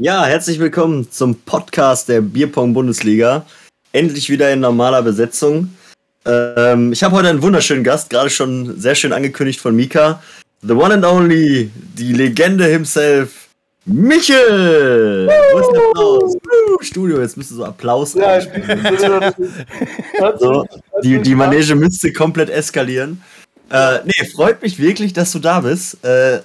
Ja, herzlich willkommen zum Podcast der Bierpong-Bundesliga. Endlich wieder in normaler Besetzung. Ähm, ich habe heute einen wunderschönen Gast, gerade schon sehr schön angekündigt von Mika. The one and only, die Legende himself, Michel! Wo ist der Applaus? Studio, jetzt müsste so Applaus ja, so, die, die Manege müsste komplett eskalieren. Äh, nee, freut mich wirklich, dass du da bist. Äh,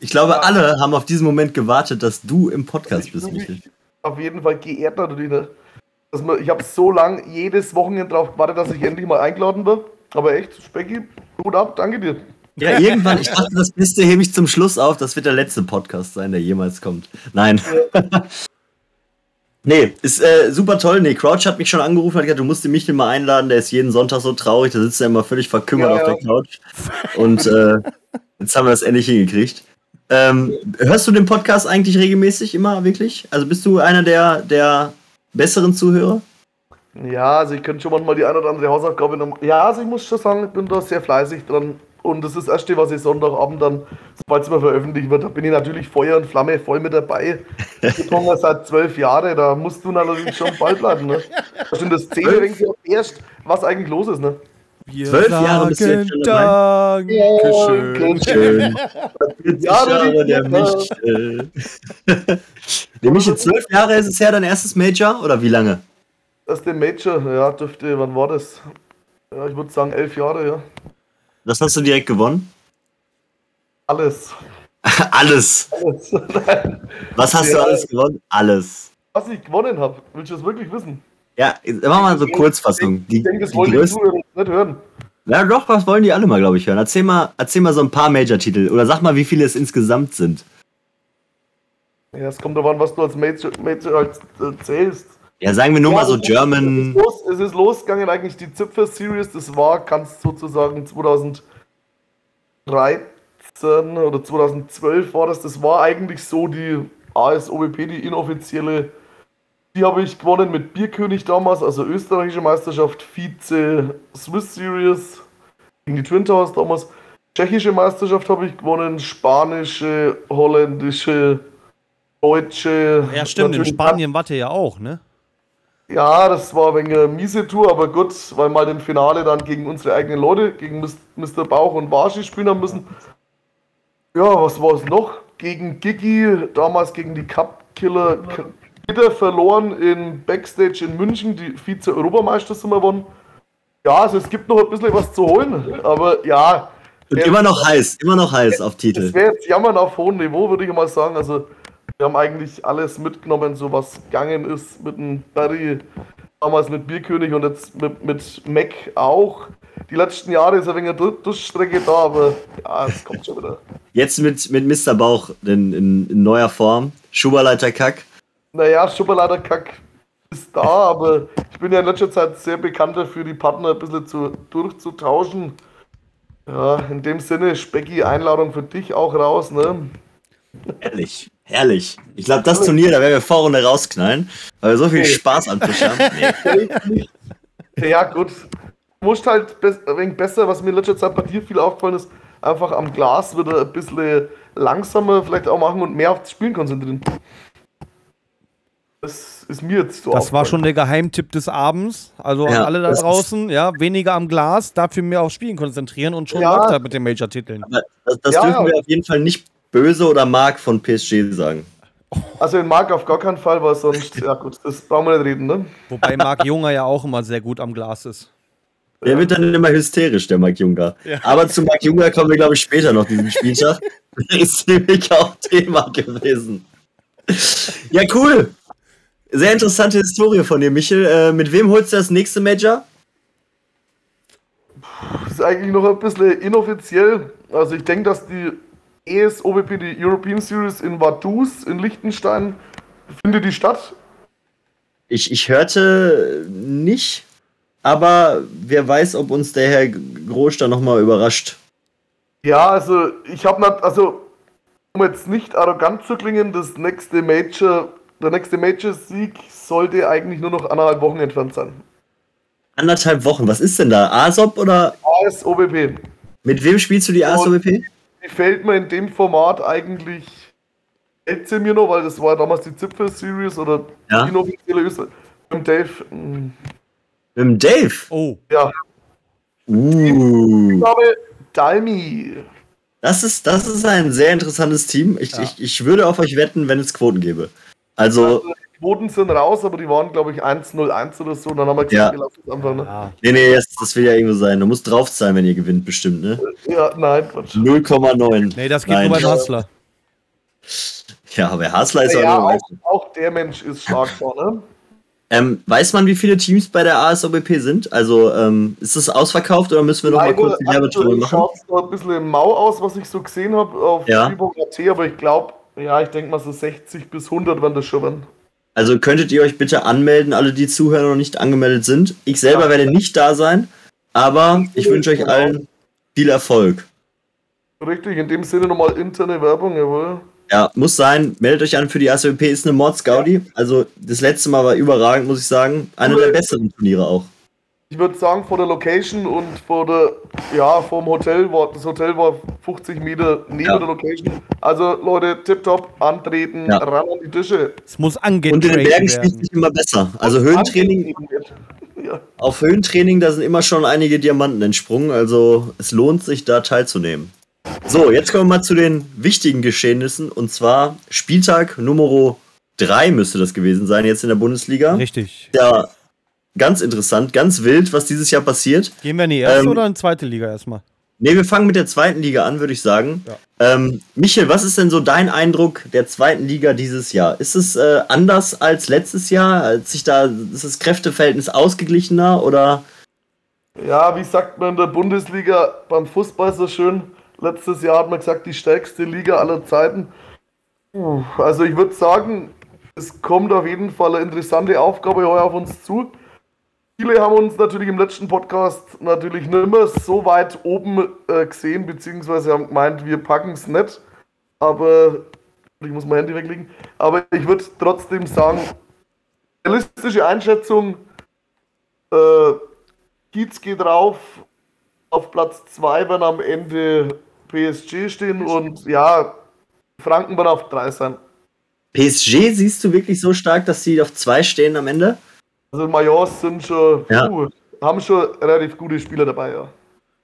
ich glaube, ja. alle haben auf diesen Moment gewartet, dass du im Podcast ich bist, Michael. Auf jeden Fall geehrt natürlich. Ne? ich habe so lange jedes Wochenende darauf gewartet, dass ich endlich mal eingeladen wird. Aber echt, Specki, gut ab, danke dir. Ja, irgendwann, ich dachte, das Beste hebe ich zum Schluss auf. Das wird der letzte Podcast sein, der jemals kommt. Nein. Ja. nee, ist äh, super toll. Nee, Crouch hat mich schon angerufen, hat gesagt, du musst mich mal einladen. Der ist jeden Sonntag so traurig, da sitzt er immer völlig verkümmert ja, auf der Couch. Und äh, jetzt haben wir das endlich hingekriegt. Ähm, hörst du den Podcast eigentlich regelmäßig immer wirklich? Also bist du einer der, der besseren Zuhörer? Ja, also ich könnte schon manchmal die eine oder andere Hausaufgabe noch. Ja, also ich muss schon sagen, ich bin da sehr fleißig dran. Und das ist das Erste, was ich Sonntagabend dann, sobald es mal veröffentlicht wird, da bin ich natürlich Feuer und Flamme voll mit dabei. Ich bin seit zwölf Jahren, da musst du natürlich schon bald bleiben. Ne? Da stimmt das Zehn erst, was eigentlich los ist. Ne? Wir Zwölf Jahre bist du jetzt schon Dankeschön. Dankeschön. Ja, Jahre der Michel. der Michel, zwölf Jahre ist es her, dein erstes Major? Oder wie lange? Das ist der Major, ja, dürfte, wann war das? Ja, ich würde sagen elf Jahre, ja. Das hast du direkt gewonnen? Alles. alles. alles. Was hast ja. du alles gewonnen? Alles. Was ich gewonnen habe, willst du das wirklich wissen? Ja, machen wir mal so Kurzfassung. Ich, ich denke, das wollen die Zuhörer nicht hören. Ja, doch, was wollen die alle mal, glaube ich, hören. Erzähl mal, erzähl mal so ein paar Major-Titel. Oder sag mal, wie viele es insgesamt sind. Ja, es kommt darauf an, was du als Major, Major als, äh, zählst. Ja, sagen wir nur ja, mal so German. Es ist, los, es ist losgegangen, eigentlich die Zipfer Series. Das war, kannst sozusagen 2013 oder 2012 war das. Das war eigentlich so die ASOBP, die inoffizielle die habe ich gewonnen mit Bierkönig damals, also österreichische Meisterschaft, Vize Swiss Series gegen die Twin Towers damals. Tschechische Meisterschaft habe ich gewonnen, spanische, holländische, deutsche. Ja, stimmt, in Spanien wart ihr ja auch, ne? Ja, das war ein wenig eine miese Tour, aber gut, weil mal im Finale dann gegen unsere eigenen Leute, gegen Mr. Bauch und Barschi spielen haben müssen. Ja, was war es noch? Gegen Gigi, damals gegen die Cup Killer, wieder verloren in Backstage in München, die Vize-Europameister sind wir gewonnen. Ja, also es gibt noch ein bisschen was zu holen, aber ja. Und immer noch heiß, immer noch heiß auf Titel. Das wäre jetzt Jammern auf hohem Niveau, würde ich mal sagen. Also wir haben eigentlich alles mitgenommen, so was gegangen ist mit dem Barry, damals mit Bierkönig und jetzt mit, mit Mac auch. Die letzten Jahre ist ein wenig eine Durchstrecke da, aber ja, es kommt schon wieder. Jetzt mit, mit Mr. Bauch in, in, in neuer Form. Schuberleiter Kack. Naja, Schubalader-Kack ist da, aber ich bin ja in letzter Zeit sehr bekannt dafür, die Partner ein bisschen zu, durchzutauschen. Ja, in dem Sinne, Specki, Einladung für dich auch raus, ne? Herrlich, herrlich. Ich glaube, das Turnier, da werden wir Vorrunde rausknallen, weil wir so viel Spaß anzuschauen. Nee. ja, gut. Musst halt ein wenig besser, was mir in letzter Zeit bei dir viel aufgefallen ist, einfach am Glas wieder ein bisschen langsamer vielleicht auch machen und mehr aufs Spielen konzentrieren. Das ist mir jetzt so. Das war schon der Geheimtipp des Abends. Also ja, alle da draußen, ja, weniger am Glas, dafür mehr aufs Spielen konzentrieren und schon ja. läuft mit den Major-Titeln. Das, das ja, dürfen wir auf jeden Fall nicht böse oder Mark von PSG sagen. Also in Mark auf gar keinen Fall, weil sonst, ja gut, das brauchen wir nicht reden, ne? Wobei Marc Junger ja auch immer sehr gut am Glas ist. Der wird dann immer hysterisch, der Marc Junger. Ja. Aber zu Marc Junger kommen wir, glaube ich, später noch diesen Spieltag. ist nämlich auch Thema gewesen. Ja, cool. Sehr interessante Historie von dir, Michel. Äh, mit wem holst du das nächste Major? Das ist eigentlich noch ein bisschen inoffiziell. Also ich denke, dass die ESOBP, die European Series in Vaduz in Liechtenstein, findet die statt? Ich, ich hörte nicht, aber wer weiß, ob uns der Herr Groß da nochmal überrascht. Ja, also ich habe also um jetzt nicht arrogant zu klingen, das nächste Major der nächste Major-Sieg sollte eigentlich nur noch anderthalb Wochen entfernt sein. Anderthalb Wochen, was ist denn da? ASOP oder? ASOBP. Mit wem spielst du die ASOBP? Die fällt mir in dem Format eigentlich erzähl mir noch, weil das war damals die Zipfel-Series oder Ja. die inoffizielle Österreich. Mit Dave. mm, Mit dem Dave. Oh, Ja, Uh. Name Dalmi. Das ist, das ist ein sehr interessantes Team. Ich, Ja. ich, ich würde auf euch wetten, wenn es Quoten gäbe. Also, Die Quoten sind raus, aber die waren, glaube ich, 1-0-1 oder so. Und dann haben wir gesagt, Ja. einfach. Ne? ja. nee, nee, das, das will ja irgendwo sein. Du musst drauf sein, wenn ihr gewinnt, bestimmt, ne? Ja, nein, Quatsch. 0,9. Nee, das geht Nein. nur beim Hustler. Ja, aber Hasler ist Ja, auch auch, auch der Mensch ist stark vorne. ähm, Weiß man, wie viele Teams bei der ASOBP sind? Also, ähm, ist das ausverkauft oder müssen wir noch mal kurz die Werbetour machen? schaut es ein bisschen im Mau aus, was ich so gesehen habe auf Ja. Spielpunkt.at, aber ich glaube, ja, ich denke mal so 60 bis 100 werden das schon werden. Also könntet ihr euch bitte anmelden, alle die zuhören und noch nicht angemeldet sind. Ich selber Ja. werde nicht da sein, aber ich wünsche euch Genau. allen viel Erfolg. Richtig, in dem Sinne nochmal interne Werbung, jawohl. Ja, muss sein. Meldet euch an für die ASWP, ist eine Mod Scoudi. Also das letzte Mal war überragend, muss ich sagen. Eine der besseren Turniere auch. Ich würde sagen, vor der Location und vor der, ja, vom Hotel, war, das Hotel war 50 Meter neben Ja. der Location. Also Leute, tipptopp, antreten, Ja. ran an die Tische. Es muss Und in den Bergen spielt sich immer besser. Also Höhentraining. Ja. auf Höhentraining, da sind immer schon einige Diamanten entsprungen. Also es lohnt sich da teilzunehmen. So, jetzt kommen wir mal zu den wichtigen Geschehnissen. Und zwar Spieltag Nummer 3 müsste das gewesen sein, jetzt in der Bundesliga. Richtig. Ja, ganz interessant, ganz wild, was dieses Jahr passiert. Gehen wir in die erste Ähm, oder in die zweite Liga erstmal? Ne, wir fangen mit der zweiten Liga an, würde ich sagen. Ja. Ähm, Michael, was ist denn so dein Eindruck der zweiten Liga dieses Jahr? Ist es äh, anders als letztes Jahr? Als sich da, ist das Kräfteverhältnis ausgeglichener oder? ja, wie sagt man in der Bundesliga beim Fußball so schön? Letztes Jahr hat man gesagt, die stärkste Liga aller Zeiten. Also ich würde sagen, es kommt auf jeden Fall eine interessante Aufgabe heuer auf uns zu. Viele haben uns natürlich im letzten Podcast natürlich nicht mehr so weit oben äh, gesehen, beziehungsweise haben gemeint, wir packen es nicht. Aber ich muss mein Handy weglegen. Aber ich würde trotzdem sagen, realistische Einschätzung, äh, Kiez geht drauf, auf Platz 2 werden am Ende PSG stehen und ja, Franken werden auf 3 sein. PSG siehst du wirklich so stark, dass sie auf zwei stehen am Ende? Also Majors sind schon, Ja. puh, haben schon relativ gute Spieler dabei, ja.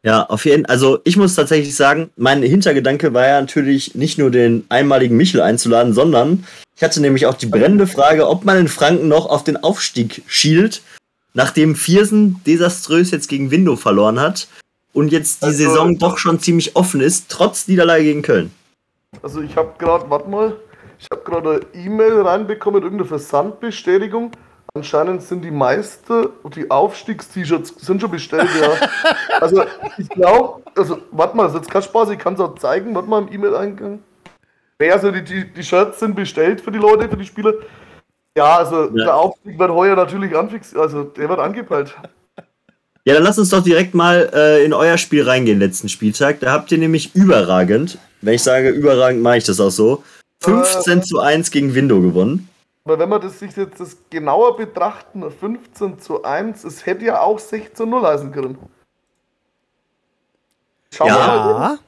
Ja, auf jeden Fall. Also ich muss tatsächlich sagen, mein Hintergedanke war ja natürlich nicht nur den einmaligen Michel einzuladen, sondern ich hatte nämlich auch die brennende Frage, ob man in Franken noch auf den Aufstieg schielt, nachdem Viersen desaströs jetzt gegen Window verloren hat und jetzt die Also- Saison doch schon ziemlich offen ist, trotz Niederlage gegen Köln. Also ich habe gerade, warte mal, ich habe gerade eine E-Mail reinbekommen, irgendeine Versandbestätigung. Anscheinend sind die Meister und die Aufstiegst-T-Shirts sind schon bestellt, ja. Also ich glaube, also warte mal, das ist jetzt kein Spaß, ich kann es auch zeigen, warte mal im E-Mail-Eingang. Ja, also die, die, die Shirts sind bestellt für die Leute, für die Spieler. Ja, also Ja. der Aufstieg wird heuer natürlich anfix, also der wird angepeilt. Ja, dann lasst uns doch direkt mal äh, in euer Spiel reingehen, letzten Spieltag. Da habt ihr nämlich überragend, wenn ich sage überragend, mache ich das auch so, 15 zu 1 gegen Window gewonnen. Aber wenn man das sich jetzt das genauer betrachten, 15 zu 1, es hätte ja auch 16 zu 0 heißen können. Schauen Ja. wir mal.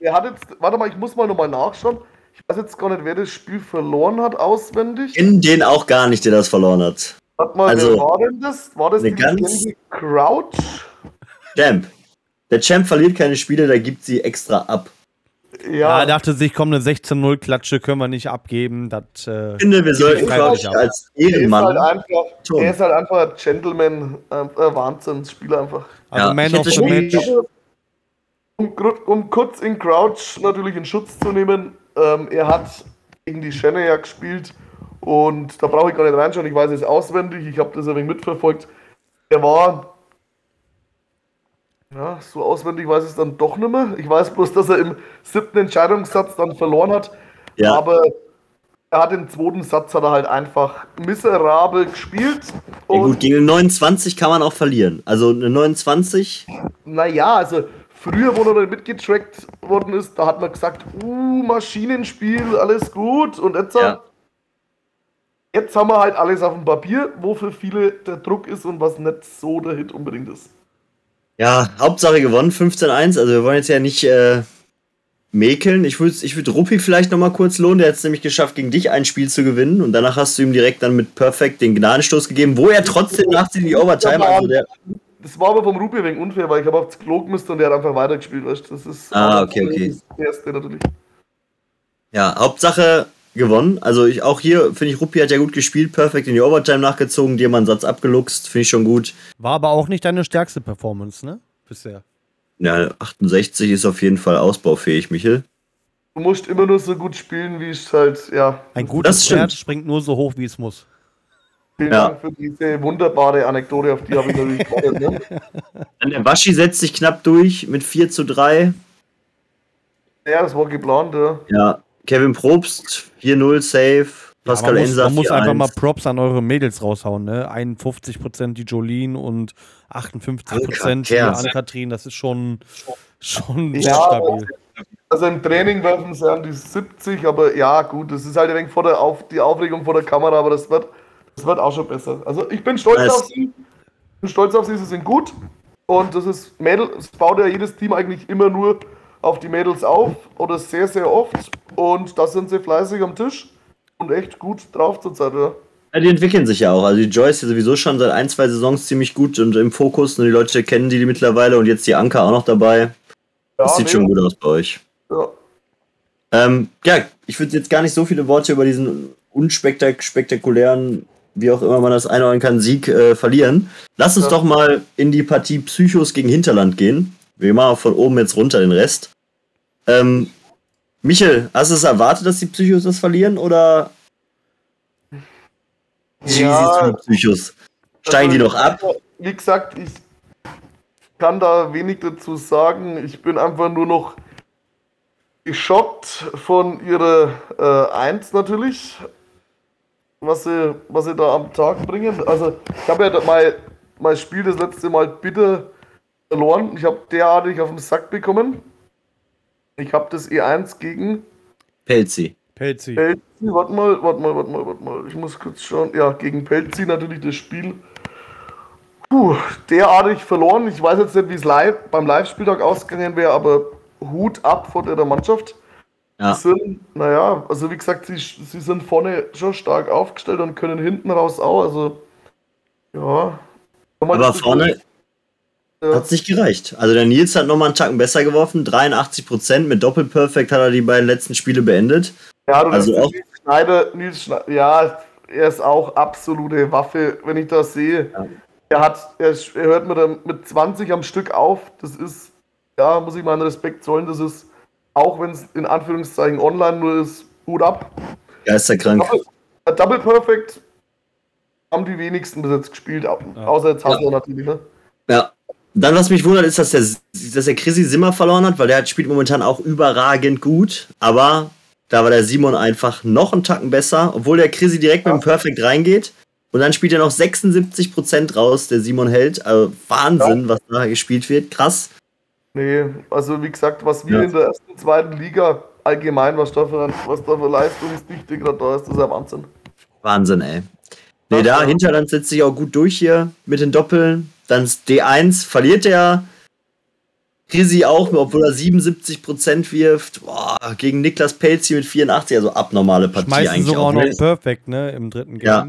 Er hat jetzt, warte mal, ich muss mal nochmal nachschauen. Ich weiß jetzt gar nicht, wer das Spiel verloren hat auswendig. In den auch gar nicht, der das verloren hat. Warte mal, also, wer war denn das? War das eine die ganz- Crouch? Champ. Der Champ verliert keine Spiele, der gibt sie extra ab. Ja, Ja, er dachte sich, komm, eine 16-0-Klatsche können wir nicht abgeben. Das, äh, Ich finde, wir sollten ab. als er ist, halt Ehrenmann. einfach, er ist halt einfach ein Gentleman, äh, Wahnsinnsspieler einfach. also Ja, Man of the Match. Um, um kurz in Crouch natürlich in Schutz zu nehmen, ähm, er hat gegen die Shania gespielt und da brauche ich gar nicht reinschauen, ich weiß es auswendig, ich habe das ein wenig mitverfolgt. Er war, ja, so auswendig weiß ich es dann doch nicht mehr. Ich weiß bloß, dass er im siebten Entscheidungssatz dann verloren hat, Ja. aber er hat den zweiten Satz hat er halt einfach miserabel gespielt. Ja, Und gut, gegen eine 29 kann man auch verlieren. Also eine 29, Naja, also früher, wo nicht mitgetrackt worden ist, da hat man gesagt, uh, Maschinenspiel, alles gut. Und jetzt, Ja. jetzt haben wir halt alles auf dem Papier, wo für viele der Druck ist und was nicht so der Hit unbedingt ist. Ja, Hauptsache gewonnen, 15-1. Also wir wollen jetzt ja nicht äh, mäkeln. Ich würde ich würd Ruppi vielleicht noch mal kurz lohnen. Der hat es nämlich geschafft, gegen dich ein Spiel zu gewinnen. Und danach hast du ihm direkt dann mit Perfect den Gnadenstoß gegeben, wo er trotzdem nach die Overtime. Also der das war aber vom Ruppi wegen unfair, weil ich habe aufs Klo gemusst und der hat einfach weitergespielt. Weißt? Das ist ah, okay, okay. Das erste natürlich. Ja, Hauptsache gewonnen. Also ich auch hier finde ich, Ruppi hat ja gut gespielt, perfekt in die Overtime nachgezogen, dir mal einen Satz abgeluchst, finde ich schon gut. War aber auch nicht deine stärkste Performance, ne? Bisher. Ja, 68 ist auf jeden Fall ausbaufähig, Michel. Du musst immer nur so gut spielen, wie es halt, ja. Ein gutes Pferd springt nur so hoch, wie es muss. Vielen ja. Dank für diese wunderbare Anekdote, auf die habe ich natürlich gewartet. Ne? Dann der Waschi setzt sich knapp durch mit 4 zu 3. Ja, das war geplant, ja. Ja, Kevin Probst, 4-0 safe. Pascal ja, man Enser, muss, man muss einfach mal Props an eure Mädels raushauen, ne? 51% die Jolene und 58% die Anne-Kathrin, das ist schon, schon ja, stabil. Also im Training werfen sie an die 70, aber ja, gut, das ist halt ein wenig vor der auf, die Aufregung vor der Kamera, aber das wird, das wird auch schon besser. Also ich bin stolz nice. auf sie. Ich bin stolz auf sie, sie sind gut. Und das ist Mädel, es baut ja jedes Team eigentlich immer nur auf die Mädels auf oder sehr, sehr oft. Und da sind sie fleißig am Tisch und echt gut drauf zurzeit, ja. Ja, die entwickeln sich ja auch. Also die Joyce ist sowieso schon seit ein, zwei Saisons ziemlich gut und im Fokus und die Leute kennen die mittlerweile und jetzt die Anker auch noch dabei. Ja, das sieht nee. schon gut aus bei euch. Ja. Ähm, ja, ich würde jetzt gar nicht so viele Worte über diesen unspektakulären, wie auch immer man das einordnen kann, Sieg äh, verlieren. Lass uns ja. doch mal in die Partie Psychos gegen Hinterland gehen. Wir machen von oben jetzt runter den Rest. Ähm, Michel, hast du es erwartet, dass die Psychos das verlieren oder ja, Psychos? Steigen die noch ab? Wie gesagt, ich kann da wenig dazu sagen. Ich bin einfach nur noch geschockt von ihrer äh, Eins natürlich, was sie, was sie da am Tag bringen. Also ich habe ja mein, mein Spiel das letzte Mal bitte verloren. Ich habe derartig auf den Sack bekommen. Ich habe das E1 gegen Pelzi. Pelzi. Pelzi, warte mal, warte mal, warte mal, warte mal. Ich muss kurz schauen. Ja, gegen Pelzi natürlich das Spiel. Puh, derartig verloren. Ich weiß jetzt nicht, wie es live, beim Live-Spieltag ausgegangen wäre, aber Hut ab vor der Mannschaft. Ja. Sie sind, naja, also wie gesagt, sie, sie sind vorne schon stark aufgestellt und können hinten raus auch. Also, ja. Aber vorne, ja. Hat nicht gereicht. Also der Nils hat nochmal einen Tacken besser geworfen. 83% mit Doppelperfekt hat er die beiden letzten Spiele beendet. Ja, du also auch Nils Schneider, Nils Schneider, ja, er ist auch absolute Waffe, wenn ich das sehe. Ja. Er hat, er, er hört mit, mit 20 am Stück auf. Das ist, ja, muss ich meinen Respekt zollen. Das ist, auch wenn es in Anführungszeichen online nur ist, Hut ab. Geisterkrank. Double, Double Perfect haben die wenigsten bis jetzt gespielt, ja. außer jetzt Hausler ja. natürlich, ne? Ja, dann, was mich wundert, ist, dass der, dass der Chrissy Simmer verloren hat, weil der spielt momentan auch überragend gut. Aber da war der Simon einfach noch einen Tacken besser, obwohl der Chrissy direkt mit dem Perfect reingeht. Und dann spielt er noch 76% raus, der Simon hält. Also Wahnsinn, ja. was da gespielt wird. Krass. Nee, also wie gesagt, was wir ja. in der ersten, zweiten Liga allgemein, was da für, was da für Leistungsdichte gerade da ist, das ist ja Wahnsinn. Wahnsinn, ey. Nee, da Hinterland setzt sich auch gut durch hier mit den Doppeln. Dann D1 verliert er. Risi auch, obwohl er 77% wirft. Boah, gegen Niklas Pelzi mit 84, also abnormale Partie Schmeißen eigentlich. sogar auch noch Perfect, ne, im dritten Game. Ja.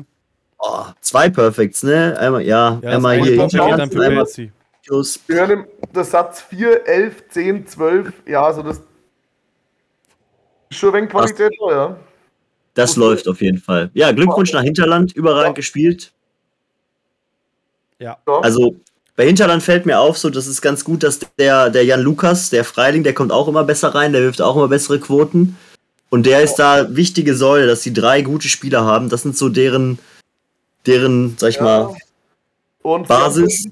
Oh, zwei Perfects, ne? Einmal, ja, ja einmal hier hinten, einmal Plus. Wir hören der Satz 4, 11, 10, 12. Ja, also das ist schon ein wenig Qualität, das, ja. Das okay. läuft auf jeden Fall. Ja, Glückwunsch nach Hinterland, überragend ja. gespielt. Ja. Also bei Hinterland fällt mir auf, so das ist ganz gut, dass der, der Jan Lukas, der Freiling, der kommt auch immer besser rein, der wirft auch immer bessere Quoten. Und der ist da wichtige Säule, dass die drei gute Spieler haben. Das sind so deren, deren, sag ich ja. mal, Und Basis.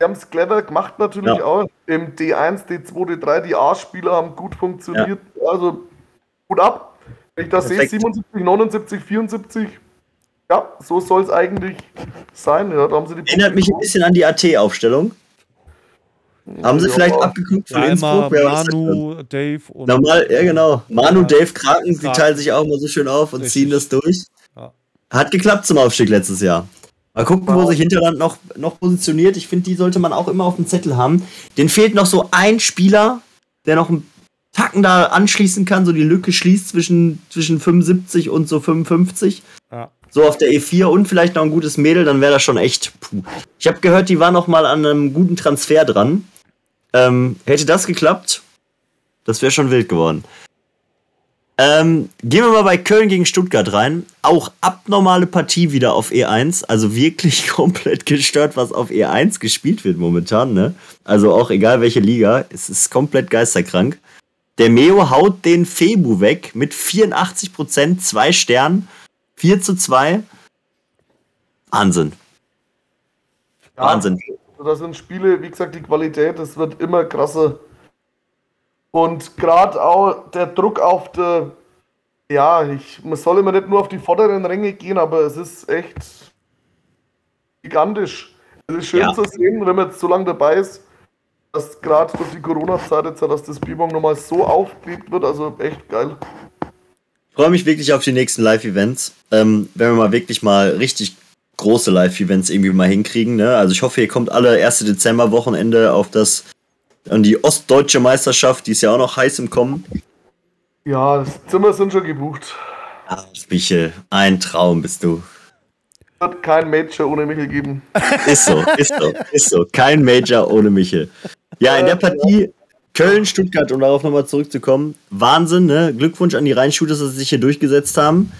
Die haben es clever gemacht natürlich ja. auch. Im D1, D2, D3, die A-Spieler haben gut funktioniert. Ja. Also gut ab. Wenn ich das sehe, 77, 79, 74, ja, so soll es eigentlich sein. Ja, da haben sie die Erinnert mich ein bisschen an die AT-Aufstellung. Haben sie ja, vielleicht abgeguckt von ja, Innsbruck? Manu, Dave und. Normal, ja, genau. Manu, Dave, Kraken, die teilen sich auch immer so schön auf und Richtig. ziehen das durch. Ja. Hat geklappt zum Aufstieg letztes Jahr. Mal gucken, wo sich Hinterland noch, noch positioniert. Ich finde, die sollte man auch immer auf dem Zettel haben. Den fehlt noch so ein Spieler, der noch ein Tacken da anschließen kann, so die Lücke schließt zwischen, zwischen 75 und so 55. So auf der E4 und vielleicht noch ein gutes Mädel, dann wäre das schon echt. Puh. Ich habe gehört, die war noch mal an einem guten Transfer dran. Ähm, hätte das geklappt, das wäre schon wild geworden. Ähm, gehen wir mal bei Köln gegen Stuttgart rein. Auch abnormale Partie wieder auf E1. Also wirklich komplett gestört, was auf E1 gespielt wird momentan. Ne? Also auch egal welche Liga. Es ist komplett geisterkrank. Der Meo haut den Febu weg mit 84 Prozent, zwei Sternen, 4 zu 2. Wahnsinn. Ja, Wahnsinn. Das sind Spiele, wie gesagt, die Qualität, das wird immer krasser und gerade auch der Druck auf der, ja, ich, man soll immer nicht nur auf die vorderen Ränge gehen, aber es ist echt gigantisch. Es ist schön ja. zu sehen, wenn man jetzt so lange dabei ist, dass gerade durch die Corona-Zeit jetzt, dass das Bibong nochmal so aufgelebt wird, also echt geil. Ich freue mich wirklich auf die nächsten Live-Events, ähm, wenn wir mal wirklich mal richtig große Live-Events irgendwie mal hinkriegen. Ne? Also ich hoffe, ihr kommt alle 1. Dezember-Wochenende auf das an die ostdeutsche Meisterschaft, die ist ja auch noch heiß im Kommen. Ja, das Zimmer sind schon gebucht. Ach, Michel, ein Traum bist du. Es wird kein Major ohne Michel geben. Ist so, ist so, ist so. Kein Major ohne Michel. Ja, in der Partie Köln, Stuttgart, um darauf nochmal zurückzukommen. Wahnsinn, ne? Glückwunsch an die Rheinshooters, dass sie sich hier durchgesetzt haben.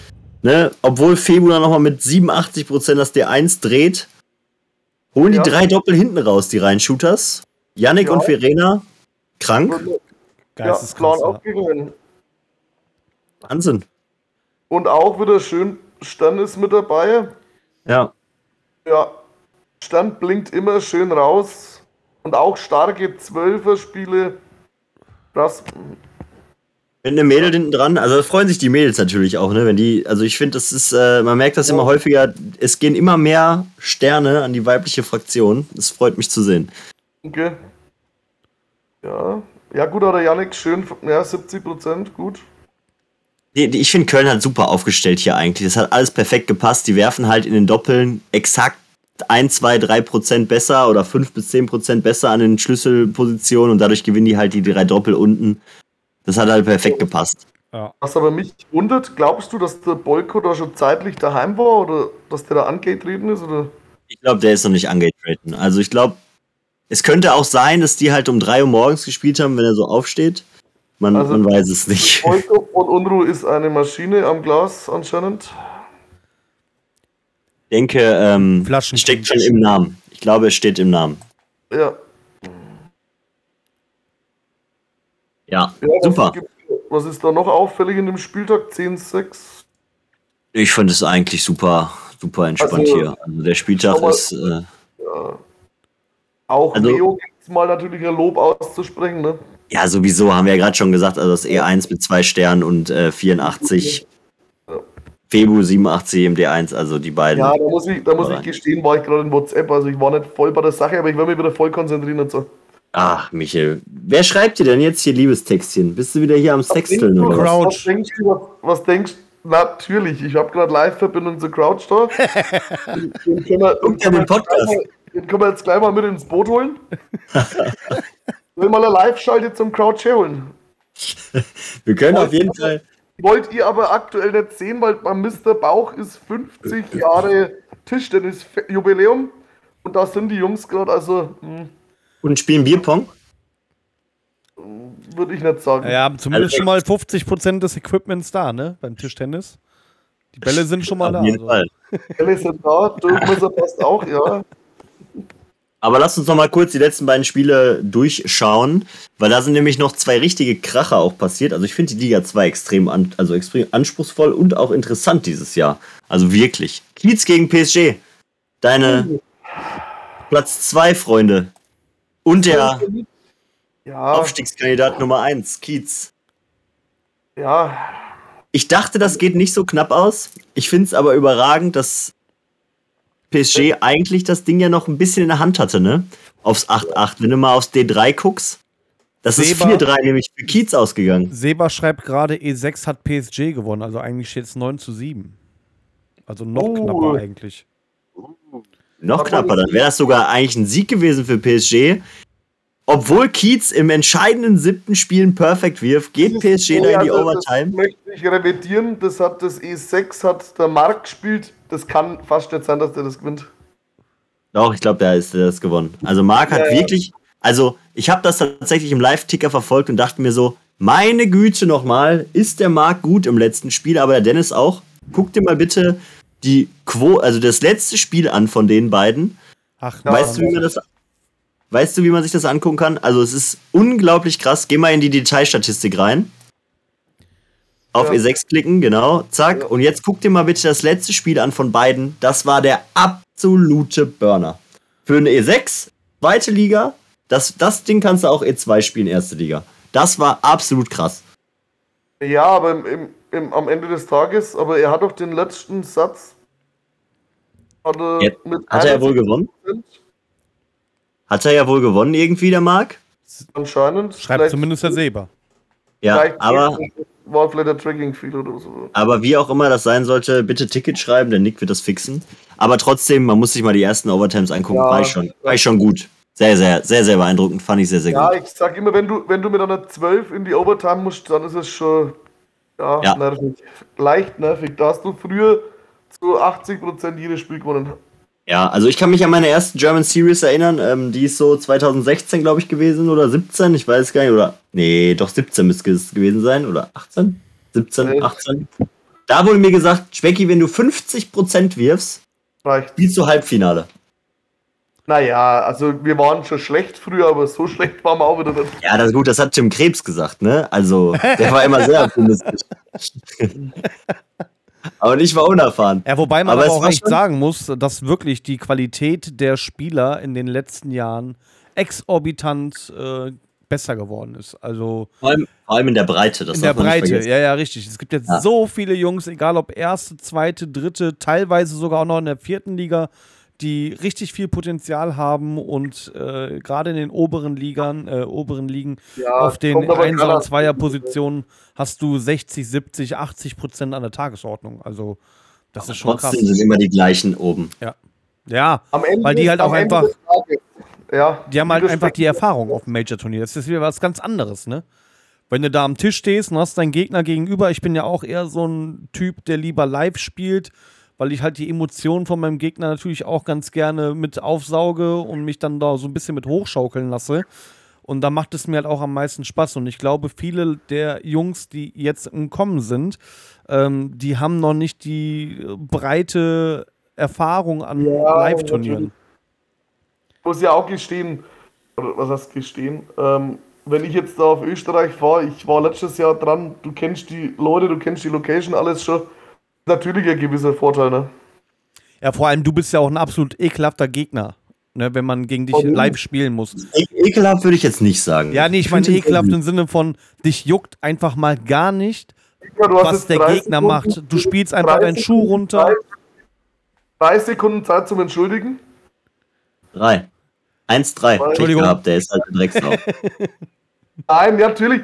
Ne? Obwohl Februar nochmal mit 87% das D1 dreht, holen ja. die drei Doppel hinten raus, die Rheinshooters. Yannick ja. und Verena, krank. Geisteskrank. Ja, Wahnsinn. Und auch wieder schön, Stern ist mit dabei. Ja. Ja, Stern blinkt immer schön raus. Und auch starke Zwölfer-Spiele. Krass. Mit einem Mädel hinten dran, also freuen sich die Mädels natürlich auch, ne? Wenn die, also ich finde, das ist, äh, man merkt das ja. immer häufiger, es gehen immer mehr Sterne an die weibliche Fraktion. Das freut mich zu sehen. Okay. Ja. Ja, gut, oder Janik, schön, ja, 70 Prozent, gut. Ich finde Köln hat super aufgestellt hier eigentlich. Das hat alles perfekt gepasst. Die werfen halt in den Doppeln exakt 1, 2, 3 Prozent besser oder 5 bis 10 Prozent besser an den Schlüsselpositionen und dadurch gewinnen die halt die drei Doppel unten. Das hat halt perfekt gepasst. Ja. Was aber mich wundert, glaubst du, dass der Bolko da schon zeitlich daheim war oder dass der da angetreten ist? Oder? Ich glaube, der ist noch nicht angetreten. Also ich glaube, es könnte auch sein, dass die halt um 3 Uhr morgens gespielt haben, wenn er so aufsteht. Man, also, man weiß es nicht. Volker von Unruh ist eine Maschine am Glas anscheinend. Ich denke, ähm, steckt schon im Namen. Ich glaube, es steht im Namen. Ja. Ja, ja super. Was, ist da noch auffällig in dem Spieltag? 10-6? Ich finde es eigentlich super, super entspannt also, hier. Also der Spieltag ist. Äh, ja. Auch also, Leo gibt es mal natürlich ein Lob auszusprechen, ne? Ja, sowieso, haben wir ja gerade schon gesagt, also das E1 mit zwei Sternen und äh, 84. Febu 87 im D1, also die beiden. Ja, da muss ich, da muss ich gestehen, war ich gerade in WhatsApp, also ich war nicht voll bei der Sache, aber ich will mich wieder voll konzentrieren und so. Ach, Michael, wer schreibt dir denn jetzt hier Liebestextchen? Bist du wieder hier am Sexteln oder was? Was denkst du, was, was denkst Natürlich, ich habe gerade Live-Verbindung zu Crouch da. den, den können wir, den Podcast. Den können wir jetzt gleich mal mit ins Boot holen. Will mal eine Live-Schalte zum Crowd holen. Wir können auf jeden Fall. Wollt ihr aber aktuell nicht sehen, weil beim Mr. Bauch ist 50 Jahre Tischtennis-Jubiläum und da sind die Jungs gerade, also. Mh. Hm. Und spielen Bierpong? Würde ich nicht sagen. Ja, haben zumindest also, schon mal 50% des Equipments da, ne? Beim Tischtennis. Die Bälle sind schon mal auf da. Jeden also. Fall. Bälle sind da, Durchmesser passt auch, ja. Aber lass uns noch mal kurz die letzten beiden Spiele durchschauen, weil da sind nämlich noch zwei richtige Kracher auch passiert. Also ich finde die Liga 2 extrem, an, also extrem anspruchsvoll und auch interessant dieses Jahr. Also wirklich. Kiez gegen PSG. Deine Platz 2, Freunde. Und der ja. Aufstiegskandidat Nummer 1, Kiez. Ja. Ich dachte, das geht nicht so knapp aus. Ich finde es aber überragend, dass PSG eigentlich das Ding ja noch ein bisschen in der Hand hatte, ne? Aufs 8-8. Wenn du mal aufs D3 guckst, das Seba, ist 4-3 nämlich für Kiez ausgegangen. Seba schreibt gerade, E6 hat PSG gewonnen, also eigentlich steht es 9 zu 7. Also noch oh. knapper eigentlich. Noch knapper, dann wäre das sogar eigentlich ein Sieg gewesen für PSG. Obwohl Kiez im entscheidenden siebten Spiel ein Perfect wirft, geht PSG da in die Overtime. Das möchte ich revidieren. Das hat das E6 hat der Mark gespielt. Das kann fast nicht sein, dass der das gewinnt. Doch, ich glaube, der ist der das gewonnen. Also Mark hat ja, wirklich, also ich habe das tatsächlich im Live-Ticker verfolgt und dachte mir so, meine Güte nochmal, ist der Mark gut im letzten Spiel, aber der Dennis auch. Guck dir mal bitte die Quo, also das letzte Spiel an von den beiden. Ach, weißt du, wie man das Weißt du, wie man sich das angucken kann? Also es ist unglaublich krass. Geh mal in die Detailstatistik rein. Auf ja. E6 klicken, genau. Zack. Ja. Und jetzt guck dir mal bitte das letzte Spiel an von beiden. Das war der absolute Burner. Für eine E6, zweite Liga, das, das Ding kannst du auch E2 spielen, erste Liga. Das war absolut krass. Ja, aber im, im, im, am Ende des Tages, aber er hat doch den letzten Satz. Hat er, hat er wohl gewonnen? Hat er ja wohl gewonnen irgendwie, der Marc? Anscheinend. Schreibt zumindest der Seber. Ja, aber. War vielleicht der Tracking viel oder so. Aber wie auch immer das sein sollte, bitte Ticket schreiben, der Nick wird das fixen. Aber trotzdem, man muss sich mal die ersten Overtimes angucken. Ja, war, ich schon, war ich schon gut. Sehr, sehr, sehr, sehr beeindruckend. Fand ich sehr, sehr ja, gut. Ja, ich sag immer, wenn du, wenn du mit einer 12 in die Overtime musst, dann ist es schon ja, ja. nervig. Leicht nervig. Da hast du früher zu 80% jedes Spiel gewonnen. Ja, also ich kann mich an meine ersten German Series erinnern. Ähm, die ist so 2016, glaube ich, gewesen oder 17, ich weiß gar nicht. Oder nee, doch 17 müsste es gewesen sein. Oder 18? 17, 18. Da wurde mir gesagt, Schwecki, wenn du 50% wirfst, Reicht. spielst du Halbfinale. Naja, also wir waren schon schlecht früher, aber so schlecht waren wir auch wieder nicht. Ja, das ist gut, das hat Tim Krebs gesagt, ne? Also, der war immer sehr optimistisch. Aber ich war unerfahren. Ja, wobei man aber, aber auch echt sagen muss, dass wirklich die Qualität der Spieler in den letzten Jahren exorbitant äh, besser geworden ist. Also vor allem, vor allem in der Breite. Das in der Breite, ja, ja, richtig. Es gibt jetzt ja. so viele Jungs, egal ob erste, zweite, dritte, teilweise sogar auch noch in der vierten Liga, die richtig viel Potenzial haben und äh, gerade in den oberen Ligern, äh, oberen Ligen ja, auf den Einser- und Zweier-Positionen hast du 60, 70, 80 Prozent an der Tagesordnung. Also das Aber ist schon trotzdem krass. sind immer die gleichen oben. Ja, ja weil die halt auch einfach, ja, die haben halt einfach die Erfahrung auf dem Major-Turnier. Das ist wieder was ganz anderes, ne? Wenn du da am Tisch stehst und hast deinen Gegner gegenüber, ich bin ja auch eher so ein Typ, der lieber live spielt, weil ich halt die Emotionen von meinem Gegner natürlich auch ganz gerne mit aufsauge und mich dann da so ein bisschen mit hochschaukeln lasse. Und da macht es mir halt auch am meisten Spaß. Und ich glaube, viele der Jungs, die jetzt im Kommen sind, ähm, die haben noch nicht die breite Erfahrung an ja, Live-Turnieren. Ich muss ja auch gestehen, was heißt gestehen, ähm, wenn ich jetzt da auf Österreich fahre, ich war letztes Jahr dran, du kennst die Leute, du kennst die Location, alles schon natürlich ein gewisser Vorteil, ne? Ja, vor allem du bist ja auch ein absolut ekelhafter Gegner, ne, wenn man gegen dich oh, live spielen muss. E ekelhaft würde ich jetzt nicht sagen. Ja, nee, ich meine ekelhaft im Sinne von, dich juckt einfach mal gar nicht, ja, was der Gegner Sekunden, macht. Du spielst einfach deinen Schuh runter. Drei Sekunden Zeit zum Entschuldigen. Drei. Eins, drei. Entschuldigung. Gehabt, der ist halt ein Drecksau. Nein, natürlich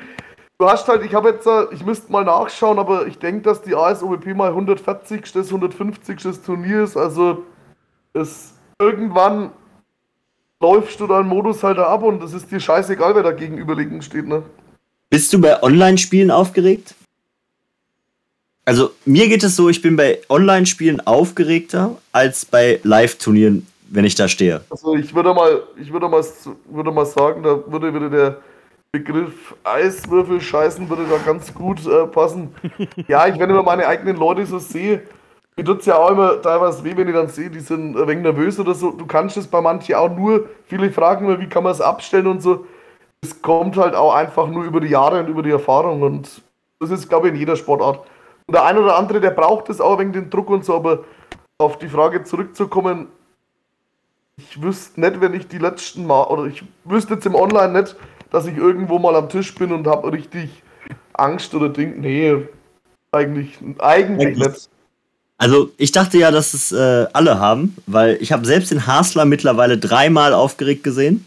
du hast halt, ich habe jetzt, äh, ich müsste mal nachschauen, aber ich denke, dass die ASOBP mal 140. 150. Turnier ist. Also es irgendwann läufst du deinen Modus halt ab und es ist dir scheißegal, wer da gegenüberliegend steht, ne? Bist du bei Online-Spielen aufgeregt? Also mir geht es so, ich bin bei Online-Spielen aufgeregter als bei Live-Turnieren, wenn ich da stehe. Also ich würde mal, ich würde mal, würde mal sagen, da würde wieder der Begriff Eiswürfel scheißen würde da ganz gut äh, passen. ja, ich, wenn ich meine eigenen Leute so sehe, mir tut es ja auch immer teilweise weh, wenn ich dann sehe, die sind ein wenig nervös oder so. Du kannst es bei manchen auch nur, viele fragen immer, wie kann man es abstellen und so. Es kommt halt auch einfach nur über die Jahre und über die Erfahrung und das ist, glaube ich, in jeder Sportart. Und der ein oder andere, der braucht es auch wegen den Druck und so, aber auf die Frage zurückzukommen, ich wüsste nicht, wenn ich die letzten Mal, oder ich wüsste jetzt im Online nicht, dass ich irgendwo mal am Tisch bin und habe richtig Angst oder Ding. Nee, eigentlich, eigentlich nicht. Also ich dachte ja, dass es äh, alle haben, weil ich habe selbst den Hasler mittlerweile dreimal aufgeregt gesehen.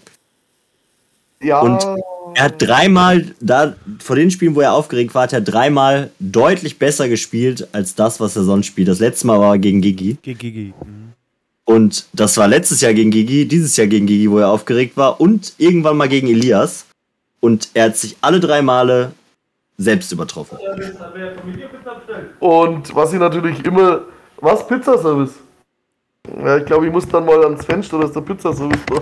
Ja. Und er hat dreimal, da vor den Spielen, wo er aufgeregt war, hat er dreimal deutlich besser gespielt als das, was er sonst spielt. Das letzte Mal war gegen Gigi. Gegen Gigi. Mhm. Und das war letztes Jahr gegen Gigi, dieses Jahr gegen Gigi, wo er aufgeregt war und irgendwann mal gegen Elias. Und er hat sich alle drei Male selbst übertroffen. Und was ich natürlich immer. Was? Pizzaservice? Ja, ich glaube, ich muss dann mal ans Fenster, dass der Pizzaservice da.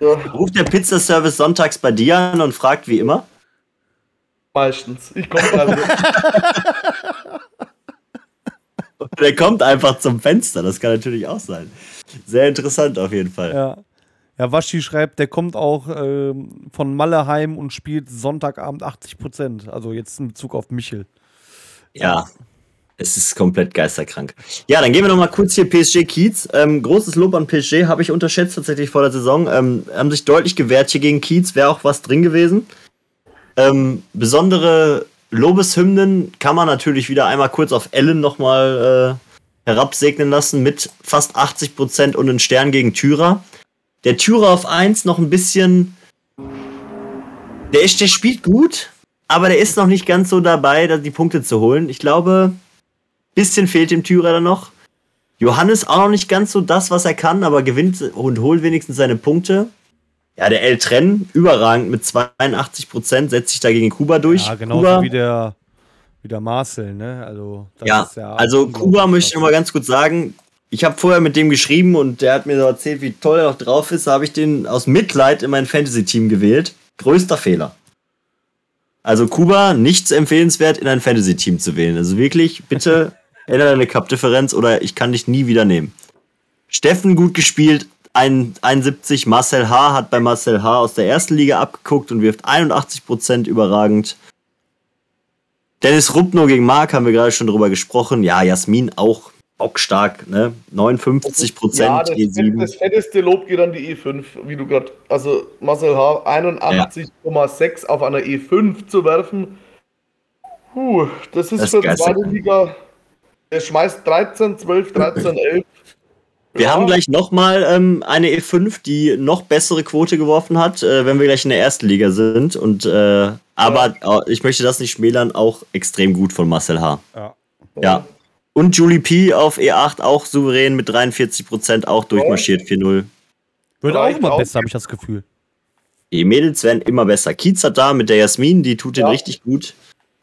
Ja. Ruft der Pizzaservice sonntags bei dir an und fragt wie immer? Meistens. Ich komme gerade. Der kommt einfach zum Fenster, das kann natürlich auch sein. Sehr interessant auf jeden Fall. Ja. Ja, Waschi schreibt, der kommt auch ähm, von Malle heim und spielt Sonntagabend 80 Prozent. Also jetzt in Bezug auf Michel. Ja, es ist komplett geisterkrank. Ja, dann gehen wir noch mal kurz hier PSG Kiez. Ähm, großes Lob an PSG, habe ich unterschätzt tatsächlich vor der Saison. Ähm, haben sich deutlich gewehrt hier gegen Kiez, wäre auch was drin gewesen. Ähm, besondere Lobeshymnen kann man natürlich wieder einmal kurz auf Ellen nochmal äh, herabsegnen lassen mit fast 80 Prozent und einen Stern gegen Tyra. Der Tyra auf 1 noch ein bisschen. Der, ist, der spielt gut, aber der ist noch nicht ganz so dabei, die Punkte zu holen. Ich glaube, ein bisschen fehlt dem Tyra dann noch. Johannes auch noch nicht ganz so das, was er kann, aber gewinnt und holt wenigstens seine Punkte. Ja, der El Tren, überragend mit 82 Prozent, setzt sich da gegen Kuba durch. Ja, genau Kuba, wie der, wie der Marcel, ne? Also, ja, ja also Kuba möchte ich nochmal ganz kurz sagen. Ich habe vorher mit dem geschrieben und der hat mir so erzählt, wie toll er noch drauf ist. Da habe ich den aus Mitleid in mein Fantasy-Team gewählt. Größter Fehler. Also Kuba, nichts empfehlenswert, in ein Fantasy-Team zu wählen. Also wirklich, bitte ändere deine Cup-Differenz oder ich kann dich nie wieder nehmen. Steffen gut gespielt, 71. Marcel H. hat bei Marcel H. aus der ersten Liga abgeguckt und wirft 81% überragend. Dennis Rupno gegen Marc haben wir gerade schon drüber gesprochen. Ja, Jasmin auch bockstark, ne? 59 Prozent. Ja, das, das, fetteste Lob geht an die E5, wie du gerade, also Marcel H. 81,6 ja. auf einer E5 zu werfen. Puh, das ist das für die zweite Liga. Er schmeißt 13, 12, 13, 11. Wir ja. haben gleich nochmal ähm, eine E5, die noch bessere Quote geworfen hat, äh, wenn wir gleich in der ersten Liga sind. Und äh, aber ja. äh, ich möchte das nicht schmälern, auch extrem gut von Marcel H. Ja. ja. Und Julie P auf E8 auch souverän mit 43% auch durchmarschiert 4-0. Wird auch immer besser, habe ich das Gefühl. Die Mädels werden immer besser. Kiez hat da mit der Jasmin, die tut den richtig gut.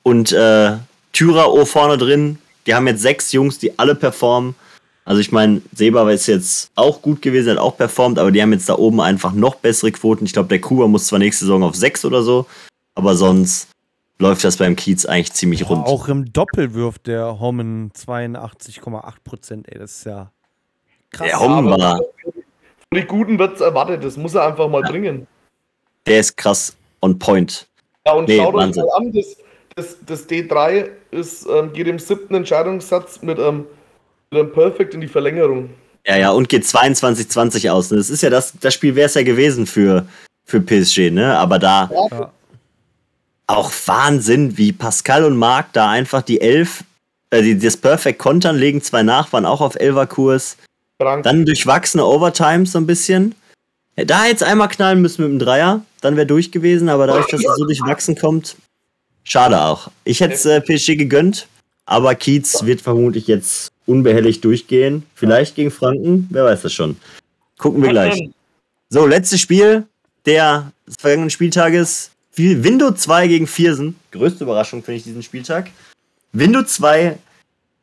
Und äh, Tyra O vorne drin. Die haben jetzt sechs Jungs, die alle performen. Also ich meine, Seba ist jetzt auch gut gewesen, hat auch performt, aber die haben jetzt da oben einfach noch bessere Quoten. Ich glaube, der Kuba muss zwar nächste Saison auf 6 oder so, aber sonst läuft das beim Kiez eigentlich ziemlich rund. Auch im Doppel wirft der Hommen 82,8 Prozent, ey, das ist ja krass. Der Hommen war... Von die Guten wird es erwartet, das muss er einfach mal ja. bringen. Der ist krass on point. Ja, und nee, schaut euch mal an, das, das, das D3 ist, ähm, geht im siebten Entscheidungssatz mit ähm, dann perfekt in die Verlängerung. Ja, ja, und geht 22-20 aus. Das ist ja das, das Spiel wäre es ja gewesen für, für PSG, ne? Aber da ja. Auch Wahnsinn, wie Pascal und Marc da einfach die Elf, äh, die, das Perfect kontern, legen zwei nach, waren auch auf Elferkurs. Dann durchwachsene Overtimes so ein bisschen. Da jetzt einmal knallen müssen mit dem Dreier, dann wäre durch gewesen, aber dadurch, dass es so durchwachsen kommt, schade auch. Ich hätte es äh, PSG gegönnt, aber Kiez wird vermutlich jetzt unbehelligt durchgehen. Vielleicht gegen Franken, wer weiß das schon. Gucken wir gleich. So, letztes Spiel der des vergangenen Spieltages. Window 2 gegen Viersen. Größte Überraschung finde ich diesen Spieltag. Window 2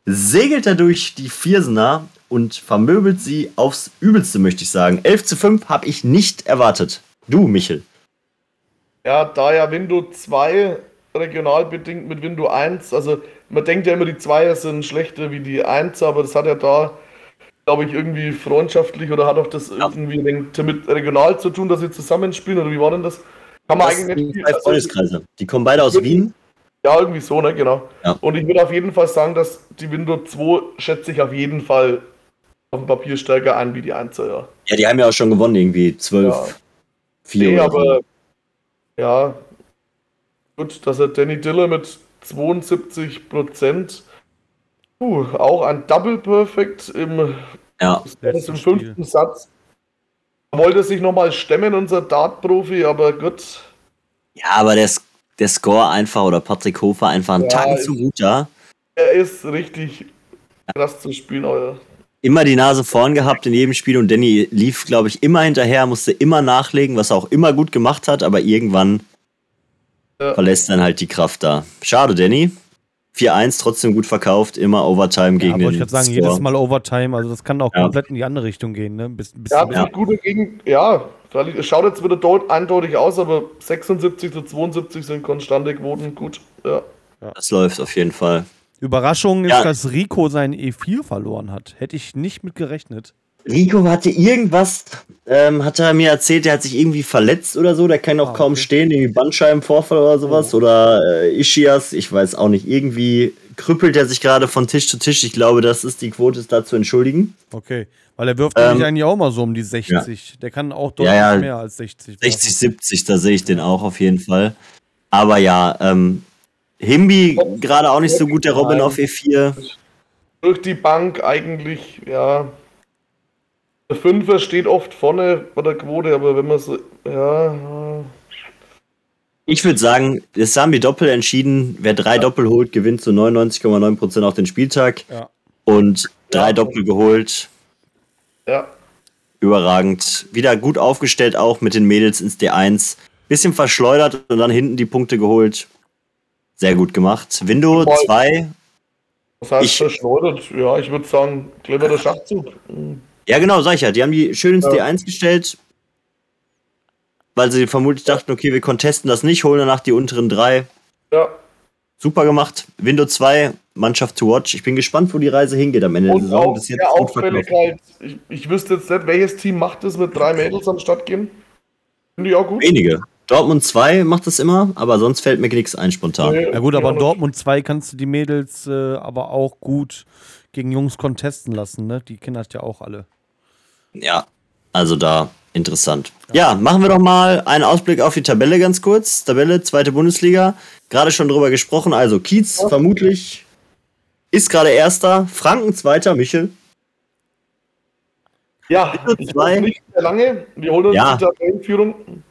segelt dadurch die Viersener und vermöbelt sie aufs Übelste, möchte ich sagen. 11 zu 5 habe ich nicht erwartet. Du, Michel. Ja, da ja Window 2 regional bedingt mit Window 1, also man denkt ja immer, die Zweier sind schlechter wie die Einser, aber das hat ja da, glaube ich, irgendwie freundschaftlich oder hat auch das ja. irgendwie mit regional zu tun, dass sie zusammenspielen oder wie war denn das? Kann man das eigentlich nicht. Also, Freundeskreise. Die kommen beide aus Wien. Ja, irgendwie so, ne, genau. Ja. Und ich würde auf jeden Fall sagen, dass die Window 2 schätze ich auf jeden Fall auf dem Papier stärker an wie die Einser, ja. Ja, die haben ja auch schon gewonnen, irgendwie 12, ja. 4 nee, aber so. ja, gut, dass er Danny Diller mit 72 Prozent. Uh, auch ein Double Perfect im, ja. im fünften Satz. Er wollte sich nochmal stemmen, unser Dart-Profi, aber gut. Ja, aber der, der Score einfach oder Patrick Hofer einfach einen ja, Tag zu gut, ja. Er ist richtig krass zu spielen, euer. immer die Nase vorn gehabt in jedem Spiel und Danny lief, glaube ich, immer hinterher, musste immer nachlegen, was er auch immer gut gemacht hat, aber irgendwann ja. verlässt dann halt die Kraft da. Schade, Danny. 4-1 trotzdem gut verkauft, immer Overtime gegen ja, den. Ich würde sagen, Score. jedes Mal Overtime, also das kann auch ja. komplett in die andere Richtung gehen. Ne? Bis, bis ja, ja. Gute gegen, ja, es schaut jetzt wieder dort eindeutig aus, aber 76 zu 72 sind konstante Quoten gut. Ja. Das läuft auf jeden Fall. Überraschung ist, dass Rico sein E4 verloren hat. Hätte ich nicht mit gerechnet. Rico hatte irgendwas, ähm, hat er mir erzählt, der hat sich irgendwie verletzt oder so, der kann auch ah, kaum okay. stehen, irgendwie Bandscheibenvorfall oder sowas. Oh. Oder äh, Ischias, ich weiß auch nicht, irgendwie krüppelt er sich gerade von Tisch zu Tisch. Ich glaube, das ist die Quote, ist da zu entschuldigen. Okay, weil er wirft ähm, eigentlich auch mal so um die 60. Ja. Der kann auch deutlich ja, ja, mehr als 60. 60, 70, da sehe ich den auch auf jeden Fall. Aber ja, ähm, Himbi gerade auch nicht so gut, der Robin auf E4. Durch die Bank eigentlich, ja, der Fünfer steht oft vorne bei der Quote, aber wenn man so, ja. Ich würde sagen, es haben die Doppel entschieden. Wer drei ja. Doppel holt, gewinnt zu 99,9% auf den Spieltag. Ja. Und drei ja. Doppel geholt. Ja. Überragend. Wieder gut aufgestellt auch mit den Mädels ins D1. Bisschen verschleudert und dann hinten die Punkte geholt. Sehr gut gemacht. Window 2. Was heißt ich, verschleudert? Ja, ich würde sagen, cleverer Schachzug. Ja, genau, sag ich ja. Die haben die schön ins ja. D1 gestellt, weil sie vermutlich dachten, okay, wir contesten das nicht, holen danach die unteren drei. Ja. Super gemacht. Windows 2, Mannschaft to watch. Ich bin gespannt, wo die Reise hingeht am Ende Und der Saison. Bis jetzt Auffälligkeit. Ich, ich wüsste jetzt nicht, welches Team macht das mit drei Mädels am Start gehen. Finde ich auch gut. Wenige. Dortmund 2 macht das immer, aber sonst fällt mir nichts ein spontan. Nee, ja gut, aber in Dortmund 2 kannst du die Mädels äh, aber auch gut gegen Jungs contesten lassen, ne? Die Kinder hast ja auch alle. Ja, also da interessant. Ja. ja, machen wir doch mal einen Ausblick auf die Tabelle ganz kurz. Tabelle, zweite Bundesliga. Gerade schon drüber gesprochen. Also Kiez ja. vermutlich ist gerade Erster. Franken Zweiter, Michel. Ja, zwei. nicht sehr lange. Wir holen uns ja. die Tabellenführung.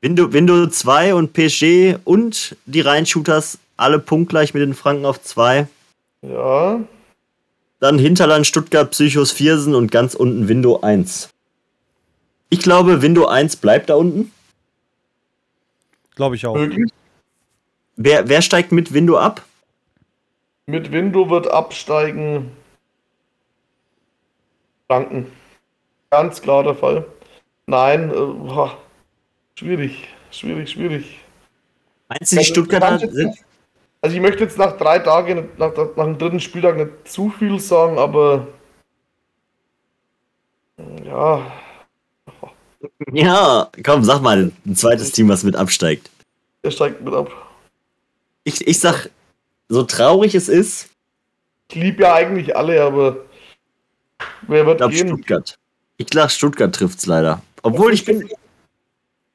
Window, Window 2 und PSG und die Rheinshooters alle punktgleich mit den Franken auf 2. Ja. Dann Hinterland, Stuttgart, Psychos, Viersen und ganz unten Window 1. Ich glaube, Window 1 bleibt da unten. Glaube ich auch. Möglich. Wer, wer steigt mit Window ab? Mit Window wird absteigen Franken. Ganz klar der Fall. Nein, äh, schwierig, schwierig, schwierig. Meinst du, die Stuttgarter sind, also ich möchte jetzt nach drei Tagen, nach, nach dem dritten Spieltag nicht zu viel sagen, aber ja. Ja, komm, sag mal, ein zweites Team, was mit absteigt. Der steigt mit ab. Ich, ich sag, so traurig es ist. Ich liebe ja eigentlich alle, aber wer wird ich glaub, Stuttgart. Ich glaube, Stuttgart trifft's leider. Obwohl ich bin,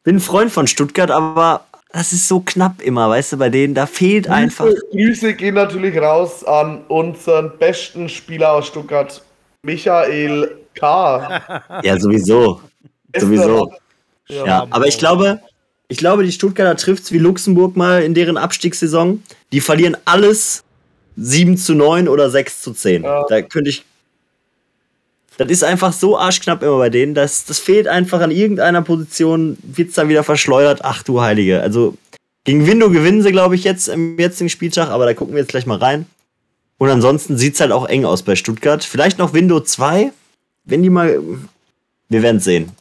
bin ein Freund von Stuttgart, aber das ist so knapp immer, weißt du, bei denen, da fehlt einfach. Grüße gehen natürlich raus an unseren besten Spieler aus Stuttgart, Michael K. ja, sowieso. sowieso. Ja, ja, aber ich glaube, ich glaube, die Stuttgarter trifft es wie Luxemburg mal in deren Abstiegssaison. Die verlieren alles 7 zu 9 oder 6 zu 10. Ja. Da könnte ich das ist einfach so arschknapp immer bei denen. Das, das fehlt einfach an irgendeiner Position, wird es dann wieder verschleudert. Ach du Heilige. Also gegen Window gewinnen sie, glaube ich, jetzt im jetzigen Spieltag, aber da gucken wir jetzt gleich mal rein. Und ansonsten sieht es halt auch eng aus bei Stuttgart. Vielleicht noch Window 2, wenn die mal. Wir werden es sehen.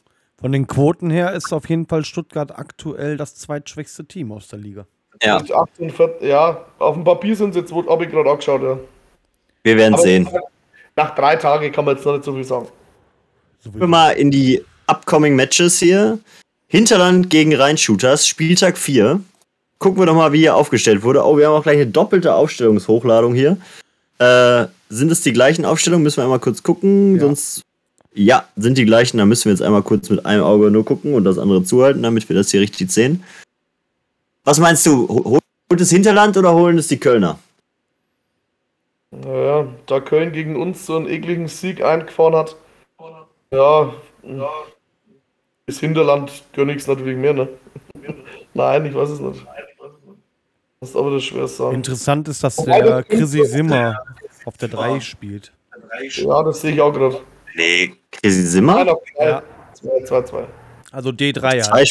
Von den Quoten her ist auf jeden Fall Stuttgart aktuell das zweitschwächste Team aus der Liga. Ja, 48, ja auf dem Papier sind sie jetzt, habe ich gerade angeschaut, ja. Wir werden sehen nach drei Tagen kann man jetzt noch nicht so viel sagen. Gehen wir mal in die upcoming Matches hier. Hinterland gegen Rheinshooters, Spieltag 4. Gucken wir doch mal, wie hier aufgestellt wurde. Oh, wir haben auch gleich eine doppelte Aufstellungshochlladung hier. Äh, sind es die gleichen Aufstellungen? Müssen wir einmal kurz gucken. Ja. Sonst. Ja, sind die gleichen. Da müssen wir jetzt einmal kurz mit einem Auge nur gucken und das andere zuhalten, damit wir das hier richtig sehen. Was meinst du? Holt es Hinterland oder holen es die Kölner? Naja, da Köln gegen uns so einen ekligen Sieg eingefahren hat, ja, ja. ist Hinterland es natürlich mehr, ne? Nein, ich weiß es nicht. Das ist aber das schwer sagen. Interessant ist, dass der Chrissy Simmer auf der 3 spielt. Ja, das sehe ich auch gerade. Nee, Chrissy Simmer? Nein, ja. 2-2. Also D3 ja. Zwei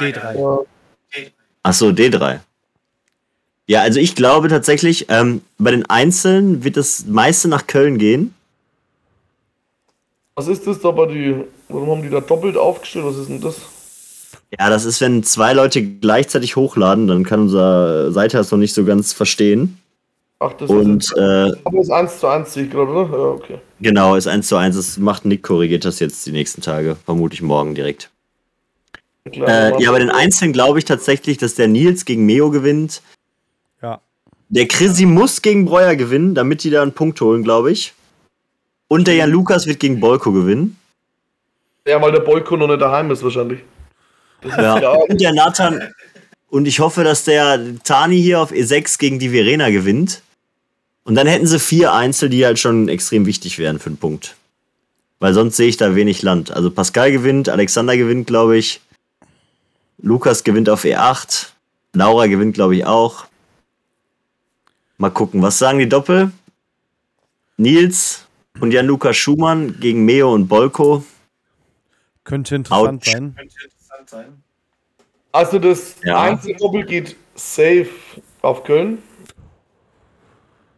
D3. Ja. Achso, D3. Ja, also ich glaube tatsächlich, ähm, bei den Einzelnen wird das meiste nach Köln gehen. Was ist das da bei die, warum haben die da doppelt aufgestellt? Was ist denn das? Ja, das ist, wenn zwei Leute gleichzeitig hochladen, dann kann unser Seite das noch nicht so ganz verstehen. Ach, das und, ist, äh, aber ist 1 zu 1 sehe ich gerade, oder? Ja, okay. Genau, ist 1 zu 1. Das macht Nick, korrigiert das jetzt die nächsten Tage, vermutlich morgen direkt. Klar, äh, ja, bei den Einzelnen glaube ich tatsächlich, dass der Nils gegen Meo gewinnt. Der Chrissy muss gegen Breuer gewinnen, damit die da einen Punkt holen, glaube ich. Und der Jan Lukas wird gegen Bolko gewinnen. Ja, weil der Bolko noch nicht daheim ist wahrscheinlich. Ja. ja. Und der Nathan. Und ich hoffe, dass der Tani hier auf E6 gegen die Verena gewinnt. Und dann hätten sie vier Einzel, die halt schon extrem wichtig wären für einen Punkt. Weil sonst sehe ich da wenig Land. Also Pascal gewinnt, Alexander gewinnt, glaube ich. Lukas gewinnt auf E8. Laura gewinnt, glaube ich, auch. Mal gucken, was sagen die Doppel? Nils und Jan-Lukas Schumann gegen Meo und Bolko. Könnte interessant Ouch. sein. Könnte interessant sein. Also das ja. Einzeldoppel geht safe auf Köln.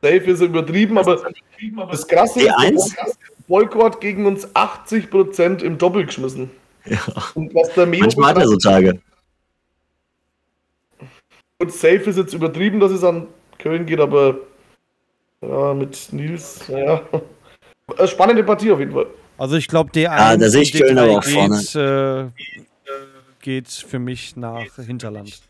Safe ist übertrieben, aber das Krasse ist, Bolko hat gegen uns 80% im Doppel geschmissen. Ja. Und was der Meo Manchmal hat er so Tage. Und safe ist jetzt übertrieben, dass es an Köln geht, aber ja, mit Nils, ja. Spannende Partie auf jeden Fall. Also ich glaube, D1 ja, da sehe ich Köln aber auch geht, äh, geht für mich nach Hinterland.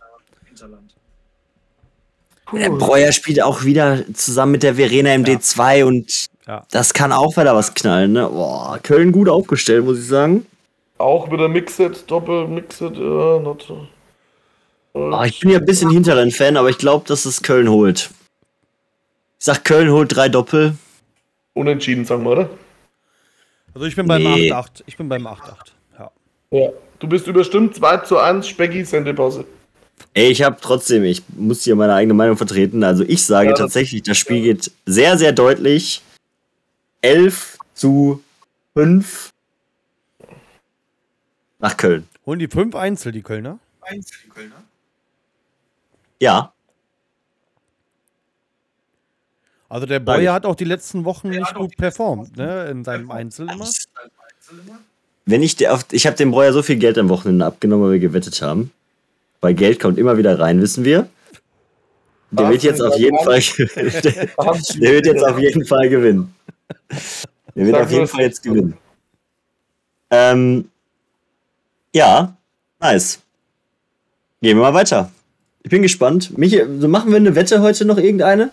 Der Breuer spielt auch wieder zusammen mit der Verena im ja. D2 und ja. das kann auch wieder was knallen. Ne? Boah, Köln gut aufgestellt, muss ich sagen. Auch wieder Mixed, Doppel, Mixed, ja, not, Oh, ich bin ja ein bisschen Hinterland-Fan, aber ich glaube, dass es Köln holt. Ich sag, Köln holt drei Doppel. Unentschieden, sagen wir, oder? Also ich bin beim nee. 8-8. Ich bin beim 8-8. Ja. ja. Du bist überstimmt 2 zu 1, Specki, Sendepause. Ey, ich habe trotzdem, ich muss hier meine eigene Meinung vertreten. Also ich sage ja, tatsächlich, das Spiel geht sehr, sehr deutlich 11 zu 5 nach Köln. Holen die 5 Einzel, die Kölner? Einzel, die Kölner? Ja. Also der Boy hat auch die letzten Wochen nicht gut performt, ne? In seinem Einzel immer. Wenn ich der auf, ich habe dem Breuer so viel Geld am Wochenende abgenommen, weil wir gewettet haben. Weil Geld kommt immer wieder rein, wissen wir. Der wird jetzt auf jeden Fall, der, der wird jetzt auf jeden Fall gewinnen. Der wird auf jeden Fall jetzt gewinnen. Ähm, ja, nice. Gehen wir mal weiter. Ich bin gespannt. Michi, so machen wir eine Wette heute noch irgendeine?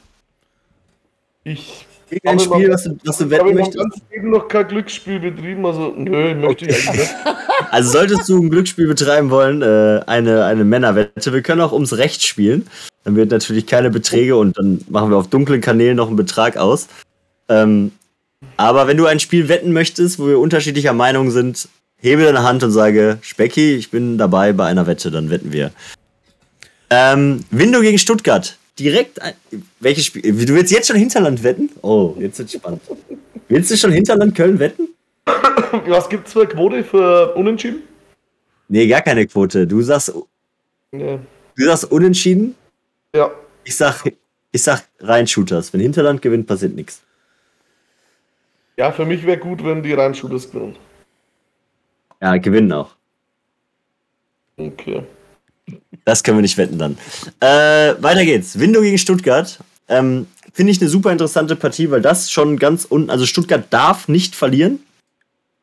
Ich. Irgendein Spiel, was du, was du wetten möchtest? Ich habe ganz Leben noch kein Glücksspiel betrieben, also nö, möchte okay. ich eigentlich nicht. Also solltest du ein Glücksspiel betreiben wollen, äh, eine, eine Männerwette, wir können auch ums Recht spielen. Dann wird natürlich keine Beträge und dann machen wir auf dunklen Kanälen noch einen Betrag aus. Ähm, aber wenn du ein Spiel wetten möchtest, wo wir unterschiedlicher Meinung sind, hebe deine Hand und sage, Specki, ich bin dabei bei einer Wette, dann wetten wir. Ähm, Window gegen Stuttgart. Direkt. Ein, welches Spiel? Du willst jetzt schon Hinterland wetten? Oh, jetzt wird spannend. Willst du schon Hinterland Köln wetten? Was gibt's für Quote für Unentschieden? Nee, gar keine Quote. Du sagst. Nee. Du sagst Unentschieden? Ja. Ich sag, ich sag rein Shooters. Wenn Hinterland gewinnt, passiert nichts. Ja, für mich wäre gut, wenn die rein Shooters gewinnen. Ja, gewinnen auch. Okay. Das können wir nicht wetten dann. Äh, weiter geht's. Window gegen Stuttgart. Ähm, Finde ich eine super interessante Partie, weil das schon ganz unten. Also Stuttgart darf nicht verlieren.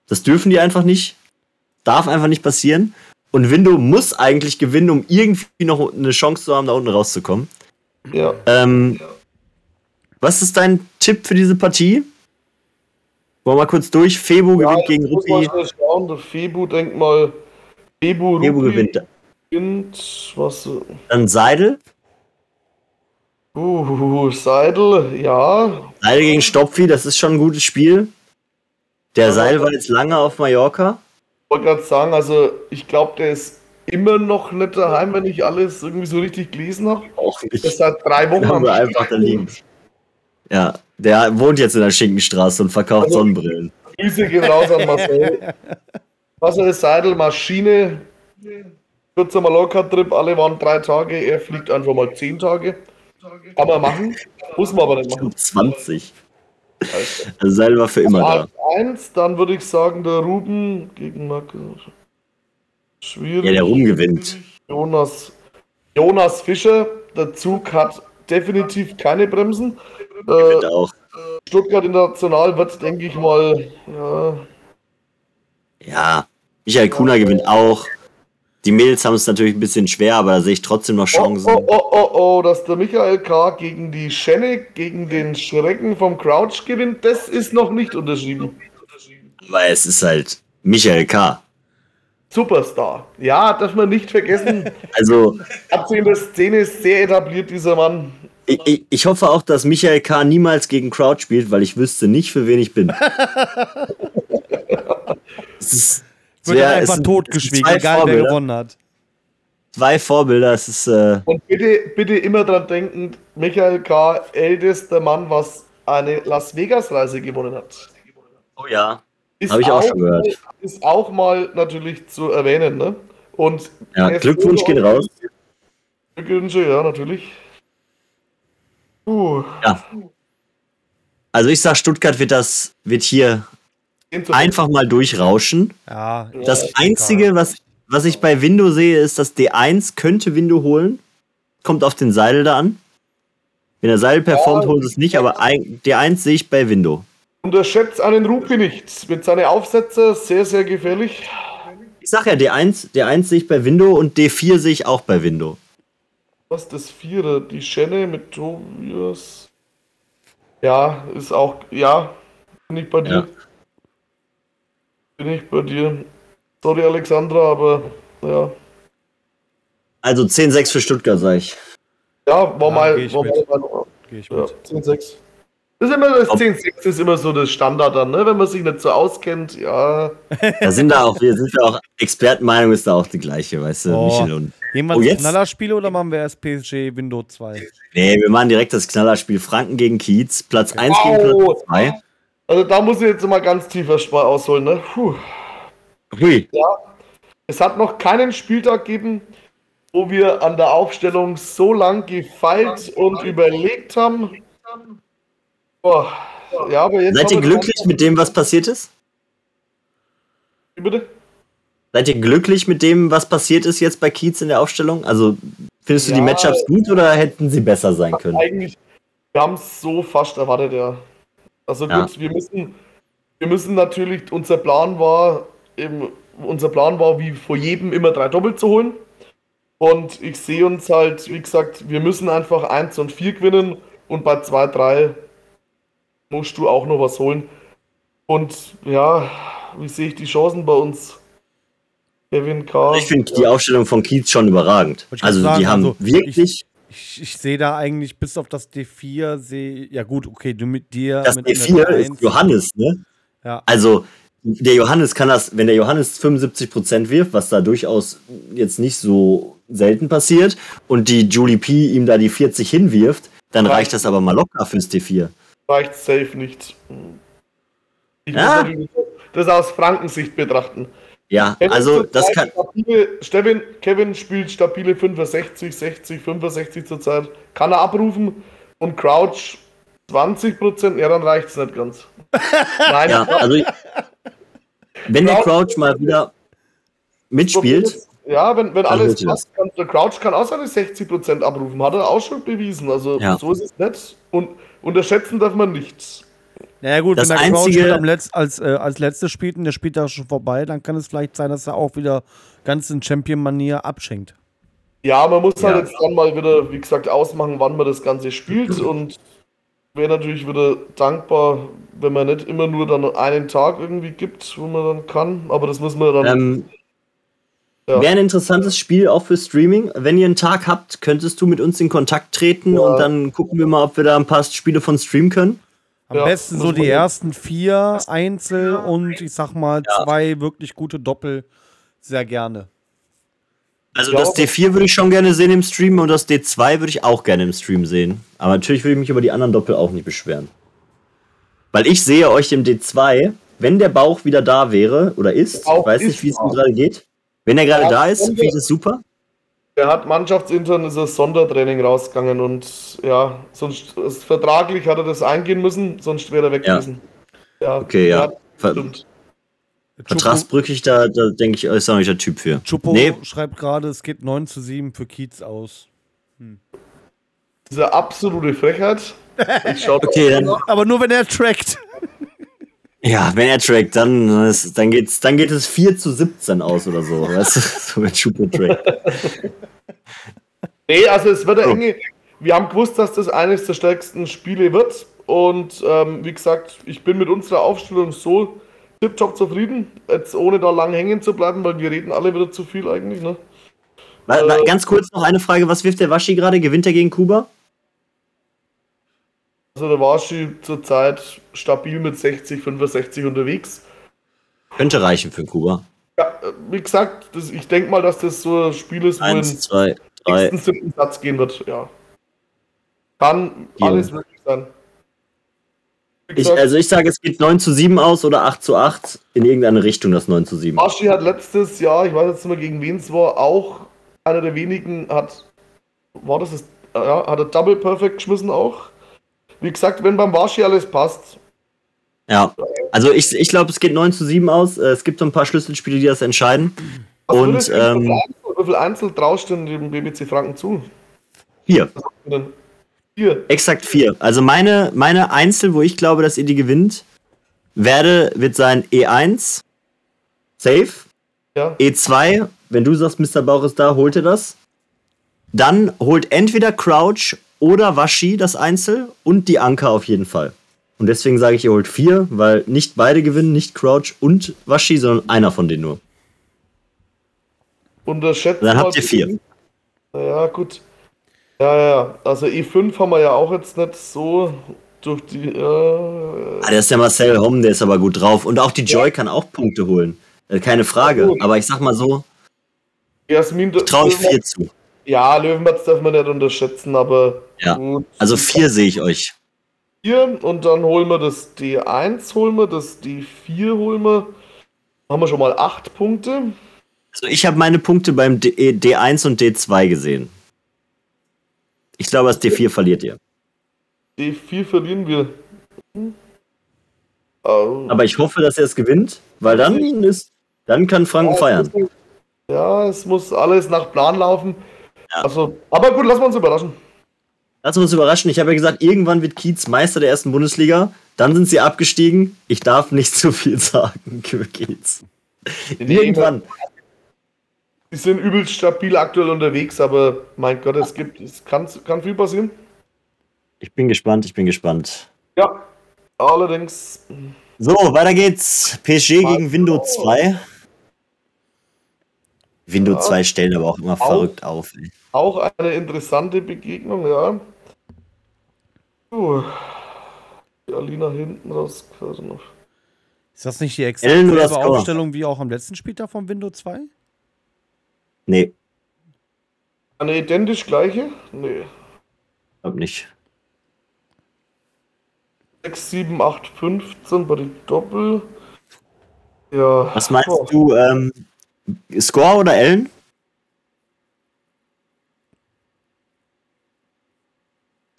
Das dürfen die einfach nicht. Darf einfach nicht passieren. Und Window muss eigentlich gewinnen, um irgendwie noch eine Chance zu haben, da unten rauszukommen. Ja. Ähm, was ist dein Tipp für diese Partie? Wollen wir mal kurz durch. Febu ja, gewinnt gegen Ruppi. Schauen. Der Febu denkt mal. Febu, Febu gewinnt. Kind, was. Dann Seidel. Uh, Seidel, ja. Seidel gegen Stopfi, das ist schon ein gutes Spiel. Der ja, Seil war jetzt lange auf Mallorca. Ich wollte gerade sagen, also ich glaube, der ist immer noch nicht daheim, wenn ich alles irgendwie so richtig gelesen habe. Auch nicht. Das seit drei Wochen am einfach da liegen. Ja. Der wohnt jetzt in der Schinkenstraße und verkauft also, Sonnenbrillen. Grüße gehen raus an Marcel. Ist Seidel, Maschine. Kurzer Mallorca-Trip, alle waren drei Tage, er fliegt einfach mal zehn Tage. Kann man machen, muss man aber nicht machen. 20. Also Seidel war für immer da. Eins, dann würde ich sagen, der Ruben gegen Markus. Schwierig. Ja, der Ruben gewinnt. Jonas, Jonas Fischer, der Zug hat definitiv keine Bremsen. Äh, auch. Stuttgart International wird, denke ich mal, ja. Ja, Michael Kuna gewinnt auch. Die Mädels haben es natürlich ein bisschen schwer, aber da sehe ich trotzdem noch Chancen. Oh, oh, oh, oh, dass der Michael K. gegen die Schenne, gegen den Schrecken vom Crouch gewinnt, das ist noch nicht unterschrieben. Weil es ist halt Michael K. Superstar. Ja, darf man nicht vergessen. Also. In der Szene sehr etabliert, dieser Mann. Ich, ich, ich, hoffe auch, dass Michael K. niemals gegen Crouch spielt, weil ich wüsste nicht, für wen ich bin. es ist, Wird wär, einfach totgeschwiegen, egal wer gewonnen hat. Zwei Vorbilder, es ist. Äh Und bitte, bitte immer dran denken, Michael K., ältester Mann, was eine Las Vegas-Reise gewonnen hat. Oh ja. Habe ich auch, auch schon gehört. Ist auch mal natürlich zu erwähnen, ne? Und ja, Glückwunsch geht raus. Glückwünsche, ja, natürlich. Uh. Ja. Also ich sag, Stuttgart wird das, wird hier einfach mal durchrauschen. Ja, das Einzige, was, was ich bei Windows sehe, ist, dass D1 könnte Windows holen. Kommt auf den Seil da an. Wenn der Seil performt, ja, holt es nicht, aber D1 sehe ich bei Windows. Unterschätzt einen Rupi nicht. Mit seinen Aufsätzen sehr, sehr gefährlich. Ich sag ja, D1, D1 sehe ich bei Windows und D4 sehe ich auch bei Windows. Was das Vierer? Die Schenne mit Tobias. Ja, ist auch. Ja, bin ich bei dir. Ja. Bin ich bei dir. Sorry, Alexandra, aber ja. Also 10-6 für Stuttgart, sag ich. Ja, war ja, mal. Geh ich war mit. mal geh ich ja, 10-6. Das ist immer das 10 6 ist immer so das Standard dann, ne? wenn man sich nicht so auskennt, ja. Da sind da auch, wir sind ja auch, Expertenmeinung ist da auch die gleiche, weißt du, oh. Michel und. Nehmen wir oh, das Knallerspiel oder machen wir erst PSG Windows 2? Nee, wir machen direkt das Knallerspiel Franken gegen Kiez, Platz 1 wow. gegen Platz 2. Also da muss ich jetzt mal ganz tiefer ausholen, ne? Puh. Hui. Ja. Es hat noch keinen Spieltag gegeben, wo wir an der Aufstellung so lang gefeilt und überlegt haben Oh, ja, aber jetzt Seid ihr glücklich mit dem, was passiert ist? Wie bitte? Seid ihr glücklich mit dem, was passiert ist jetzt bei Kiez in der Aufstellung? Also findest du ja, die Matchups gut oder hätten sie besser sein können? Eigentlich, wir haben es so fast erwartet, ja. Also gut, ja. wir müssen, wir müssen natürlich, unser Plan war, eben, unser Plan war, wie vor jedem immer drei Doppel zu holen. Und ich sehe uns halt, wie gesagt, wir müssen einfach 1 und 4 gewinnen und bei 2, 3 musst du auch noch was holen. Und ja, wie sehe ich die Chancen bei uns? Kevin K. Also ich finde die Aufstellung von Kiez schon überragend. Also sagen, die haben also wirklich. Ich, ich, ich sehe da eigentlich bis auf das D4 sehe ja gut, okay, du mit dir. Das mit D4 ist Johannes, ne? Ja. Also der Johannes kann das, wenn der Johannes 75% wirft, was da durchaus jetzt nicht so selten passiert, und die Julie P ihm da die 40 hinwirft, dann reicht das aber mal locker fürs D4 reicht safe nicht. Ich ja. muss das aus Frankensicht betrachten. Ja, Kevin also das kann. Stabile, Steven, Kevin spielt stabile 65, 60, 65 zurzeit. Kann er abrufen und Crouch 20 Prozent, ja, dann reicht es nicht ganz. Nein, ja, also ich, wenn der Crouch mal wieder mitspielt. Ja, wenn, wenn alles passt, kann, der Crouch kann auch seine 60 Prozent abrufen. Hat er auch schon bewiesen. Also ja. so ist es nicht. Und Unterschätzen darf man nichts. Naja gut, das wenn der einzige Crouch am Letz-, als, äh, als letztes spielt und der spielt da schon vorbei, dann kann es vielleicht sein, dass er auch wieder ganz in Champion-Manier abschenkt. Ja, man muss halt ja. jetzt dann mal wieder, wie gesagt, ausmachen, wann man das Ganze spielt und wäre natürlich wieder dankbar, wenn man nicht immer nur dann einen Tag irgendwie gibt, wo man dann kann, aber das muss man dann... Ähm, ja. Wäre ein interessantes Spiel auch für Streaming. Wenn ihr einen Tag habt, könntest du mit uns in Kontakt treten ja. und dann gucken wir mal, ob wir da ein paar Spiele von streamen können. Am ja, besten so die ersten vier Einzel und ich sag mal zwei wirklich gute Doppel sehr gerne. Also das D4 würde ich schon gerne sehen im Stream und das D2 würde ich auch gerne im Stream sehen. Aber natürlich würde ich mich über die anderen Doppel auch nicht beschweren. Weil ich sehe euch im D2, wenn der Bauch wieder da wäre oder ist, ich weiß nicht, wie es ihm gerade geht. Wenn er gerade da ist, finde ich das super. Er hat mannschaftsintern ist das Sondertraining rausgegangen und ja, sonst vertraglich hat er das eingehen müssen, sonst wäre er weg Ja. gewesen. Ja, Okay, ja. Ver stimmt. Vertragsbrüchig, da, da denke ich, ist auch nicht der Typ für. Chupo Nee. schreibt gerade, es geht 9 zu 7 für Kiez aus. Diese absolute Frechheit. Okay, dann, Aber nur wenn er trackt. Ja, wenn er trackt, dann, dann, geht's, dann geht es 4 zu 17 aus oder so. Weißt du, so mit Chupo trackt. Nee, also es wird So. enge. Wir haben gewusst, dass das eines der stärksten Spiele wird. Und ähm, wie gesagt, ich bin mit unserer Aufstellung so tipptopp zufrieden. Jetzt ohne da lang hängen zu bleiben, weil wir reden alle wieder zu viel eigentlich. Ne? Wa- wa- Äh. Ganz kurz noch eine Frage: Was wirft der Waschi gerade? Gewinnt er gegen Kuba? Also der Warschi zurzeit stabil mit 60, 65 unterwegs. Könnte reichen für Kuba. Ja, äh, wie gesagt, das, ich denke mal, dass das so ein Spiel ist, wo Eins, zwei, drei. nächsten, siebten Satz gehen wird. Ja. Kann Ja. alles möglich sein. Ich, also ich sage, es geht 9 zu 7 aus oder 8 zu 8 in irgendeine Richtung, das 9 zu 7. Aschi hat letztes Jahr, ich weiß jetzt nicht mehr gegen wen es war, auch einer der wenigen hat, war das das, ja, hat er Double Perfect geschmissen auch. Wie gesagt, wenn beim Waschi alles passt, Ja, also ich, ich glaube, es geht 9 zu 7 aus. Äh, Es gibt so ein paar Schlüsselspiele, die das entscheiden. was Und, du ähm, wie viel Einzel- wie traust du dem BBC Franken zu? Hier, Dann Hier, exakt vier. Also meine, meine Einzel, wo ich glaube, dass ihr die gewinnt, werde, wird sein E1, safe. ja. E2, wenn du sagst, Mr. Bauch ist da, holt er das. Dann holt entweder Crouch oder Waschi das Einzel und die Anker auf jeden Fall. Und deswegen sage ich, ihr holt vier, weil nicht beide gewinnen, nicht Crouch und Waschi, sondern einer von denen nur. Unterschätzt Dann habt ihr vier. Ja, gut. Ja, ja, also E5 haben wir ja auch jetzt nicht so durch die. Äh, Ah, der ist der Marcel Homm, der ist aber gut drauf. Und auch die Joy kann auch Punkte holen. Äh, Keine Frage. gut. Aber ich sag mal so, Jasmin, traue ich vier zu. Ja, Löwenmatz darf man nicht unterschätzen, aber Ja. gut. Also vier sehe ich euch. Vier und dann holen wir das D1, holen wir das D4, holen wir. Haben wir schon mal acht Punkte. Also ich habe meine Punkte beim D D1 und D2 gesehen. Ich glaube, das D4 verliert ihr. D4 verlieren wir. Hm. Aber ich hoffe, dass er es gewinnt, weil dann ist, dann kann Franken ja, feiern. Ja, es muss alles nach Plan laufen. Ja. Also, aber gut, lassen wir uns überraschen. Lass uns überraschen. Ich habe ja gesagt, irgendwann wird Kiez Meister der ersten Bundesliga. Dann sind sie abgestiegen. Ich darf nicht zu viel sagen Kiez. Irgendwann. Die sind übelst stabil aktuell unterwegs, aber mein Gott, es gibt, es kann, kann viel passieren. Ich bin gespannt, ich bin gespannt. Ja, allerdings. So, weiter geht's. PSG gegen Windows 2. Windows Ja. 2 stellen aber auch immer Auch. verrückt auf. Ey. Auch eine interessante Begegnung, ja. Uh, die Alina hinten raus. also noch. Ist das nicht die exakt Ellen oder selbe Score? Aufstellung wie auch am letzten Spieltag vom Windows 2? Nee, Eine identisch gleiche? Nee. glaub nicht. 6, 7, 8, 15 bei den Doppel. Ja. Was meinst Oh, du, ähm, Score oder Ellen?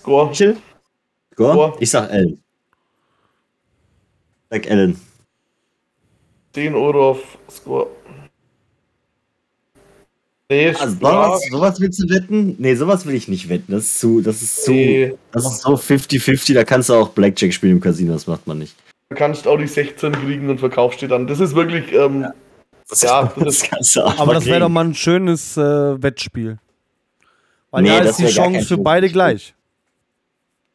Score. Score? Score. Ich sag Ellen. Sag Ellen. 10 Euro auf Score. Nee, Also, ja, sowas, sowas willst du wetten? Nee, sowas will ich nicht wetten. Das ist zu, das ist zu, Nee. das ist so 50-50, da kannst du auch Blackjack spielen im Casino, das macht man nicht. du kannst auch die 16 kriegen und verkaufst die dann. Das ist wirklich, ähm, Das, Ja, das, kannst du auch Aber das wäre doch mal ein schönes äh, Wettspiel. Weil Nee, da ist die Chance für beide gleich.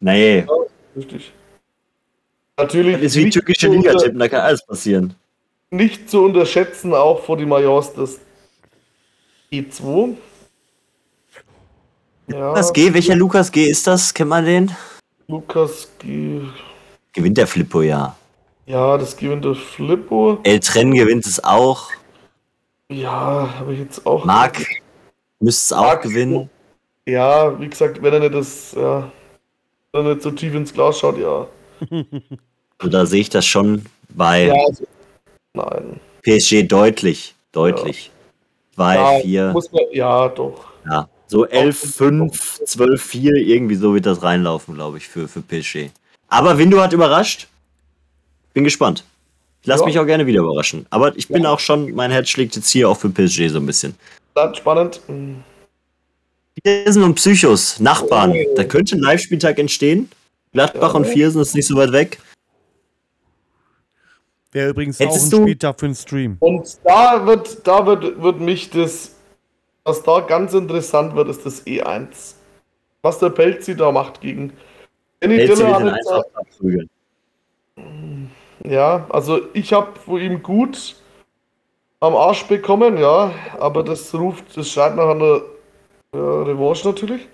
Nee, richtig. Natürlich das ist wie nicht türkische zu Liga tippen, da kann alles passieren. nicht zu unterschätzen, auch vor die Majors das E2. Ja, Lukas G, welcher Lukas G ist das? Kennt man den? Lukas G. Gewinnt der Flippo, ja. Ja, das gewinnt der Flippo. El Tren gewinnt es auch. Ja, habe ich jetzt auch. Marc müsste es auch Marc- gewinnen. Ja, wie gesagt, wenn er nicht das, ja, wenn er nicht so tief ins Glas schaut, ja. Also da sehe ich das schon bei ja, also, nein. PSG deutlich, deutlich. 2, 4. Ja, doch. Ja, so 11, 5, 12, 4, irgendwie so wird das reinlaufen, glaube ich, für, für PSG. Aber Window hat überrascht. Bin gespannt. Ich lasse ja. mich auch gerne wieder überraschen. Aber ich bin ja. auch schon, mein Herz schlägt jetzt hier auch für PSG so ein bisschen. Dann spannend. Viersen und Psychos, Nachbarn. Oh. Da könnte ein Live-Spieltag entstehen. Gladbach ja. und Viersen ist nicht so weit weg. Wäre übrigens Hättest auch ein Spieltag für einen Stream. Und da wird, da wird, wird mich das, was da ganz interessant wird, ist das E1. Was der Pelzi da macht gegen Danny Diller Ja, also ich habe von ihm gut am Arsch bekommen, ja, aber das ruft, das schreit nach einer ja, Revanche natürlich.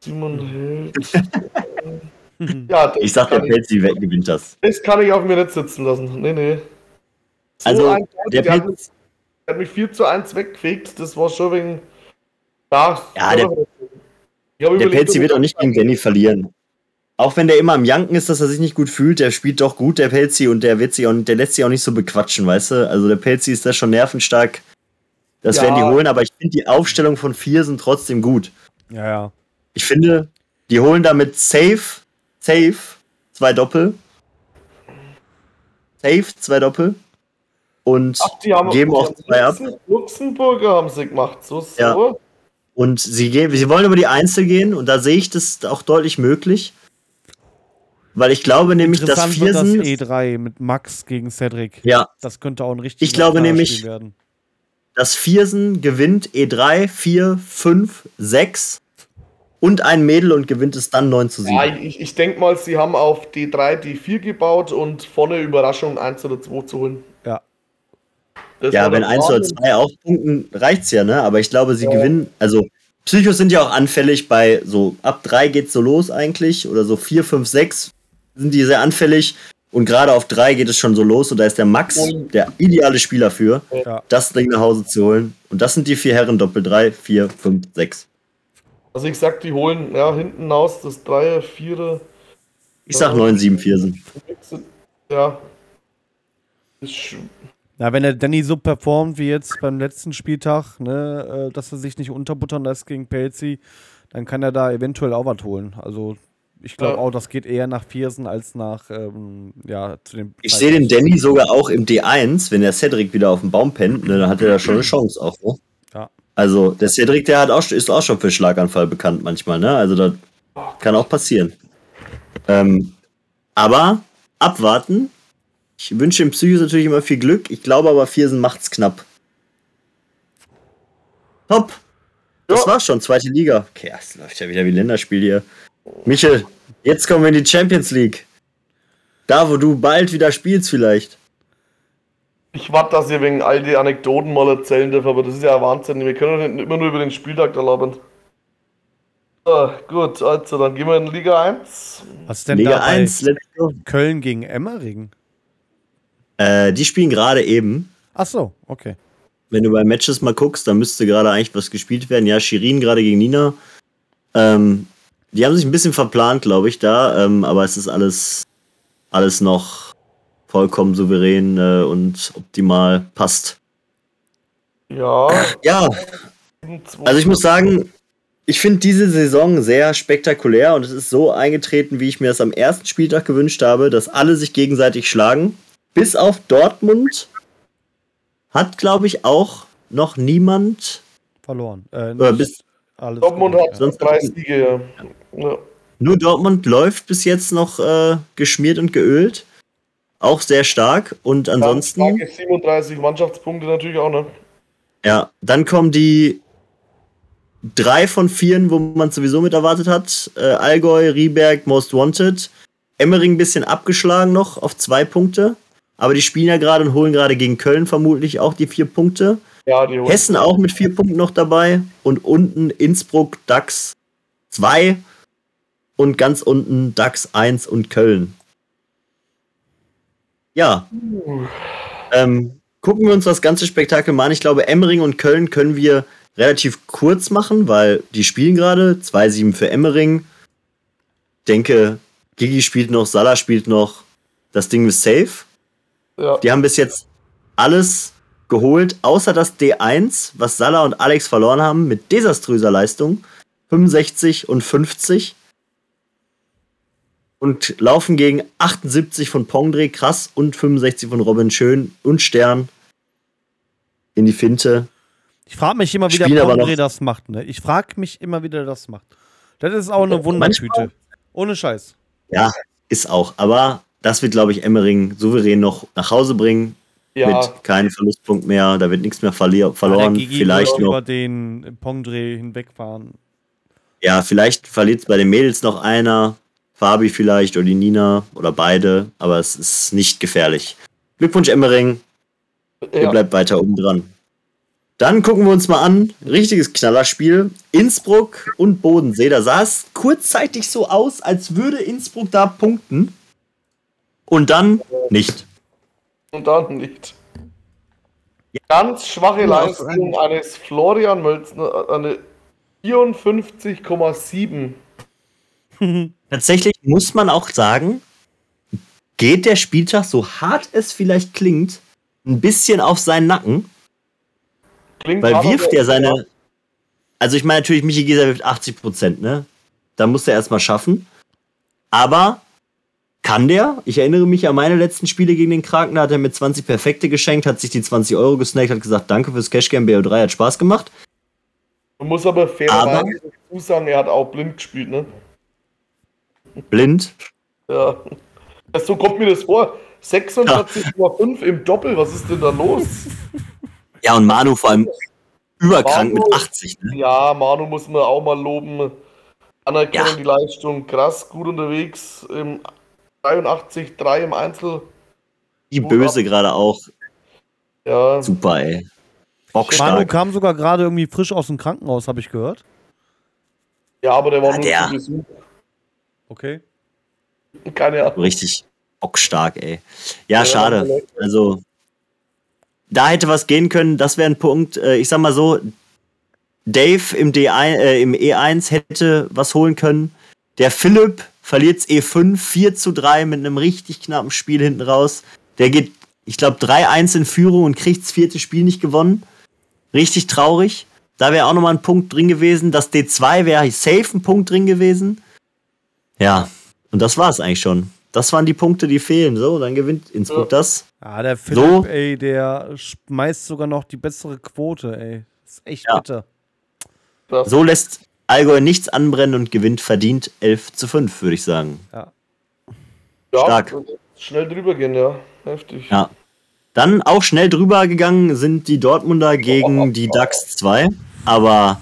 Simon Held. ja, ich sag, der Pelzi gewinnt das. Das kann ich auf mir nicht sitzen lassen. Nee, nee. So also, ein, der, der, hat hat mich 4 zu 1 weggefegt. Das war schon wegen. Ja, ja der, der Pelzi wird auch nicht gegen Danny verlieren. Auch wenn der immer am Janken ist, dass er sich nicht gut fühlt, der spielt doch gut, der Pelzi, und der wird sich auch, der lässt sich auch nicht so bequatschen, weißt du? Also der Pelzi ist da schon nervenstark. Das ja. werden die holen, aber ich finde die Aufstellung von vier sind trotzdem gut. Ja, ja. Ich finde, die holen damit safe, safe, zwei Doppel. Safe, zwei Doppel. Und Ach, geben auch zwei ab. Luxemburger haben sie gemacht, so, so. Ja. Und sie, gehen, sie wollen über die Einzel gehen und da sehe ich das auch deutlich möglich. Weil ich glaube nämlich, dass Viersen. das E3 mit Max gegen Cedric. Ja. Das könnte auch ein richtig Ich glaube nämlich, werden dass Viersen gewinnt E3, 4, 5, 6 und ein Mädel und gewinnt es dann 9 zu 7. Ja, ich, ich denke mal, sie haben auf D3 D4 gebaut und vorne Überraschung 1 oder 2 zu holen. Ja. Das ja, wenn 1 oder 2 aufpunkten, reicht es ja, ne? Aber ich glaube, sie ja. gewinnen, also Psychos sind ja auch anfällig bei so ab 3 geht's so los eigentlich oder so 4, 5, 6 sind die sehr anfällig und gerade auf drei geht es schon so los und da ist der Max der ideale Spieler für, ja. das Ding nach Hause zu holen. Und das sind die vier Herren Doppel 3, 4, 5, 6. Also ich sag, die holen ja hinten aus das Dreier, Vierer. Ich sag 9, 7, 4 sind. Ja. Na, wenn der Danny so performt wie jetzt beim letzten Spieltag, ne, äh, dass er sich nicht unterbuttern lässt gegen Pelzi, dann kann er da eventuell auch was holen. Also ich glaube auch, das geht eher nach Viersen als nach, ähm, ja, zu dem. Ich sehe den Danny sogar auch im D1, wenn der Cedric wieder auf dem Baum pennt, ne, dann hat er da schon eine Chance auch, ne? Ja. Also, der Cedric, der hat auch, ist auch schon für Schlaganfall bekannt manchmal, ne? Also, das kann auch passieren. Ähm, aber abwarten. Ich wünsche dem Psychos natürlich immer viel Glück. Ich glaube aber, Viersen macht's knapp. Top. Das war's schon, zweite Liga. Okay, es läuft ja wieder wie Länderspiel hier. Michel, jetzt kommen wir in die Champions League. Da, wo du bald wieder spielst, vielleicht. Ich warte, dass ihr wegen all die Anekdoten mal erzählen dürft, aber das ist ja Wahnsinn. Wir können nicht immer nur über den Spieltag erlauben. Ah, gut, also dann gehen wir in Liga 1. Was ist denn Liga da 1, let's go. Köln gegen Emmering? Äh, die spielen gerade eben. Ach so, okay. Wenn du bei Matches mal guckst, dann müsste gerade eigentlich was gespielt werden. Ja, Shirin gerade gegen Nina. Ähm, die haben sich ein bisschen verplant, glaube ich, da, ähm, aber es ist alles, alles noch vollkommen souverän äh, und optimal passt. Ja. Ja. Also ich muss sagen, ich finde diese Saison sehr spektakulär und es ist so eingetreten, wie ich mir das am ersten Spieltag gewünscht habe, dass alle sich gegenseitig schlagen. Bis auf Dortmund hat, glaube ich, auch noch niemand verloren. Äh, oder bis, alles Dortmund gut, hat sonst drei Siege, ja. Nur Dortmund läuft bis jetzt noch äh, geschmiert und geölt. Auch sehr stark. Und ansonsten. Ja, 37 Mannschaftspunkte natürlich auch, ne? Ja, dann kommen die drei von vieren, wo man sowieso mit erwartet hat. Äh, Allgäu, Rieberg, Most Wanted. Emmering ein bisschen abgeschlagen noch auf zwei Punkte. Aber die spielen ja gerade und holen gerade gegen Köln vermutlich auch die vier Punkte. Ja, Hessen auch mit vier Punkten noch dabei. Und unten Innsbruck, DAX 2 und ganz unten DAX 1 und Köln. Ja. Ähm, gucken wir uns das ganze Spektakel mal an. Ich glaube, Emmering und Köln können wir relativ kurz machen, weil die spielen gerade. 2-7 für Emmering. Ich denke, Gigi spielt noch, Salah spielt noch. das Ding ist safe. Ja. Die haben bis jetzt alles geholt, außer das D1, was Salah und Alex verloren haben, mit desaströser Leistung. 65 und 50. Und laufen gegen 78 von Pongdre, krass, und 65 von Robin Schön und Stern in die Finte. Ich frage mich immer, wie der Pongdre das macht. Ne? Ich frage mich immer, wie der das macht. Das ist auch eine Wundertüte. Ohne Scheiß. Ja, ist auch. Aber das wird, glaube ich, Emmering souverän noch nach Hause bringen. Ja. Mit keinem Verlustpunkt mehr. Da wird nichts mehr verloren. Ja, vielleicht noch. über den Pongdre hinwegfahren. Ja, vielleicht verliert es bei den Mädels noch einer. Fabi vielleicht oder die Nina oder beide. Aber es ist nicht gefährlich. Glückwunsch, Emmering. Ja. Ihr bleibt weiter oben dran. Dann gucken wir uns mal an. Richtiges Knallerspiel. Innsbruck und Bodensee. Da sah es kurzzeitig so aus, als würde Innsbruck da punkten. Und dann nicht. Und dann nicht. Ganz schwache Leistung eines Florian Mölzner, eine 54,7. Tatsächlich muss man auch sagen, geht der Spieltag, so hart es vielleicht klingt, ein bisschen auf seinen Nacken. Klingt weil wirft er seine. Also ich meine natürlich, Michi Gieser wirft 80 Prozent, ne? Da muss er erstmal schaffen. Aber kann der? Ich erinnere mich an meine letzten Spiele gegen den Kraken, da hat er mit 20 Perfekte geschenkt, hat sich die 20 Euro gesnackt, hat gesagt, danke fürs Cashgame BO3, hat Spaß gemacht. Man muss aber fairerweise dazu sagen, er hat auch blind gespielt, ne? Blind? Ja. So kommt mir das vor. 46,5 ja. im Doppel, was ist denn da los? Ja, und Manu vor allem überkrank Manu, mit 80. Ne? Ja, Manu muss man auch mal loben. Anerkennen ja. die Leistung, krass, gut unterwegs. Im 83, 3 im Einzel. Die Böse gerade auch. Ja. Super, ey. Bockstark. Manu kam sogar gerade irgendwie frisch aus dem Krankenhaus, habe ich gehört. Ja, aber der war ja, nur der. Okay. Keine Ahnung. Richtig bockstark, ey. Ja, ja schade. Also, da hätte was gehen können, das wäre ein Punkt. Äh, ich sag mal so, Dave im, D1, äh, im E1 hätte was holen können. Der Philipp verliert E5 4 zu 3 mit einem richtig knappen Spiel hinten raus. Der geht, ich glaube, 3-1 in Führung und kriegt das vierte Spiel nicht gewonnen. Richtig traurig. Da wäre auch nochmal ein Punkt drin gewesen. Das D2 wäre safe ein Punkt drin gewesen. Ja, und das war es eigentlich schon. Das waren die Punkte, die fehlen. So, dann gewinnt Innsbruck ja. das. Ja, der Philipp, so. ey, der schmeißt sogar noch die bessere Quote, ey. Das ist echt ja. bitter. So lässt Allgäu nichts anbrennen und gewinnt verdient 11 zu 5, würde ich sagen. Ja. Stark. schnell drüber gehen, ja. Heftig. Ja. Dann auch schnell drüber gegangen sind die Dortmunder gegen die DAX 2. Aber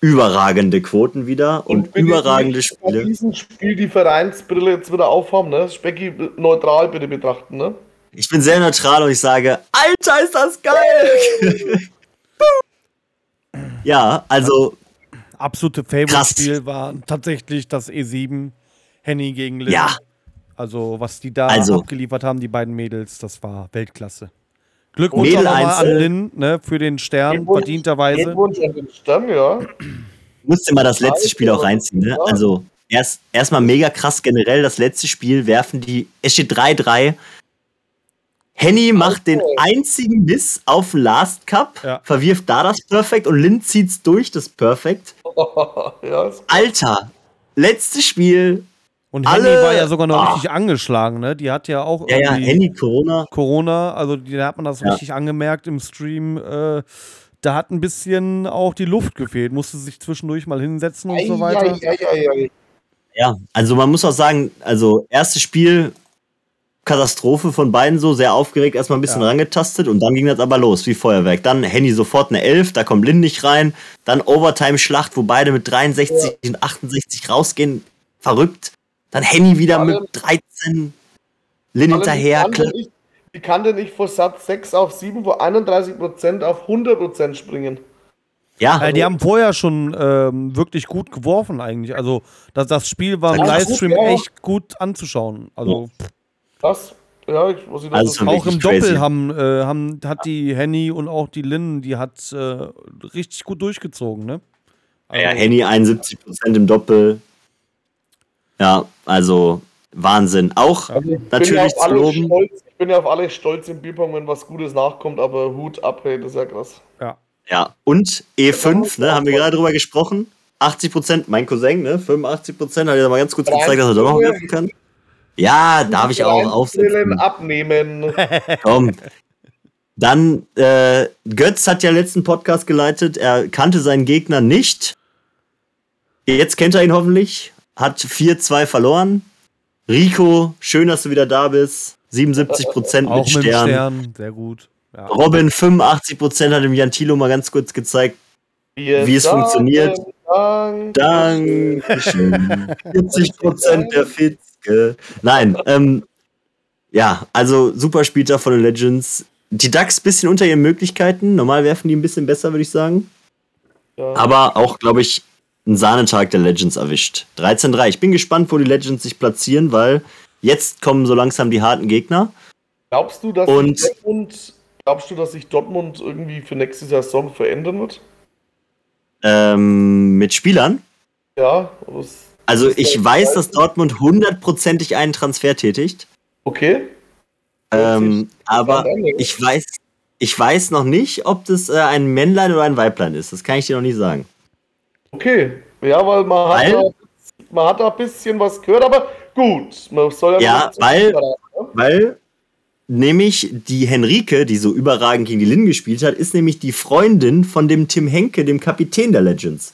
überragende Quoten wieder und, und überragende Spiele. diesem Spiel die Vereinsbrille jetzt wieder aufhaben, ne? Specki neutral bitte betrachten, ne? Ich bin sehr neutral und ich sage, Alter, ist das geil! ja, also. Absolute Favorite-Spiel war tatsächlich das E7 Henny gegen Lynn. Ja. Also, was die da also, abgeliefert haben, die beiden Mädels, das war Weltklasse. Glückwunsch Mädel an Lynn ne, für den Stern, Glückwunsch, verdienterweise. Glückwunsch an den Stern, ja. Musste mal das letzte Spiel auch reinziehen. Ne? Also erst erstmal mega krass generell das letzte Spiel werfen die. Es steht 3-3. Henny macht den einzigen Miss auf Last Cup, ja. verwirft da das Perfekt und Lynn zieht's durch das Perfekt. ja, Alter, letztes Spiel, und Henny war ja sogar noch ah. richtig angeschlagen, ne? Die hat ja auch ja, ja, Henny Corona. Corona, also da hat man das ja. richtig angemerkt im Stream. Äh, da hat ein bisschen auch die Luft gefehlt, musste sich zwischendurch mal hinsetzen und ei, so weiter. Ei, ei, ja, also man muss auch sagen, also erstes Spiel Katastrophe von beiden so, sehr aufgeregt, erstmal ein bisschen ja. rangetastet und dann ging das aber los, wie Feuerwerk. Dann Henny sofort eine 11, da kommt Lynn nicht rein. Dann Overtime-Schlacht, wo beide mit 63 ja. und 68 rausgehen. Verrückt. Dann Henny wieder Alle, mit 13 Lin hinterher. Wie kann denn nicht vor Satz 6 auf 7, wo 31% auf 100% springen? Ja. Also, die haben vorher schon ähm, wirklich gut geworfen eigentlich. Also das, das Spiel war im Livestream gut, ja. echt gut anzuschauen. Also Was? Ja, ich, was ich also auch im crazy. Doppel haben, äh, haben, hat die Henny und auch die Lynn, die hat äh, richtig gut durchgezogen, ne? Also, ja, Henny 71% im Doppel, ja, also Wahnsinn. Auch also natürlich zu loben. Stolz, ich bin ja auf alle stolz im Bierpong, wenn was Gutes nachkommt, aber Hut ab, hey, das ist ja krass. Ja. Ja, und E5, ne, haben wir gerade drüber gesprochen. 80 Prozent, mein Cousin, ne, 85 Prozent, hat er mal ganz kurz gezeigt, dass er doch noch werfen kann. Ja, darf ich auch aufsetzen. abnehmen. Komm. Dann, äh, Götz hat ja letzten Podcast geleitet, er kannte seinen Gegner nicht. Jetzt kennt er ihn hoffentlich. Hat 4-2 verloren. Rico, schön, dass du wieder da bist. 77 Prozent mit, mit Stern. Stern. Sehr gut. Ja. Robin, 85 Prozent hat dem Jan Thilo mal ganz kurz gezeigt, Wir wie es funktioniert. Dank. Dankeschön. 40 Prozent der Nein, ähm, ja, also super Spieler von den Legends. Die Ducks bisschen unter ihren Möglichkeiten. Normal werfen die ein bisschen besser, würde ich sagen. Ja. Aber auch, glaube ich, einen Sahnetag der Legends erwischt. 13-3. Ich bin gespannt, wo die Legends sich platzieren, weil jetzt kommen so langsam die harten Gegner. Glaubst du, dass Und Dortmund, glaubst du, dass sich Dortmund irgendwie für nächste Saison verändern wird? Ähm, mit Spielern? Ja. Also ich weiß, dass Dortmund hundertprozentig einen Transfer tätigt. Okay. Ähm, aber ich weiß, ich weiß noch nicht, ob das äh, ein Männlein oder ein Weiblein ist. Das kann ich dir noch nicht sagen. Okay, ja, weil man weil, hat, da, man hat da ein bisschen was gehört, aber gut. Man soll ja, ja weil, ne? weil nämlich die Henrike, die so überragend gegen die Lin gespielt hat, ist nämlich die Freundin von dem Tim Henke, dem Kapitän der Legends.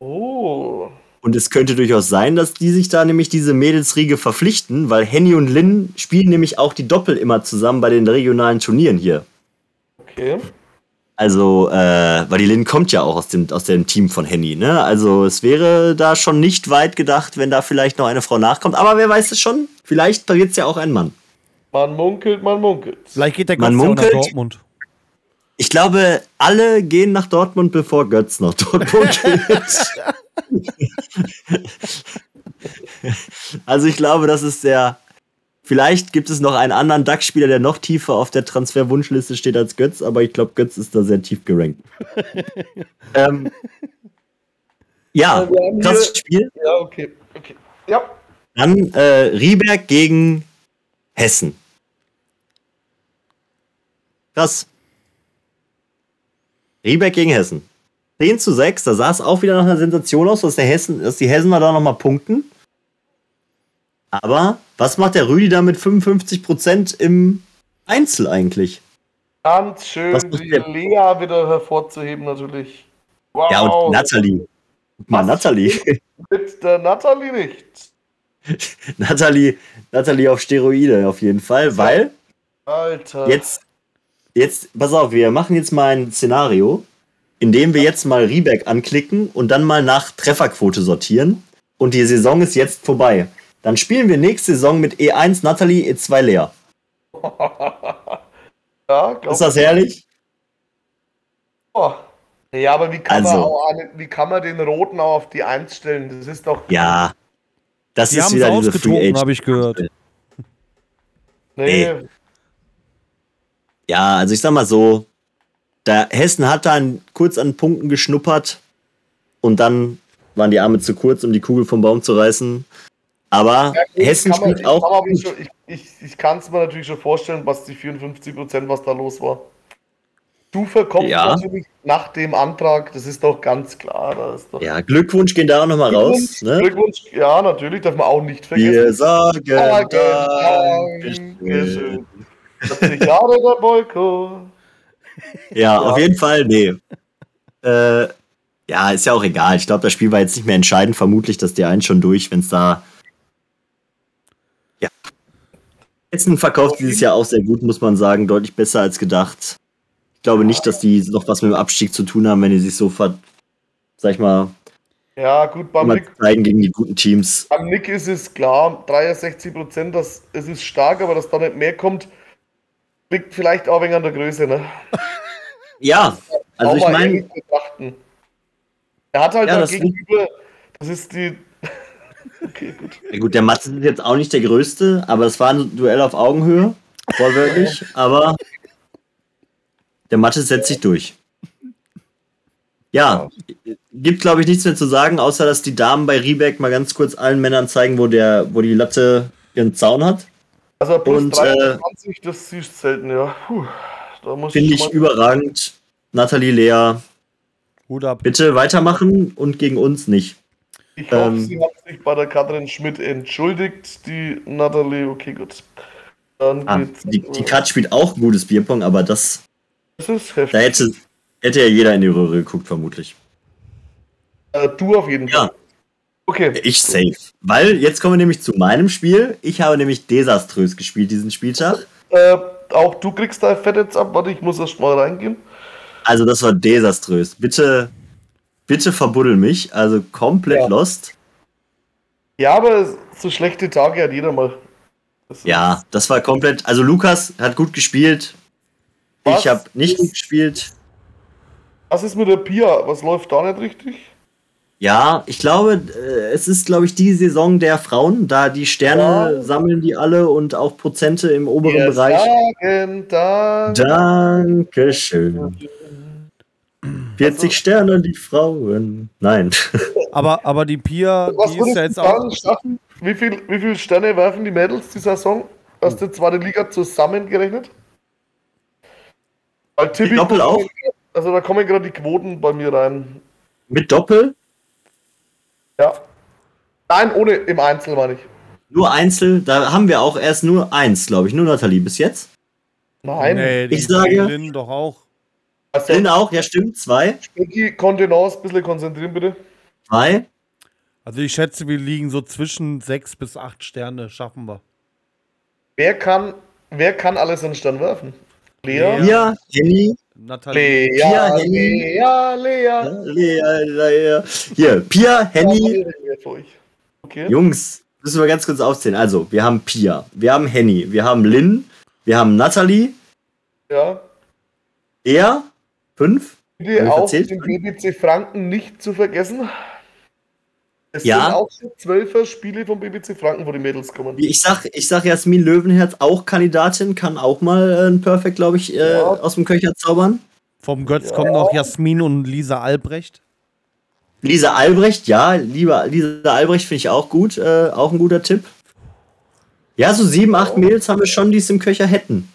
Oh. Und es könnte durchaus sein, dass die sich da nämlich diese Mädelsriege verpflichten, weil Henny und Lin spielen nämlich auch die Doppel immer zusammen bei den regionalen Turnieren hier. Okay. Also, äh, weil die Lin kommt ja auch aus dem, aus dem Team von Henny, ne? Also, es wäre da schon nicht weit gedacht, wenn da vielleicht noch eine Frau nachkommt. Aber wer weiß es schon? Vielleicht passiert es ja auch ein Mann. Man munkelt, man munkelt. Vielleicht geht der Götz nach Dortmund. Ich glaube, alle gehen nach Dortmund, bevor Götz nach Dortmund geht. also, ich glaube, das ist der Vielleicht gibt es noch einen anderen DAX-Spieler, der noch tiefer auf der Transferwunschliste steht als Götz, aber ich glaube, Götz ist da sehr tief gerankt. ähm, ja, krasses Spiel. Ja, okay. okay. Ja. Dann äh, Rieberg gegen Hessen. Krass. Rieberg gegen Hessen. 10 zu 6, da sah es auch wieder nach einer Sensation aus, dass, der Hessen, dass die Hessener da nochmal punkten. Aber was macht der Rüdi da mit 55% im Einzel eigentlich? Ganz schön, die Lea wieder hervorzuheben natürlich. Wow. Ja, und Natalie. Mal Natalie. Mit der Natalie nicht. Natalie, Natalie auf Steroide auf jeden Fall, weil Alter. Jetzt, jetzt, pass auf, wir machen jetzt mal ein Szenario, in dem wir jetzt mal Reback anklicken und dann mal nach Trefferquote sortieren. Und die Saison ist jetzt vorbei. Dann spielen wir nächste Saison mit E1 Natalie, E2 Lea. ja, Ist das herrlich? Oh. Ja, aber wie kann, also, man auch, wie kann man den Roten auch auf die 1 stellen? Das ist doch. Ja. Das die ist wieder diese Free habe ich gehört. Nee. nee. Ja, also ich sag mal so, der Hessen hat dann kurz an Punkten geschnuppert und dann waren die Arme zu kurz, um die Kugel vom Baum zu reißen. Aber ja, Hessen man, spielt auch. ich, ich, ich, ich kann es mir natürlich schon vorstellen, was die 54 Prozent, was da los war. Stufe kommt ja. natürlich nach dem Antrag, das ist doch ganz klar. Doch ja, Glückwunsch gehen da auch nochmal raus. Ne? Glückwunsch, ja, natürlich, darf man auch nicht vergessen. Wir sagen Dankeschön. 40 Jahre der Boyko. Ja, auf jeden Fall, nee. Äh, ja, ist ja auch egal. Ich glaube, das Spiel war jetzt nicht mehr entscheidend. Vermutlich dass die einen schon durch, wenn es da ja. Essen verkauft dieses Jahr auch sehr gut, muss man sagen. Deutlich besser als gedacht. Ich glaube nicht, dass die noch was mit dem Abstieg zu tun haben, wenn die sich so ver, sag ich mal, ja, gut, beim Nick, zeigen gegen die guten Teams. Beim Nick ist es klar, 63 Prozent, das, es ist stark, aber dass da nicht mehr kommt, liegt vielleicht auch wegen an der Größe, ne? ja, also ich meine. Er hat halt ja, gegenüber, das ist die Okay, gut. Ja, gut, der Matze ist jetzt auch nicht der größte, aber es war ein Duell auf Augenhöhe, vorwörtlich, aber der Mathe setzt sich durch. Ja, gibt glaube ich nichts mehr zu sagen, außer dass die Damen bei Riebeck mal ganz kurz allen Männern zeigen, wo, der, wo die Latte ihren Zaun hat. Also plus und, 23, äh, das siehst du selten, ja. Finde ich überragend. Nathalie Lea, Hut ab. bitte weitermachen und gegen uns nicht. Ich hoffe, ähm, sie hat sich bei der Katrin Schmidt entschuldigt, die Nathalie. Okay, gut. Dann ah, die, die Kat spielt auch ein gutes Bierpong, aber das. Das ist heftig. Da hätte, hätte ja jeder in die Röhre geguckt, vermutlich. Äh, du auf jeden Fall. Okay. Ich safe. Weil jetzt kommen wir nämlich zu meinem Spiel. Ich habe nämlich desaströs gespielt diesen Spieltag. Äh, auch du kriegst da Fett jetzt ab. Warte, ich muss erst mal reingehen. Also das war desaströs. Bitte, bitte verbuddel mich. Also komplett ja. lost. Ja, aber so schlechte Tage hat jeder mal. Das ja, das war komplett. Also Lukas hat gut gespielt. Was ich habe nicht gut gespielt. Was ist mit der Pia? Was läuft da nicht richtig? Ja, ich glaube, äh, es ist, glaube ich, die Saison der Frauen, da die Sterne ja. sammeln die alle und auch Prozente im oberen Wir Bereich. Sagen Dank. Dankeschön. 40 also, Sterne die Frauen. Nein. Aber, aber die Pia, Was die ist ja jetzt auch. Schaffen? Wie viele wie viel Sterne werfen die Mädels die Saison? Hast du zweite Liga zusammengerechnet? Weil Tippi Doppel auch? Also da kommen gerade die Quoten bei mir rein. Mit Doppel? Ja. Nein, ohne im Einzel, meine ich. Nur Einzel, da haben wir auch erst nur eins, glaube ich. Nur Nathalie bis jetzt. Nein. Nee, ich sage. Lynn doch auch. Also, Lynn auch, ja stimmt, zwei. Specki, Kontenance, ein bisschen konzentrieren, bitte. Zwei. Also ich schätze, wir liegen so zwischen sechs bis acht Sterne, schaffen wir. Wer kann, wer kann alles in den Stern werfen? Lea? Lea, Henny, Nathalie. Lea, Pia, Henny. Lea, Lea. Lea, Lea. Hier, Pia, Henny. Okay. Jungs, müssen wir ganz kurz aufzählen. Also, wir haben Pia, wir haben Henny, wir haben Lynn, wir haben Nathalie. Ja. Er, fünf. Bitte auch den BBC Franken nicht zu vergessen. Es ja. sind auch schon zwölfer Spiele vom BBC Franken, wo die Mädels kommen. Ich sag, ich sag Jasmin Löwenherz, auch Kandidatin, kann auch mal äh, ein Perfect, glaube ich, äh, ja. aus dem Köcher zaubern. Vom Götz ja. kommen noch Jasmin und Lisa Albrecht. Lisa Albrecht, ja, lieber Lisa Albrecht finde ich auch gut, äh, auch ein guter Tipp. Ja, so sieben, acht Mädels haben wir schon, die es im Köcher hätten.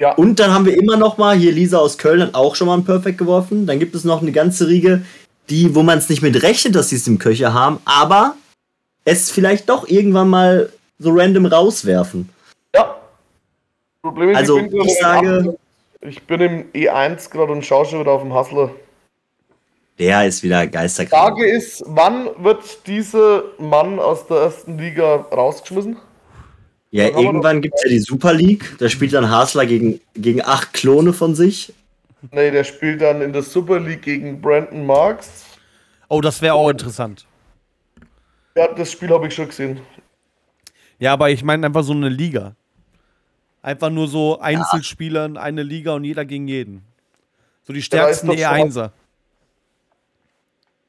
Ja. Und dann haben wir immer noch mal, hier Lisa aus Köln hat auch schon mal ein Perfect geworfen. Dann gibt es noch eine ganze Riege, die, wo man es nicht mit rechnet, dass sie es im Köcher haben, aber es vielleicht doch irgendwann mal so random rauswerfen. Ja. Problem ist, also, ich, bin ich sage. Ich bin im E1 gerade und schaue schon wieder auf dem Hustler. Der ist wieder geisterkrank. Frage ist, wann wird dieser Mann aus der ersten Liga rausgeschmissen? Ja, irgendwann gibt es ja die Super League. Da spielt dann Hasler gegen, gegen acht Klone von sich. Nee, der spielt dann in der Super League gegen Brandon Marks. Oh, das wäre auch interessant. Ja, das Spiel habe ich schon gesehen. Ja, aber ich meine einfach so eine Liga. Einfach nur so Einzelspieler in eine Liga und jeder gegen jeden. So die stärksten E1er.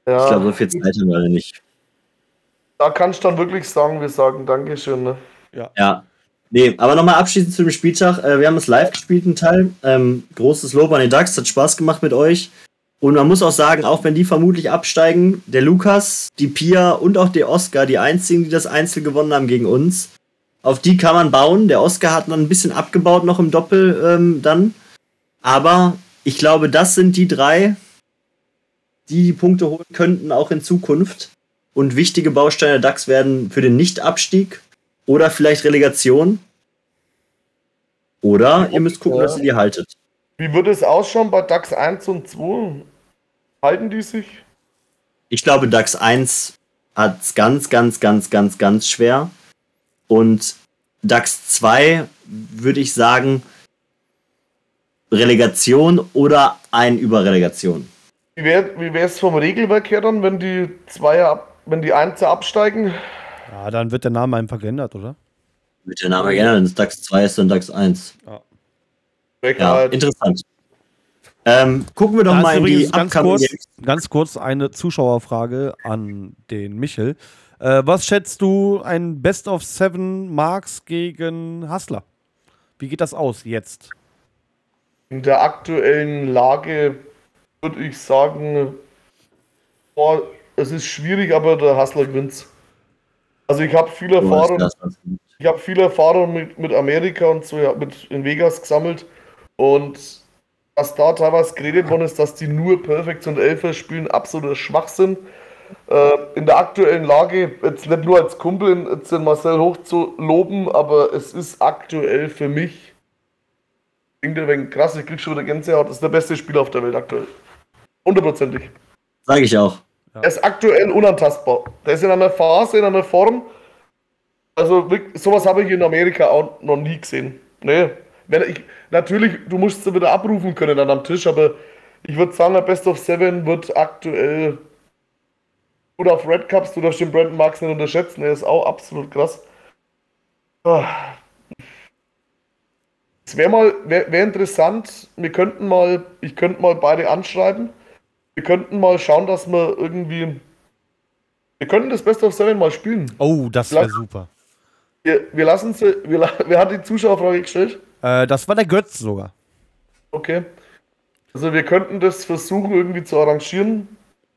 Ja. Ich glaube, so viel Zeit haben wir nicht. Da kannst du dann wirklich sagen, wir sagen Dankeschön. Ne? Ja. ja. Nee, aber nochmal abschließend zu dem Spieltag. Äh, wir haben es live gespielt, einen Teil. Ähm, großes Lob an den DAX, hat Spaß gemacht mit euch. Und man muss auch sagen, auch wenn die vermutlich absteigen, der Lukas, die Pia und auch der Oscar, die einzigen, die das Einzel gewonnen haben gegen uns, auf die kann man bauen. Der Oscar hat dann ein bisschen abgebaut noch im Doppel ähm, dann. Aber ich glaube, das sind die drei, die die Punkte holen könnten, auch in Zukunft. Und wichtige Bausteine der DAX werden für den Nicht-Abstieg oder vielleicht Relegation. Oder ihr müsst gucken, dass ihr die haltet. Wie würde es ausschauen bei DAX 1 und 2? Halten die sich? Ich glaube, DAX 1 hat es ganz, ganz, ganz, ganz, ganz schwer. Und DAX 2 würde ich sagen, Relegation oder ein Überrelegation. Wie wäre es vom Regelwerk her dann, wenn die Zweier, wenn die Einser absteigen? Ja, dann wird der Name einfach geändert, oder? Wird der Name geändert, wenn es DAX 2 ist, dann DAX 1. Ja. Ja, interessant. Ähm, gucken wir doch mal in die ganz kurz, ganz kurz eine Zuschauerfrage an den Michel. Äh, was schätzt du ein Best of Seven Marks gegen Hassler? Wie geht das aus jetzt? In der aktuellen Lage würde ich sagen, boah, es ist schwierig, aber der Hassler gewinnt. Also ich habe viel Erfahrung. ich habe viel Erfahrung mit, mit Amerika und so ja, mit in Vegas gesammelt und was da teilweise geredet worden ist, dass die nur Perfects und Elfer spielen, absoluter Schwachsinn. Äh, in der aktuellen Lage, jetzt nicht nur als Kumpel jetzt den Marcel hoch zu loben, aber es ist aktuell für mich, klingt ein wenig krass, ich krieg schon wieder Gänsehaut, das ist der beste Spieler auf der Welt aktuell. Hundertprozentig. Sage ich auch. Er ist aktuell unantastbar. Der ist in einer Phase, in einer Form, also sowas habe ich in Amerika auch noch nie gesehen. Nee. Ich, natürlich, du musst sie wieder abrufen können dann am Tisch, aber ich würde sagen, der Best of Seven wird aktuell oder auf Red Cups, du darfst den Brandon Marks nicht unterschätzen, er ist auch absolut krass. Ah. Es wäre mal, wäre wär interessant, wir könnten mal, ich könnte mal beide anschreiben. Wir könnten mal schauen, dass wir irgendwie. Wir könnten das Best of Seven mal spielen. Oh, das wäre super. Wir, wir lassen sie. Wir, wer hat die Zuschauerfrage gestellt? Äh, das war der Götz sogar. Okay. Also wir könnten das versuchen irgendwie zu arrangieren.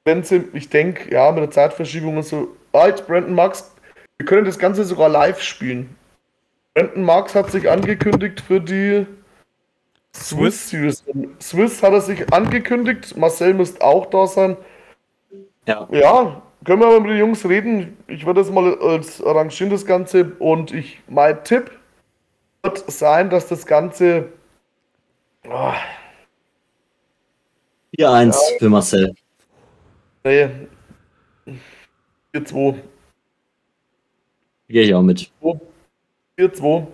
Wenn sie, ich denke, ja, mit der Zeitverschiebung und so. Alt, Brandon Marks, wir können das Ganze sogar live spielen. Brandon Marks hat sich angekündigt für die Swiss Series. Swiss hat er sich angekündigt. Marcel müsste auch da sein. Ja. Ja, können wir mal mit den Jungs reden. Ich würde das mal als arrangieren, das Ganze. Und ich, mein Tipp wird sein, dass das Ganze. Oh, 4-1 ja, für Marcel. Nee. 4-2. Gehe ich auch mit. 4-2.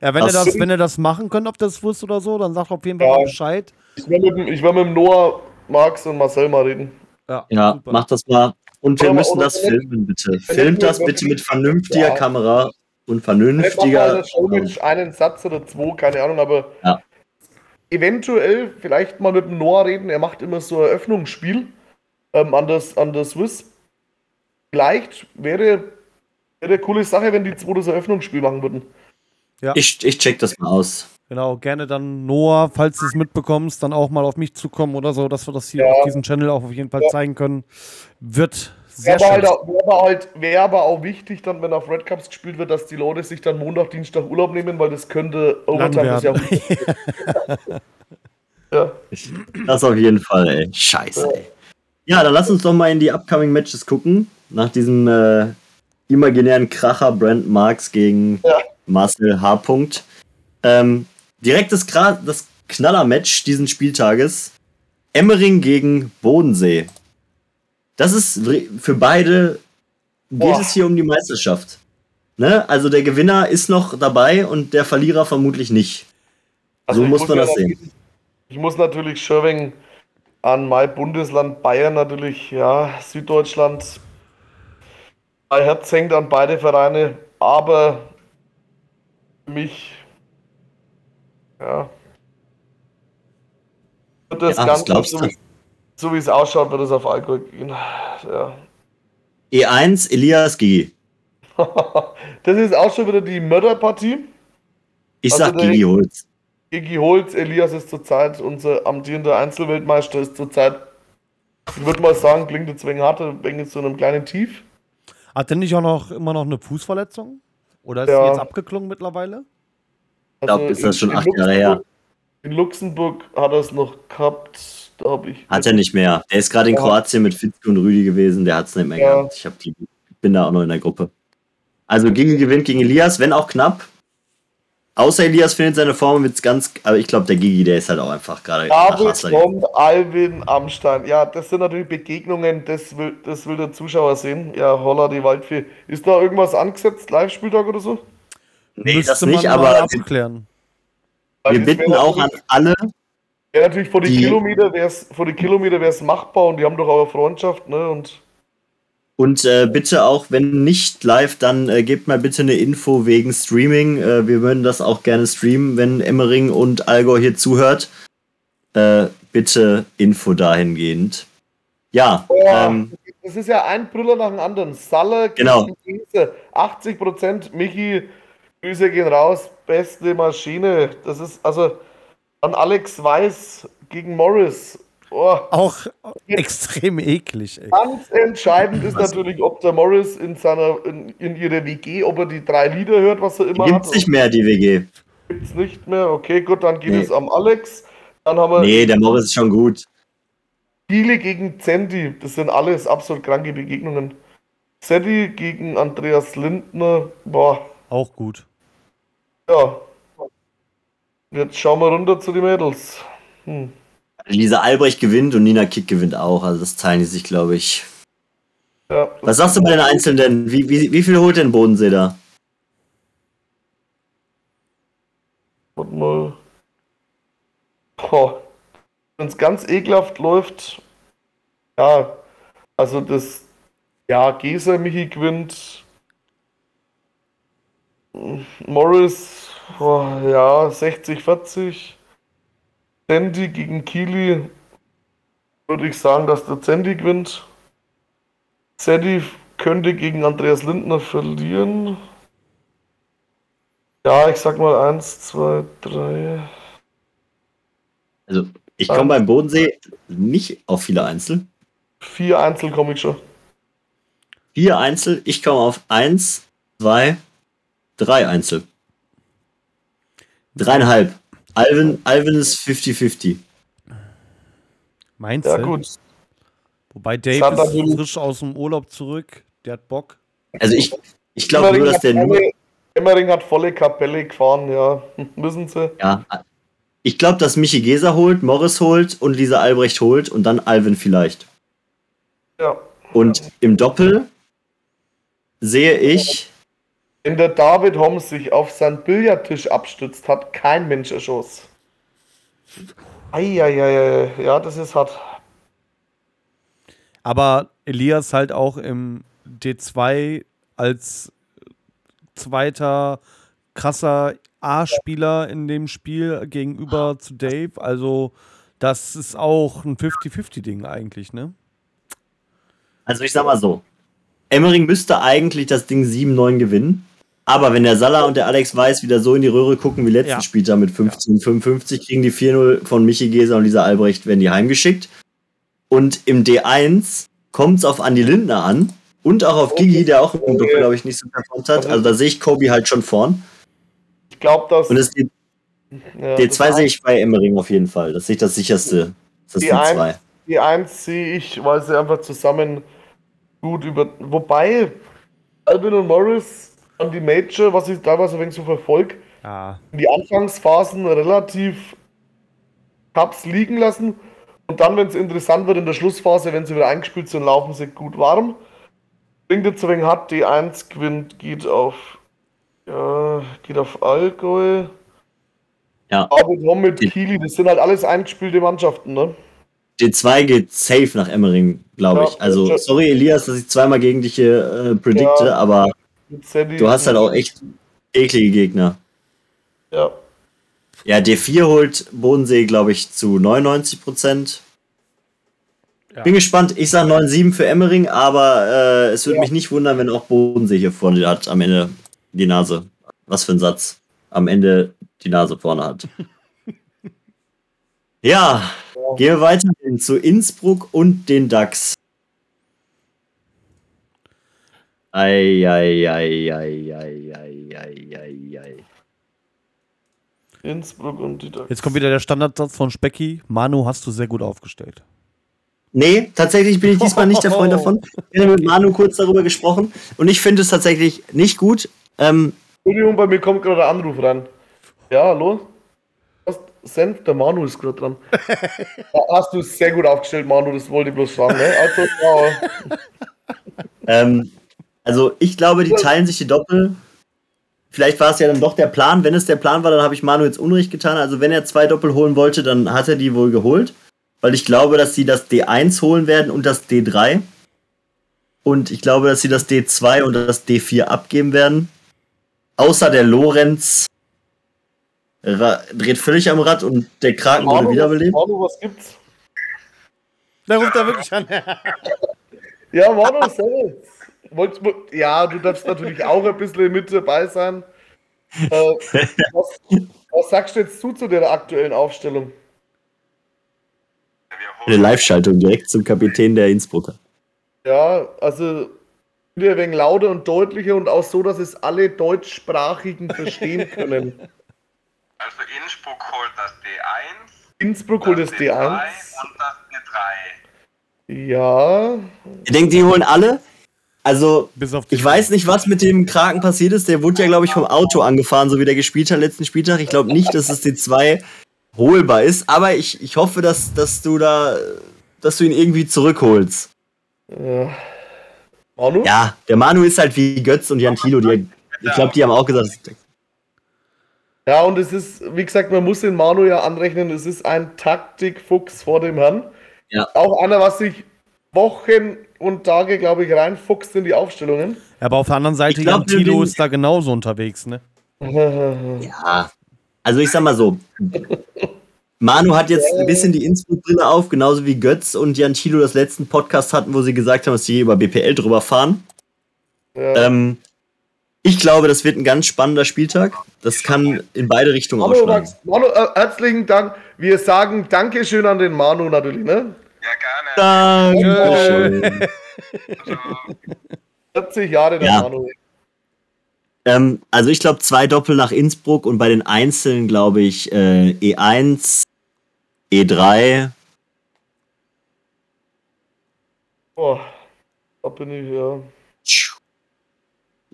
Ja, wenn ihr, das, wenn ihr das machen könnt, ob das wusst oder so, dann sagt auf jeden Fall ja, Bescheid. Ich werde mit, werd mit Noah, Max und Marcel mal reden. Ja, ja macht das mal. Und wir müssen das filmen, bitte. Filmt das bitte mit vernünftiger ja. Kamera und vernünftiger. Ich einen Satz oder zwei, keine Ahnung, aber ja. eventuell vielleicht mal mit dem Noah reden. Er macht immer so Eröffnungsspiel ähm, an, das, an der Swiss. Vielleicht wäre, wäre eine coole Sache, wenn die zwei das Eröffnungsspiel machen würden. Ja. Ich, ich check das mal aus. Genau, gerne dann Noah, falls du es mitbekommst, dann auch mal auf mich zukommen oder so, dass wir das hier ja. auf diesem Channel auch auf jeden Fall ja. zeigen können. Wird sehr wäre schön. Halt, wäre, aber halt, wäre aber auch wichtig, dann, wenn auf Red Cups gespielt wird, dass die Leute sich dann Montag, Dienstag Urlaub nehmen, weil das könnte Overtime ja ja. Das auf jeden Fall, ey. Scheiße, ja. ey. Ja, dann lass uns doch mal in die upcoming Matches gucken. Nach diesem äh, imaginären Kracher Brand Marks gegen ja. Marcel H. Ähm, direkt das, das Knaller-Match diesen Spieltages. Emmering gegen Bodensee. Das ist für beide geht Boah. es hier um die Meisterschaft. Ne? Also der Gewinner ist noch dabei und der Verlierer vermutlich nicht. Also so muss man das sehen. Ich muss natürlich Schörwing an mein Bundesland Bayern natürlich, ja, Süddeutschland. Mein Herz hängt an beide Vereine, aber mich, ja, wird das ja, Ganze, so, wie, so wie es ausschaut, wird es auf Alkohol gehen. Ja. E1 Elias Gigi. das ist auch schon wieder die Mörderpartie. Ich also sag Gigi Holz. Gigi Holz, Elias ist zurzeit unser amtierender Einzelweltmeister, ist zurzeit, ich würde mal sagen, klingt jetzt wegen hart, wegen zu einem kleinen Tief. Hat der nicht auch noch immer noch eine Fußverletzung? Oder ist ja. sie jetzt abgeklungen mittlerweile? Ich glaube, also ist das schon acht Jahre her. In Luxemburg hat er es noch gehabt. Da habe ich. Hat er nicht mehr. Der ist gerade in ja. Kroatien mit Fitzke und Rüdi gewesen. Der hat es nicht mehr ja. gehabt. Ich hab die, bin da auch noch in der Gruppe. Also Gigi gewinnt gegen Elias, wenn auch knapp. Außer Elias findet seine Form mit ganz. Aber ich glaube, der Gigi, der ist halt auch einfach gerade. David kommt Alvin Amstein. Ja, das sind natürlich Begegnungen, das will, das will der Zuschauer sehen. Ja, holla, die Waldfee. Ist da irgendwas angesetzt, Live-Spieltag oder so? Nee, Müsste das nicht, aber. Abklären. Wir bitten auch an alle. Ja, natürlich vor die, die Kilometer wäre es vor die Kilometer wäre es machbar und die haben doch auch Freundschaft, ne? Und und äh, bitte auch, wenn nicht live, dann äh, gebt mal bitte eine Info wegen Streaming. Äh, wir würden das auch gerne streamen, wenn Emmering und Allgäu hier zuhört. Äh, bitte Info dahingehend. Ja. Oh, ähm, das ist ja ein Brüller nach dem anderen. Salle, genau. 80 Prozent. Michi, Grüße gehen raus. Beste Maschine. Das ist also an Alex Weiß gegen Morris. Oh. Auch extrem eklig. Ey. Ganz entscheidend ist natürlich, ob der Morris in seiner in, in ihrer WG, ob er die drei Lieder hört, was er immer Gibt's hat. Gibt nicht mehr, die WG. Gibt's nicht mehr. Okay, gut, dann geht nee. es am Alex. Dann haben wir. Nee, der Morris ist schon gut. Spiele gegen Zendi, das sind alles absolut kranke Begegnungen. Zendi gegen Andreas Lindner, boah. Auch gut. Ja. Jetzt schauen wir runter zu den Mädels. Hm. Lisa Albrecht gewinnt und Nina Kick gewinnt auch. Also das teilen die sich, glaube ich. Ja, Was sagst du bei den Einzelnen? Wie, wie, wie viel holt denn Bodensee da? Warte mal. Wenn es ganz ekelhaft läuft, ja, also das, ja, Gesa Michi gewinnt. Morris, oh, ja, 60, 40. Sandy gegen Kili würde ich sagen, dass der Sandy gewinnt. Sandy könnte gegen Andreas Lindner verlieren. Ja, ich sag mal 1, 2, 3. Also, ich komme beim Bodensee nicht auf viele Einzel. Vier Einzel komme ich schon. Vier Einzel, ich komme auf 1, 2, 3 Einzel. Dreieinhalb. Alvin, Alvin ist 50-50. Meinst du? Ja, gut. Wobei Dave ist frisch aus dem Urlaub zurück. Der hat Bock. Also ich, ich glaube nur, dass der nur. Emmering hat volle Kapelle gefahren, ja. Müssen sie. Ja. Ich glaube, dass Michi Geser holt, Morris holt und Lisa Albrecht holt und dann Alvin vielleicht. Ja. Und im Doppel sehe ich wenn der David Holmes sich auf seinen Billardtisch abstützt, hat kein Mensch erschoss. Eieiei, ja, das ist hart. Aber Elias halt auch im D2 als zweiter krasser A-Spieler in dem Spiel gegenüber zu Dave. Also, das ist auch ein 50-50-Ding eigentlich, ne? Also, ich sag mal so: Emmering müsste eigentlich das Ding 7-9 gewinnen. Aber wenn der Salah und der Alex Weiß wieder so in die Röhre gucken wie letzten ja. Spieltag mit 15, 55, kriegen die 4-0 von Michi Geser und Lisa Albrecht, werden die heimgeschickt. Und im D1 kommt es auf Andy Lindner an und auch auf Gigi, der auch im Doppel, glaube ich, nicht so performt hat. Also da sehe ich Kobi halt schon vorn. Ich glaube, dass. Und das D, ja, D2 sehe ich bei Emmering auf jeden Fall. Das sehe ich das sicherste. Das ist D2. D1 sehe ich, weil sie einfach zusammen gut über. Wobei Albin und Morris an die Major, was ich teilweise ein wenig so verfolge, ja. die Anfangsphasen relativ Cups liegen lassen. Und dann, wenn es interessant wird in der Schlussphase, wenn sie wieder eingespielt sind, laufen sie gut warm. Klingt jetzt ein wenig hart, D1 gewinnt, geht auf, ja, geht auf Allgäu. Ja. Aber Tom mit Kili, das sind halt alles eingespielte Mannschaften, ne? D2 geht safe nach Emmering, glaube ich. also, sorry, Elias, dass ich zweimal gegen dich hier äh, predikte, ja. aber Du hast halt auch echt eklige Gegner. Ja. Ja, D4 holt Bodensee, glaube ich, zu 99 Prozent. Ja. Bin gespannt. Ich sage 9-7 für Emmering, aber äh, es würde ja. mich nicht wundern, wenn auch Bodensee hier vorne hat am Ende die Nase. Was für ein Satz. Am Ende die Nase vorne hat. ja, gehen wir weiter zu Innsbruck und den DAX. Eieieiei. Innsbruck und die Ducks. Jetzt kommt wieder der Standardsatz von Specki. Manu hast du sehr gut aufgestellt. Nee, tatsächlich bin ich diesmal nicht der Freund davon. Ich habe mit Manu kurz darüber gesprochen und ich finde es tatsächlich nicht gut. Ähm, Entschuldigung, bei mir kommt gerade ein Anruf ran. Ja, hallo? Senf, der Manu ist gerade dran. hast du sehr gut aufgestellt, Manu, das wollte ich bloß sagen. Ne? Also, ja. ähm, also ich glaube, die teilen sich die Doppel. Vielleicht war es ja dann doch der Plan. Wenn es der Plan war, dann habe ich Manu jetzt Unrecht getan. Also wenn er zwei Doppel holen wollte, dann hat er die wohl geholt. Weil ich glaube, dass sie das D1 holen werden und das D3. Und ich glaube, dass sie das D2 und das D4 abgeben werden. Außer der Lorenz dreht völlig am Rad und der Kraken Manu, wurde wiederbelebt. Manu, was gibt's? Da ruft er wirklich an. ja, Manu, servus. Ja, du darfst natürlich auch ein bisschen mit dabei sein. Äh, was, was, sagst du jetzt zu, zu der aktuellen Aufstellung? Wir Eine Live-Schaltung direkt zum Kapitän der Innsbrucker. Ja, also wieder ein wenig lauter und deutlicher und auch so, dass es alle Deutschsprachigen verstehen können. Also Innsbruck holt das D1. Innsbruck holt das D1. Und das D3. Ja. Ihr denkt, die holen alle? Also, ich weiß nicht, was mit dem Kraken passiert ist. Der wurde ja, glaube ich, vom Auto angefahren, so wie der gespielt hat letzten Spieltag. Ich glaube nicht, dass das D2 holbar ist, aber ich, ich hoffe, dass, dass du da, dass du ihn irgendwie zurückholst. Ja. Manu? Ja, der Manu ist halt wie Götz und Jan Thilo. Die, ich glaube, die haben auch gesagt. Ja, und es ist, wie gesagt, man muss den Manu ja anrechnen, es ist ein Taktikfuchs vor dem Herrn. Ja. Auch einer, was sich Wochen und Tage, glaube ich, reinfuchst in die Aufstellungen. Ja, aber auf der anderen Seite, glaub, Jan Thilo ist da genauso unterwegs, ne? Ja, also ich sag mal so, Manu hat jetzt ein bisschen die Innsbruck-Brille auf, genauso wie Götz und Jan Thilo das letzten Podcast hatten, wo sie gesagt haben, dass sie über BPL drüber fahren. Ja. Ähm, ich glaube, das wird ein ganz spannender Spieltag. Das kann in beide Richtungen Manu, ausschlagen. Manu, äh, herzlichen Dank. Wir sagen Dankeschön an den Manu natürlich, ne? Ja, gerne. Dankeschön. 40 Jahre der ja. Manu. Ähm, also ich glaube zwei Doppel nach Innsbruck und bei den Einzelnen glaube ich äh, E1, E3. Boah, da bin ich ja.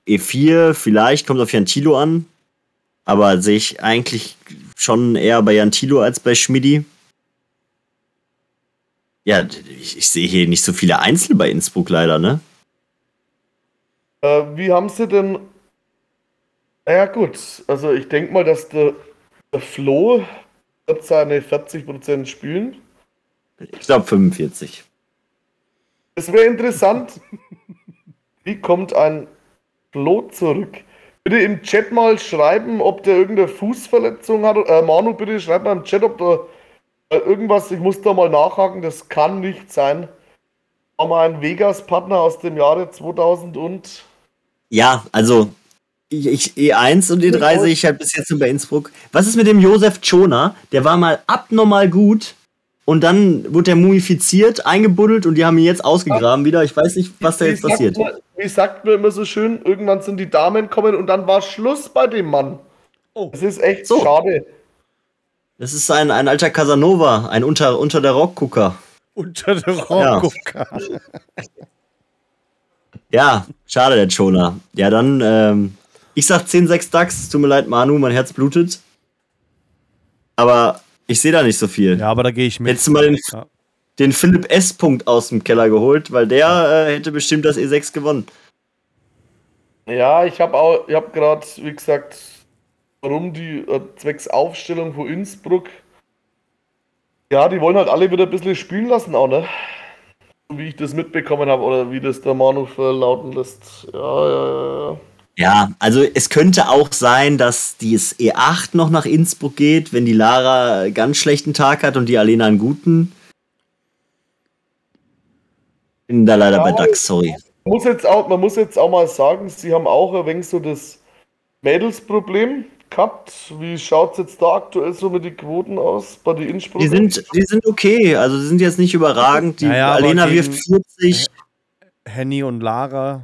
E4, vielleicht kommt auf Jan Thilo an. Aber sehe ich eigentlich schon eher bei Jan Thilo als bei Schmidi. Ja, ich, ich sehe hier nicht so viele Einzel bei Innsbruck leider, ne? Äh, wie haben sie denn naja, gut. Also, ich denke mal, dass der, der Flo wird seine 40% spielen. Ich glaube 45. Es wäre interessant. Wie kommt ein Flo zurück? Bitte im Chat mal schreiben, ob der irgendeine Fußverletzung hat. Äh, Manu, bitte schreib mal im Chat, ob äh, irgendwas, ich muss da mal nachhaken, das kann nicht sein. War mal ein Vegas-Partner aus dem Jahre 2000 und. Ja, also ich, E1 und E3 sehe ich halt bis jetzt nur bei Innsbruck. Was ist mit dem Josef Chona? Der war mal abnormal gut und dann wurde er mumifiziert, eingebuddelt und die haben ihn jetzt ausgegraben wieder. Ich weiß nicht, was da jetzt passiert. Man, wie sagt man immer so schön, irgendwann sind die Damen kommen und dann war Schluss bei dem Mann. Oh. Das ist echt so. schade. Das ist ein, ein alter Casanova, ein unter, unter der Rockgucker. Unter der Rockgucker. Ja. ja, schade, der Chona. Ja, dann ähm, ich sag 10-6 DAX, tut mir leid, Manu, mein Herz blutet. Aber ich sehe da nicht so viel. Ja, aber da gehe ich mit. Hättest du mal den, ja. den Philipp S. Punkt aus dem Keller geholt, weil der äh, hätte bestimmt das E6 gewonnen. Ja, ich habe auch, ich habe gerade, wie gesagt, warum die äh, zwecks Aufstellung von Innsbruck. Ja, die wollen halt alle wieder ein bisschen spielen lassen, auch, ne? Wie ich das mitbekommen habe oder wie das der Manu verlauten lässt. Ja, ja, ja. ja. Also es könnte auch sein, dass dieses E8 noch nach Innsbruck geht, wenn die Lara einen ganz schlechten Tag hat und die Alena einen guten. Bin da leider ja, bei DAX, sorry. Man muss, jetzt auch, man muss jetzt auch mal sagen, sie haben auch ein wenig so das Mädelsproblem gehabt. Wie schaut es jetzt da aktuell so mit den Quoten aus bei den Innsbruck? Die sind, die sind okay, also die sind jetzt nicht überragend. Die naja, Alena wirft 40. Henny und Lara,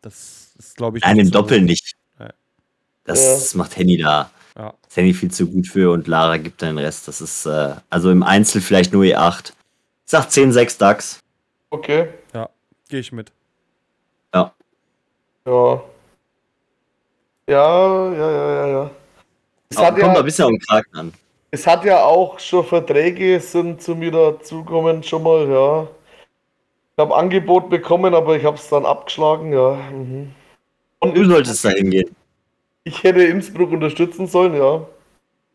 das ist, glaube ich. Nein, im Doppel nicht. Das ja. macht Henny da. Ja. Ist Henny viel zu gut für und Lara gibt den Rest. Das ist, äh, also im Einzel vielleicht nur E8. Ich sag 10-6 DAX. Okay. Ja, gehe ich mit. Ja. Ja. Ja, ja, ja, ja, ja. Es hat kommt ja, ein bisschen um Kraken an. Es hat ja auch schon Verträge sind zu mir dazukommen, schon mal, ja. Ich habe Angebot bekommen, aber ich habe es dann abgeschlagen, ja. Mhm. Und du solltest da hingehen. Ich hätte Innsbruck unterstützen sollen, ja.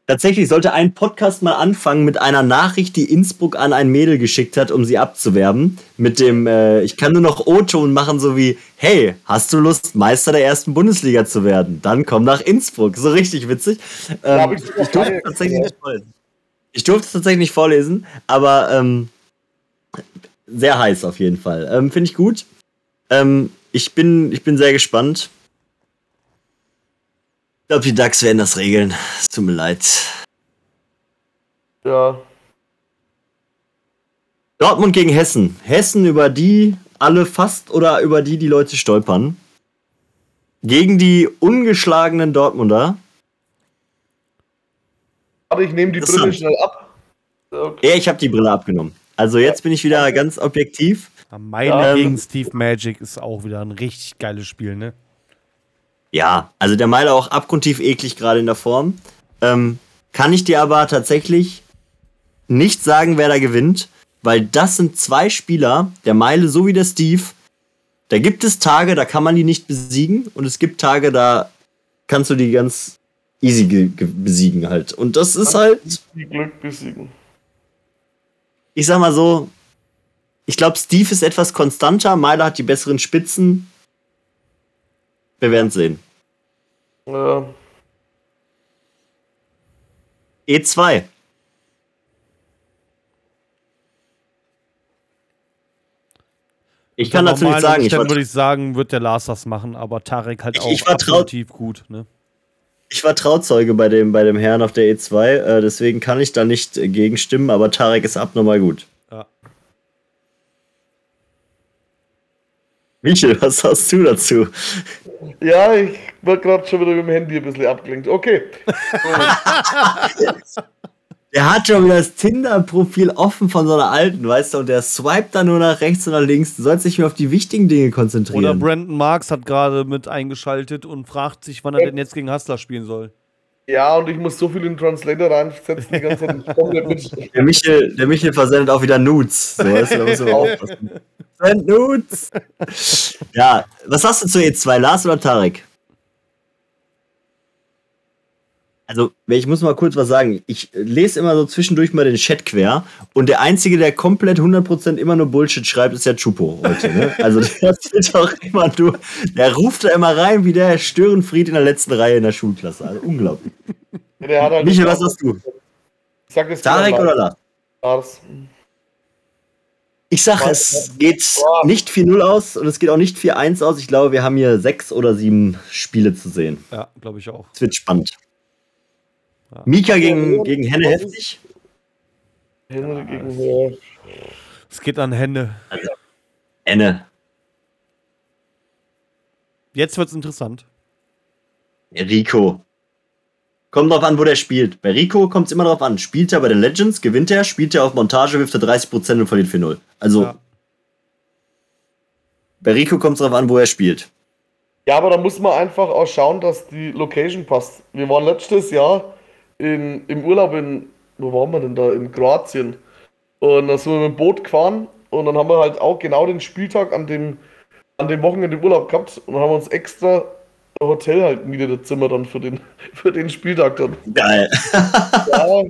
Tatsächlich sollte ein Podcast mal anfangen mit einer Nachricht, die Innsbruck an ein Mädel geschickt hat, um sie abzuwerben. Mit dem, äh, ich kann nur noch O-Ton machen, so wie, hey, hast du Lust, Meister der ersten Bundesliga zu werden? Dann komm nach Innsbruck. So richtig witzig. Ähm, ich, ich, durfte tatsächlich nicht vorlesen. Ich durfte es tatsächlich nicht vorlesen, aber ähm, sehr heiß auf jeden Fall. Ähm, Finde ich gut. Ähm, ich, bin, ich bin sehr gespannt. Ich glaube, die Ducks werden das regeln. Es tut mir leid. Ja. Dortmund gegen Hessen. Hessen, über die alle fast oder über die die Leute stolpern. Gegen die ungeschlagenen Dortmunder. Aber ich nehme die Brille schnell ab. Okay. Ja, ich habe die Brille abgenommen. Also jetzt bin ich wieder ganz objektiv. Meine ja, gegen Steve Magic ist auch wieder ein richtig geiles Spiel, ne? Ja, also der Meiler auch abgrundtief eklig gerade in der Form. Ähm, kann ich dir aber tatsächlich nicht sagen, wer da gewinnt, weil das sind zwei Spieler, der Meile so wie der Steve. Da gibt es Tage, da kann man die nicht besiegen und es gibt Tage, da kannst du die ganz easy besiegen halt. Und das ist halt. Glück besiegen. Ich sag mal so, ich glaube, Steve ist etwas konstanter, Meiler hat die besseren Spitzen. Wir werden sehen. Ja. E2. Ich kann natürlich sagen, ich würde ich sagen, wird der Lars das machen, aber Tarek halt auch ich tief gut. Ne? Ich war Trauzeuge bei dem, bei dem Herrn auf der E2, äh, deswegen kann ich da nicht äh, gegenstimmen, aber Tarek ist abnormal gut. Michel, was hast du dazu? Ja, ich war gerade schon wieder mit dem Handy ein bisschen abgelenkt. Okay. Der hat schon wieder das Tinder-Profil offen von so einer alten, weißt du, und der swipet da nur nach rechts und nach links. Du sollst dich mehr auf die wichtigen Dinge konzentrieren. Oder Brandon Marks hat gerade mit eingeschaltet und fragt sich, wann er denn jetzt gegen Hustler spielen soll. Ja, und ich muss so viel in Translator reinsetzen, die ganze Zeit. Der Michel, der Michel versendet auch wieder Nudes. So, weißt du, da muss man aufpassen. Send Nudes! Ja, was hast du zu E2, Lars oder Tarek? Also, ich muss mal kurz was sagen. Ich lese immer so zwischendurch mal den Chat quer und der Einzige, der komplett 100% immer nur Bullshit schreibt, ist ja Chupo heute. Ne? Also, der erzählt auch immer nur, der ruft da immer rein wie der Störenfried in der letzten Reihe in der Schulklasse. Also, unglaublich. Halt Michael, was hast du? Sag es Tarek oder Lars? Lars. Ich sag, es geht nicht 4-0 aus und es geht auch nicht 4-1 aus. Ich glaube, wir haben hier sechs oder sieben Spiele zu sehen. Ja, glaube ich auch. Es wird spannend. Ja. Mika gegen, gegen Henne heftig. Henne gegen Henne. Es geht an Henne. Also, Henne. Jetzt wird's interessant. Rico. Kommt drauf an, wo der spielt. Bei Rico kommt es immer drauf an. Spielt er bei den Legends, gewinnt er, spielt er auf Montage, wirft er 30% und verliert 4-0. Also. Ja. Bei Rico kommt es drauf an, wo er spielt. Ja, aber da muss man einfach auch schauen, dass die Location passt. Wir waren letztes Jahr in, im Urlaub in, wo waren wir denn da? In Kroatien. Und da sind wir mit dem Boot gefahren und dann haben wir halt auch genau den Spieltag an dem, an dem Wochenende Urlaub gehabt und dann haben wir uns extra Hotel halt mietet das Zimmer dann für den, für den Spieltag dann. Geil. ja.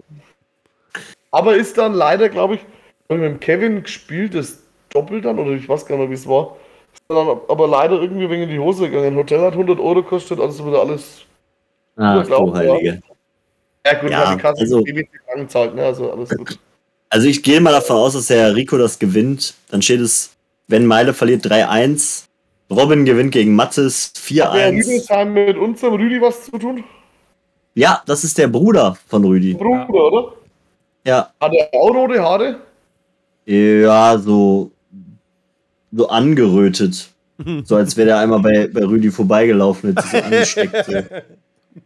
Aber ist dann leider, glaube ich, mit dem Kevin gespielt, das doppelt dann, oder ich weiß gar nicht, wie es war. Ist dann aber leider irgendwie wegen in die Hose gegangen. Ein Hotel hat 100 Euro gekostet, also wieder alles. Ah, du Heilige. Ja, gut, ja, die Kasse also, ewig angezahlt, ne? Also alles gut. Also ich gehe mal davon aus, dass der Rico das gewinnt. Dann steht es, wenn Meile verliert 3-1. Robin gewinnt gegen Mattes 4-1. Hat der Rüdesheim mit unserem Rüdi was zu tun? Ja, das ist der Bruder von Rüdi. Bruder, ja. oder? Ja. Hat er auch rote Haare? Ja, so, so angerötet. so als wäre der einmal bei, bei Rüdi vorbeigelaufen, hätte sich so angesteckt.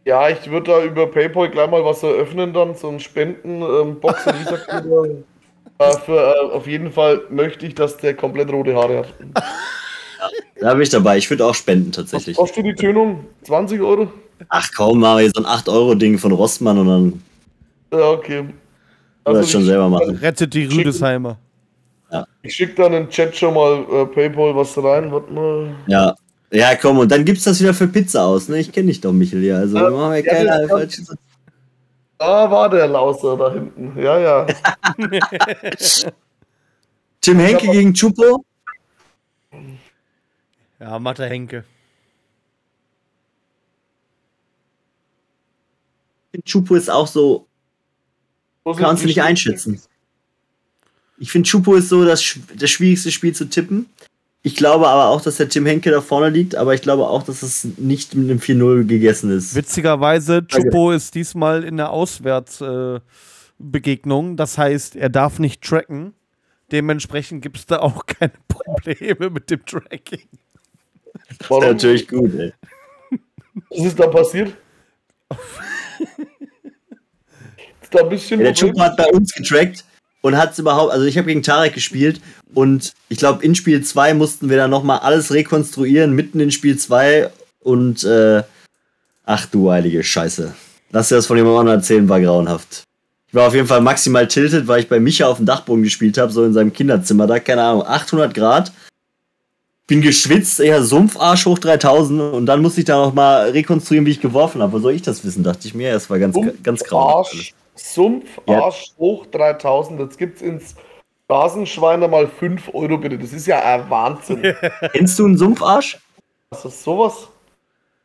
Ja, ich würde da über PayPal gleich mal was eröffnen, dann so ein Spendenbox. Ähm, äh, für, äh, auf jeden Fall möchte ich, dass der komplett rote Haare hat. Ja, da bin ich dabei. Ich würde auch spenden tatsächlich. Was kostet die Tönung? 20 Euro? Ach komm, machen wir so ein 8-Euro-Ding von Rossmann und dann. Ja, okay. Also das schon selber machen. Rettet die Rüdesheimer. Ja. Ich schicke dann in den Chat schon mal äh, PayPal was rein. Warte mal. Ja, ja, komm, und dann gibt's das wieder für Pizza aus, ne? Ich kenne dich doch, Michel, ja. Also, ja, machen wir keine ja, falsche Da war der Lauser da hinten. Ja, ja. Tim Henke gegen Chupo? Ja, Mathe Henke. Chupo ist auch so. Kannst du nicht einschätzen. Ich finde, Chupo ist so das, das schwierigste Spiel zu tippen. Ich glaube aber auch, dass der Tim Henke da vorne liegt, aber ich glaube auch, dass es nicht mit einem 4-0 gegessen ist. Witzigerweise, Chupo ist diesmal in der Auswärtsbegegnung. Äh, das heißt, er darf nicht tracken. Dementsprechend gibt es da auch keine Probleme mit dem Tracking. Das ist natürlich gut, ey. Was ist da passiert? ist da ein bisschen ja, der Chupa hat bei uns getrackt und hat es überhaupt, also ich habe gegen Tarek gespielt und ich glaube in Spiel 2 mussten wir dann nochmal alles rekonstruieren, mitten in Spiel 2 und äh, ach du heilige Scheiße. Lass dir das von jemandem anderen erzählen, war grauenhaft. Ich war auf jeden Fall maximal tilted, weil ich bei Micha auf dem Dachboden gespielt habe, so in seinem Kinderzimmer da, keine Ahnung, 800 Grad. Bin geschwitzt, eher Sumpfarsch hoch 3000 und dann musste ich da nochmal rekonstruieren, wie ich geworfen habe. Wo soll ich das wissen, dachte ich mir. Es war ganz, Sumpf, ganz grauenhaft. Sumpfarsch ja. hoch 3000, jetzt gibt's ins Rasenschweiner mal 5 Euro bitte. Das ist ja ein Wahnsinn. Kennst du einen Sumpfarsch? Was ist sowas?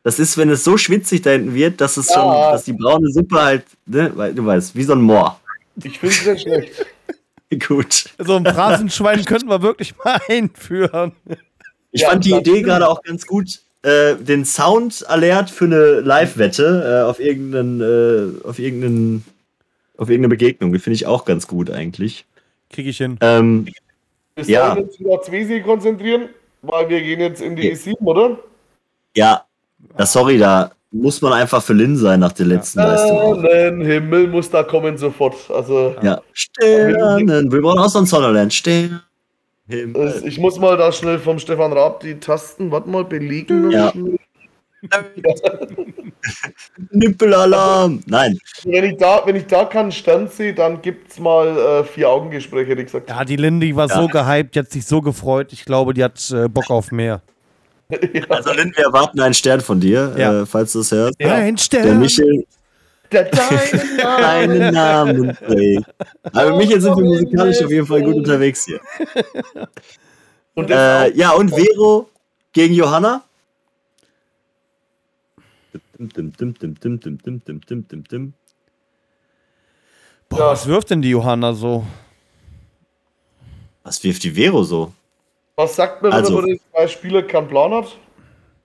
Das ist, wenn es so schwitzig da hinten wird, dass es ja. schon, dass die braune Suppe halt, ne, du weißt, wie so ein Moor. Ich finde es sehr schlecht. Gut. So ein Phrasenschwein könnten wir wirklich mal einführen. Ich ja, fand die Idee gerade auch ganz gut, äh, den Sound-Alert für eine Live-Wette äh, auf irgendeinen, äh, auf irgendeinen, auf irgendeine Begegnung. Die finde ich auch ganz gut eigentlich. Krieg ich hin. Ähm, Bis ja. jetzt wieder auf Zwesi konzentrieren, weil wir gehen jetzt in die ja. E7, oder? Ja, ja, sorry, da muss man einfach für Lin sein nach der letzten ja. Leistung. Sternenhimmel muss da kommen sofort. Also, ja, Sternen. Wir brauchen auch so ein Sonderland. Sternen. Ich muss mal da schnell vom Stefan Raab die Tasten, warte mal, belegen. Ja. Nippelalarm! Nein. Wenn ich da, wenn ich da keinen Stand sehe, dann gibt es mal äh, vier Augengespräche, hätte ich gesagt. Ja, die Lindy war ja. so gehypt, die hat sich so gefreut. Ich glaube, die hat äh, Bock auf mehr. Ja. Also Lynn, wir erwarten einen Stern von dir, ja. äh, falls du es hörst. Ja. Ein Stern. Der Michel. Der deinen Namen, Namen trägt. Aber Michel sind wir musikalisch auf jeden Fall gut unterwegs hier. Und äh, ja, und Vero gegen Johanna. Boah, was wirft denn die Johanna so? Was wirft die Vero so? Was sagt man, also, wenn man zwei Spieler keinen Plan hat?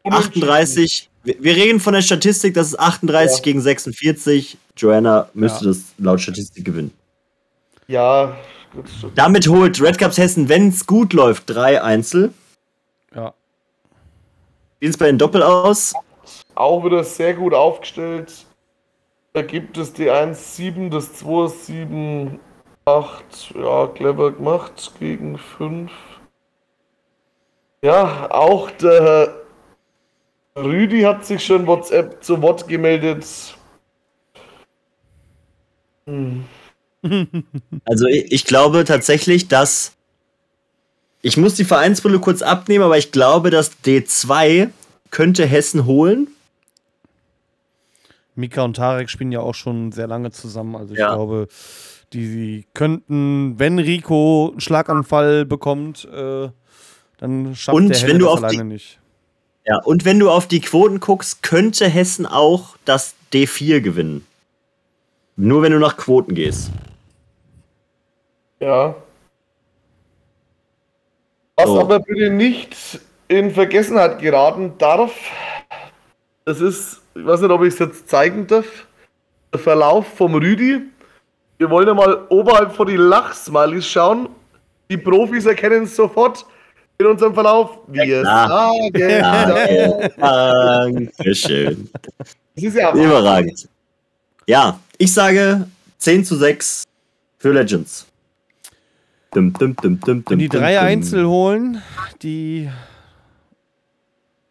38. Wir reden von der Statistik, das ist 38 ja. gegen 46. Joanna müsste ja. das laut Statistik gewinnen. Ja. Damit holt Red Cups Hessen, wenn es gut läuft, drei Einzel. Ja. Wie sieht es bei den Doppel aus? Auch wieder sehr gut aufgestellt. Da gibt es die 1-7, das 2-7, 8. Ja, clever gemacht gegen 5. Ja, auch der Rüdi hat sich schon WhatsApp zu Wort gemeldet. Hm. Also ich, glaube tatsächlich, dass ich muss die Vereinsbrille kurz abnehmen, aber ich glaube, dass D2 könnte Hessen holen. Mika und Tarek spielen ja auch schon sehr lange zusammen. Also ich ja. glaube, die könnten, wenn Rico einen Schlaganfall bekommt, äh, dann schafft und der wenn du das auf alleine die, nicht. Ja, und wenn du auf die Quoten guckst, könnte Hessen auch das D4 gewinnen. Nur wenn du nach Quoten gehst. Ja. Was so. aber bitte nicht in Vergessenheit geraten darf, das ist, ich weiß nicht, ob ich es jetzt zeigen darf, der Verlauf vom Rüdi. Wir wollen ja mal oberhalb vor die Lachsmilies schauen. Die Profis erkennen es sofort in unserem Verlauf. Wir sagen Dankeschön. Das ist ja Überragend. Ja, ich sage 10 zu 6 für Legends. Dum, dum, dum, Wenn die drei Einzel holen, die.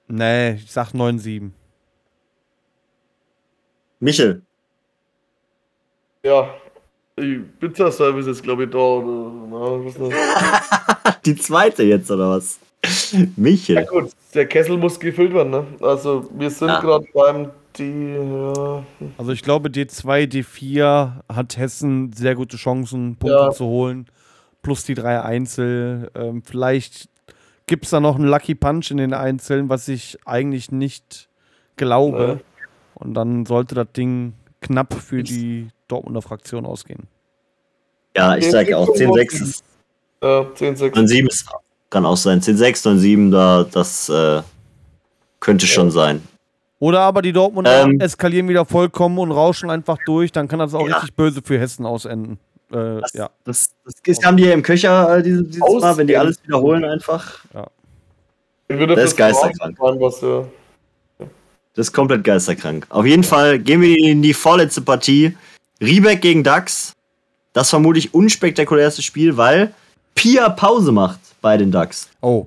Nee, ich sag 9-7. Michel. Ja, Pizza-Service ist, glaube ich, da. Oder, na, die zweite jetzt, oder was? Michel. Ja, gut, der Kessel muss gefüllt werden, ne? Also, wir sind ja. gerade beim D. Ja. Also, ich glaube, D2, D4 hat Hessen sehr gute Chancen, Punkte ja. zu holen. Plus die drei Einzel. Ähm, vielleicht gibt es da noch einen Lucky Punch in den Einzelnen, was ich eigentlich nicht glaube. Und dann sollte das Ding knapp für die Dortmunder Fraktion ausgehen. Ja, ich sage auch 10-6 ist. Ja, 10-6. 9-7 ist, kann auch sein. 10-6, 9-7, da, das äh, könnte ja. schon sein. Oder aber die Dortmunder ähm, eskalieren wieder vollkommen und rauschen einfach durch, dann kann das auch ja. richtig böse für Hessen ausenden. Äh, das, ja. Das, das, das, haben die ja im Köcher äh, dieses, dieses Mal, wenn die alles wiederholen einfach. Ja. Das ist geisterkrank. Was, ja. Das ist komplett geisterkrank. Auf jeden Fall gehen wir in die vorletzte Partie. Riebeck gegen Dax. Das vermutlich unspektakulärste Spiel, weil Pia Pause macht bei den Ducks. Oh.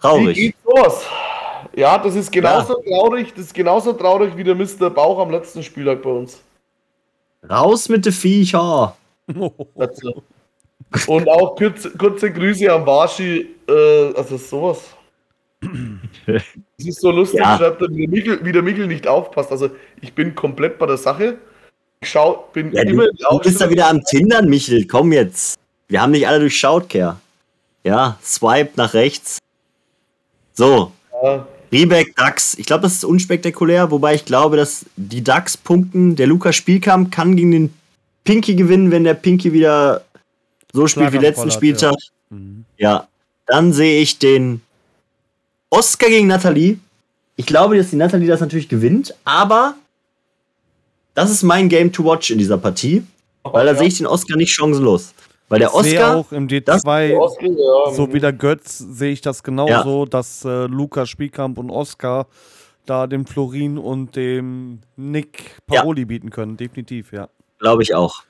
Traurig. Wie geht's los? Ja, das ist genauso ja. traurig, das ist genauso traurig wie der Mr. Bauch am letzten Spieltag bei uns. Raus mit den Viecher. Und auch kurze, kurze Grüße an Washi, äh, also sowas. Es ist so lustig, ja. schreibt wie der, Michel, wie der Michel nicht aufpasst. Also ich bin komplett bei der Sache. Ich schau, bin ja, immer. Du, du bist da wieder am Tindern, Michel. Komm jetzt. Wir haben nicht alle durchschaut, Kerr. Ja, swipe nach rechts. So. Ja. Riebeck, DAX. Ich glaube, das ist unspektakulär, wobei ich glaube, dass die DAX punkten. Der Lukas Spielkamp kann gegen den Pinky gewinnen, wenn der Pinky wieder so spielt wie letzten Spieltag. Ja. Mhm. ja. Dann sehe ich den Oscar gegen Nathalie. Ich glaube, dass die Nathalie das natürlich gewinnt, aber das ist mein Game to watch in dieser Partie, weil da ja. sehe ich den Oscar nicht chancenlos. Weil der Oscar. Ich sehe auch im D2, Oscar, ja. so wie der Götz, sehe ich das genauso, ja. dass äh, Lukas Spielkamp und Oscar da dem Florin und dem Nick Paroli ja. bieten können. Definitiv, ja. Glaube ich auch.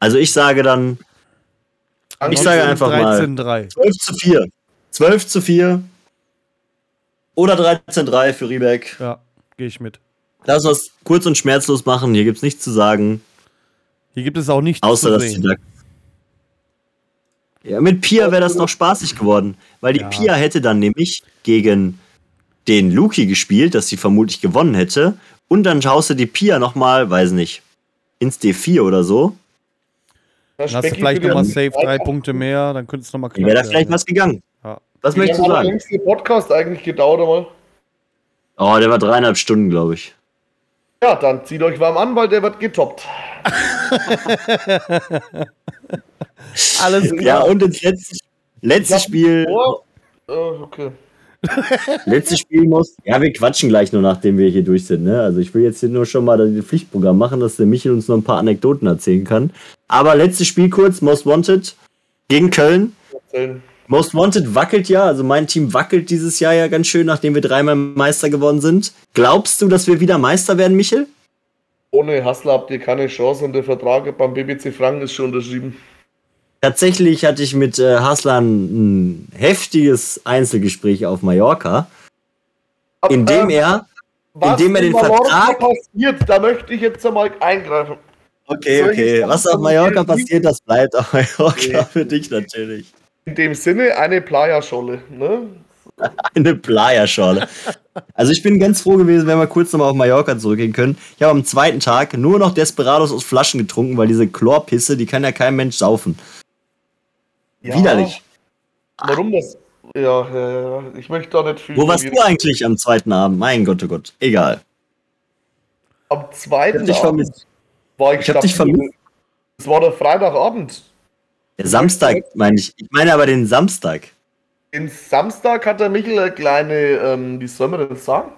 Also ich sage dann. Ich sage einfach 13, mal 3. 12 zu 4. 12 zu 4. Oder 13-3 für Riebeck. Ja, gehe ich mit. Lass uns kurz und schmerzlos machen. Hier gibt es nichts zu sagen. Hier gibt es auch nichts außer, zu sehen. Dass ja, mit Pia wäre das noch spaßig geworden, weil die ja. Pia hätte dann nämlich gegen den Luki gespielt, dass sie vermutlich gewonnen hätte. Und dann schaust du die Pia nochmal, weiß nicht, ins D4 oder so. Dann hast du vielleicht nochmal safe drei Punkte mehr, dann könntest du nochmal knapp Wäre da vielleicht was gegangen. Was Wie möchtest du sagen? Wie lange hat der Podcast eigentlich gedauert einmal? Oh, der war dreieinhalb Stunden, glaube ich. Ja, dann zieht euch warm an, weil der wird getoppt. Alles klar. Ja, und ins letzte, letzte Spiel. Oh, okay. Letztes Spiel muss. Ja, wir quatschen gleich nur, nachdem wir hier durch sind. Ne? Also ich will jetzt hier nur schon mal das Pflichtprogramm machen, dass der Michel uns noch ein paar Anekdoten erzählen kann. Aber letztes Spiel kurz, Most Wanted gegen Köln. Most Wanted wackelt ja, also mein Team wackelt dieses Jahr ja ganz schön, nachdem wir dreimal Meister geworden sind. Glaubst du, dass wir wieder Meister werden, Michel? Ohne Hassler habt ihr keine Chance und der Vertrag beim BBC Franken ist schon unterschrieben. Tatsächlich hatte ich mit äh, Haslan ein heftiges Einzelgespräch auf Mallorca, Ab, in dem äh, er, in dem er den Vertrag passiert, da möchte ich jetzt einmal eingreifen. Okay, okay. Was auf Mallorca passiert, das bleibt auf Mallorca okay. für dich natürlich. In dem Sinne eine Playa-Scholle, ne? eine Playa-Schorle. Also ich bin ganz froh gewesen, wenn wir kurz nochmal auf Mallorca zurückgehen können. Ich habe am zweiten Tag nur noch Desperados aus Flaschen getrunken, weil diese Chlorpisse, die kann ja kein Mensch saufen. Ja, Widerlich. Warum das? Ja, ja, ich möchte da nicht viel. Wo warst du eigentlich am zweiten Abend? Mein Gott, oh Gott. Egal. Am zweiten ich Abend vermisst. war ich, ich hab dich vermisst. Es war der Freitagabend. Der Samstag, meine ich. Ich meine aber den Samstag. Den Samstag hat der Michel eine kleine, ähm, wie soll man das sagen?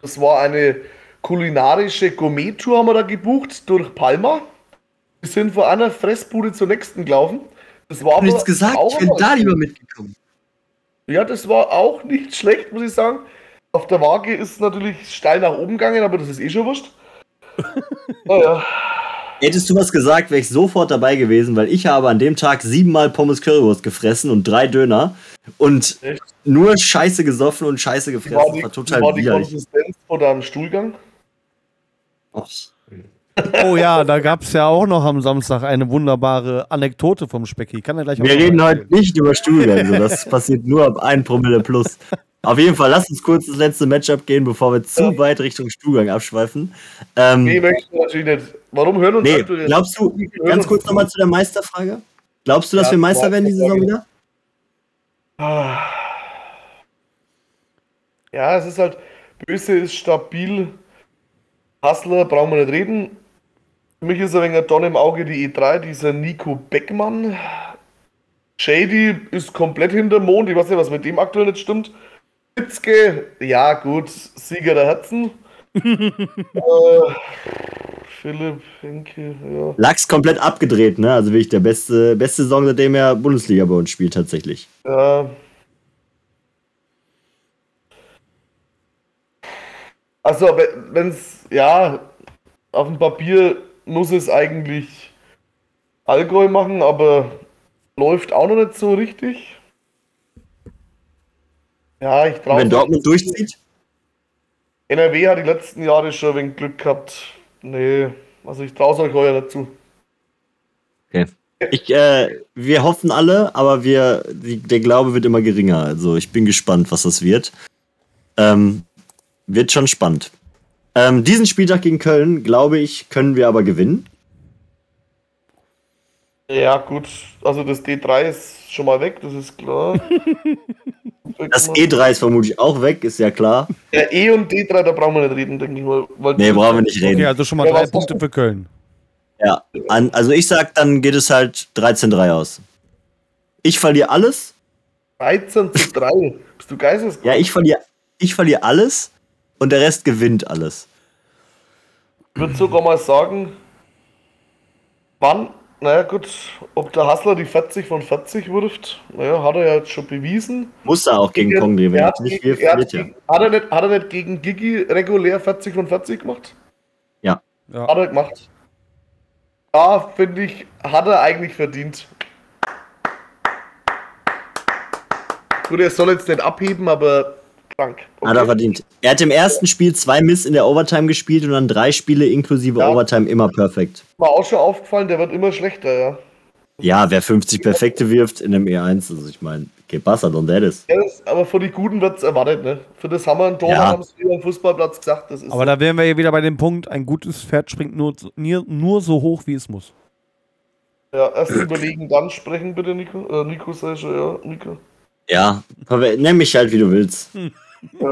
Das war eine kulinarische Gourmet-Tour, haben wir da gebucht durch Palma. Wir sind von einer Fressbude zur nächsten gelaufen. Das war nichts gesagt, ich bin da lieber mitgekommen. Ja, das war auch nicht schlecht, muss ich sagen. Auf der Waage ist es natürlich steil nach oben gegangen, aber das ist eh schon wurscht. naja. Hättest du was gesagt, wäre ich sofort dabei gewesen, weil ich habe an dem Tag siebenmal Pommes Currywurst gefressen und drei Döner und Echt? nur Scheiße gesoffen und Scheiße gefressen. War, die, war total war die Konsistenz vor deinem Stuhlgang? Och. Oh ja, da gab es ja auch noch am Samstag eine wunderbare Anekdote vom Specki. Kann er gleich Wir reden heute nicht über Stuhlgang, das passiert nur ab 1 Promille plus. Auf jeden Fall, lass uns kurz das letzte Matchup gehen, bevor wir zu weit Richtung Stuhlgang abschweifen. Ähm, nee, möchte ich natürlich nicht. Warum hören uns nee, Glaubst du, ganz kurz nochmal zu der Meisterfrage. Glaubst du, dass ja, wir Meister werden diese Saison wieder? Ja, es ist halt, Böse ist stabil. Hassler brauchen wir nicht reden. Für mich ist ein wenig Don im Auge die E3, dieser Nico Beckmann. Shady ist komplett hinter Mond. Ich weiß nicht, was mit dem aktuell nicht stimmt. Witzke, ja gut, Sieger der Herzen. äh, Philipp, Henke, ja. Lachs komplett abgedreht, ne? Also wirklich der beste, beste Saison, seitdem er Bundesliga bei uns spielt, tatsächlich. Ja. Also, wenn es, ja, auf dem Papier muss es eigentlich Allgäu machen, aber läuft auch noch nicht so richtig. Ja, ich traue Wenn Dortmund durchzieht? NRW hat die letzten Jahre schon ein wenig Glück gehabt. Nee, also ich traue es euch heuer dazu. Okay. Ich, äh, wir hoffen alle, aber wir, die, der Glaube wird immer geringer. Also ich bin gespannt, was das wird. Ähm, wird schon spannend. Ähm, diesen Spieltag gegen Köln, glaube ich, können wir aber gewinnen. Ja, gut. Also das D3 ist schon mal weg, das ist klar. das E3 ist vermutlich auch weg, ist ja klar. Ja, E und D3, da brauchen wir nicht reden, denke ich mal. nee, brauchen wir nicht reden. Okay, also schon mal ja, drei Punkte für Köln. Ja, an, also ich sag, dann geht es halt 13-3 aus. Ich verliere alles. 13 zu 3. Bist du geisteskrank? Ja, ich verliere ich verlier alles und der Rest gewinnt alles. Ich würde sogar mal sagen, wann naja, gut, ob der Hassler die 40 von 40 wirft, naja, hat er ja jetzt schon bewiesen. Muss er auch gegen, gegen Kongri, wenn er nicht viel verliert, ja. Hat er, nicht, hat er nicht gegen Gigi regulär 40 von 40 gemacht? Ja. ja. Hat er gemacht. Da finde ich, hat er eigentlich verdient. Gut, er soll jetzt nicht abheben, aber krank. Okay. Hat er verdient. Er hat im ersten Spiel zwei Miss in der Overtime gespielt und dann drei Spiele inklusive ja. Overtime immer perfekt. War auch schon aufgefallen, der wird immer schlechter, ja. Ja, wer 50 Perfekte wirft in einem E1, also ich meine, que pasa, don is. Ja, aber von den Guten wird es erwartet, ne? Für das haben wir einen Tor, ja. haben sie am Fußballplatz gesagt. Das ist aber da wären wir ja wieder bei dem Punkt, ein gutes Pferd springt nur, nur so hoch, wie es muss. Ja, erst überlegen, dann sprechen bitte, Nico. Äh, Nico, sei schon, ja, Nico. Ja, nenn mich halt, wie du willst. Hm. Äh.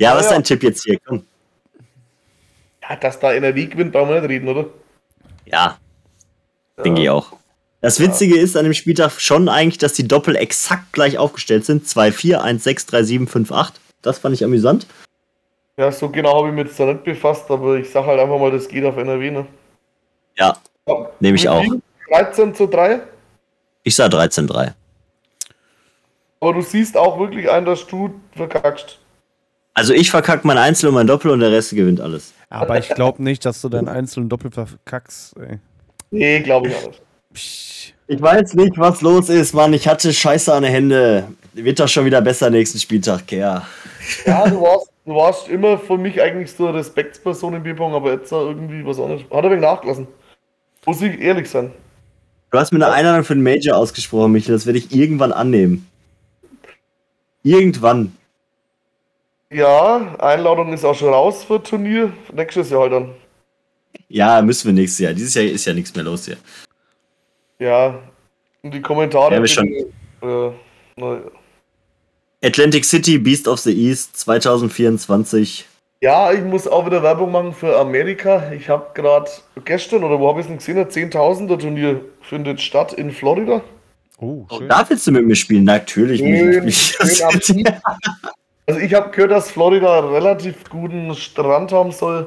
ja, was ist dein Tipp jetzt hier? Komm. Ja, dass da NRW gewinnt, brauchen wir nicht reden, oder? Ja, ja. denke ich auch. Das Witzige ja. ist an dem Spieltag schon eigentlich, dass die Doppel exakt gleich aufgestellt sind. 2-4, 1-6, 3-7, 5-8. Das fand ich amüsant. Ja, so genau habe ich mich jetzt da nicht befasst, aber ich sage halt einfach mal, das geht auf NRW, ne? Ja, ja. nehme ich auch. 13 zu 3? Ich sah 13-3. Aber du siehst auch wirklich ein, dass du verkackst. Also ich verkack mein Einzel und mein Doppel und der Rest gewinnt alles. Aber ich glaube nicht, dass du dein Einzel und Doppel verkackst. Ey. Nee, glaube ich auch nicht. Ich weiß nicht, was los ist, Mann. Ich hatte Scheiße an den Händen. Wird doch schon wieder besser nächsten Spieltag, Kerr. Ja, du warst, du warst immer für mich eigentlich so eine Respektsperson im Bierpong, aber jetzt irgendwie was anderes. Hat er wegen nachgelassen. Muss ich ehrlich sein. Du hast mir eine Einladung für den Major ausgesprochen, Michael. Das werde ich irgendwann annehmen. Irgendwann. Ja, Einladung ist auch schon raus für Turnier. Nächstes Jahr halt dann. Ja, müssen wir nächstes Jahr. Dieses Jahr ist ja nichts mehr los hier. Ja, und die Kommentare. Ja, wir schon. Äh, Atlantic City, Beast of the East 2024. Ja, ich muss auch wieder Werbung machen für Amerika. Ich habe gerade gestern, oder wo habe ich es denn gesehen, 10.000er Turnier findet statt in Florida. Oh, oh, da willst du mit mir spielen? Natürlich. Schön, schön also ich habe gehört, dass Florida einen relativ guten Strand haben soll.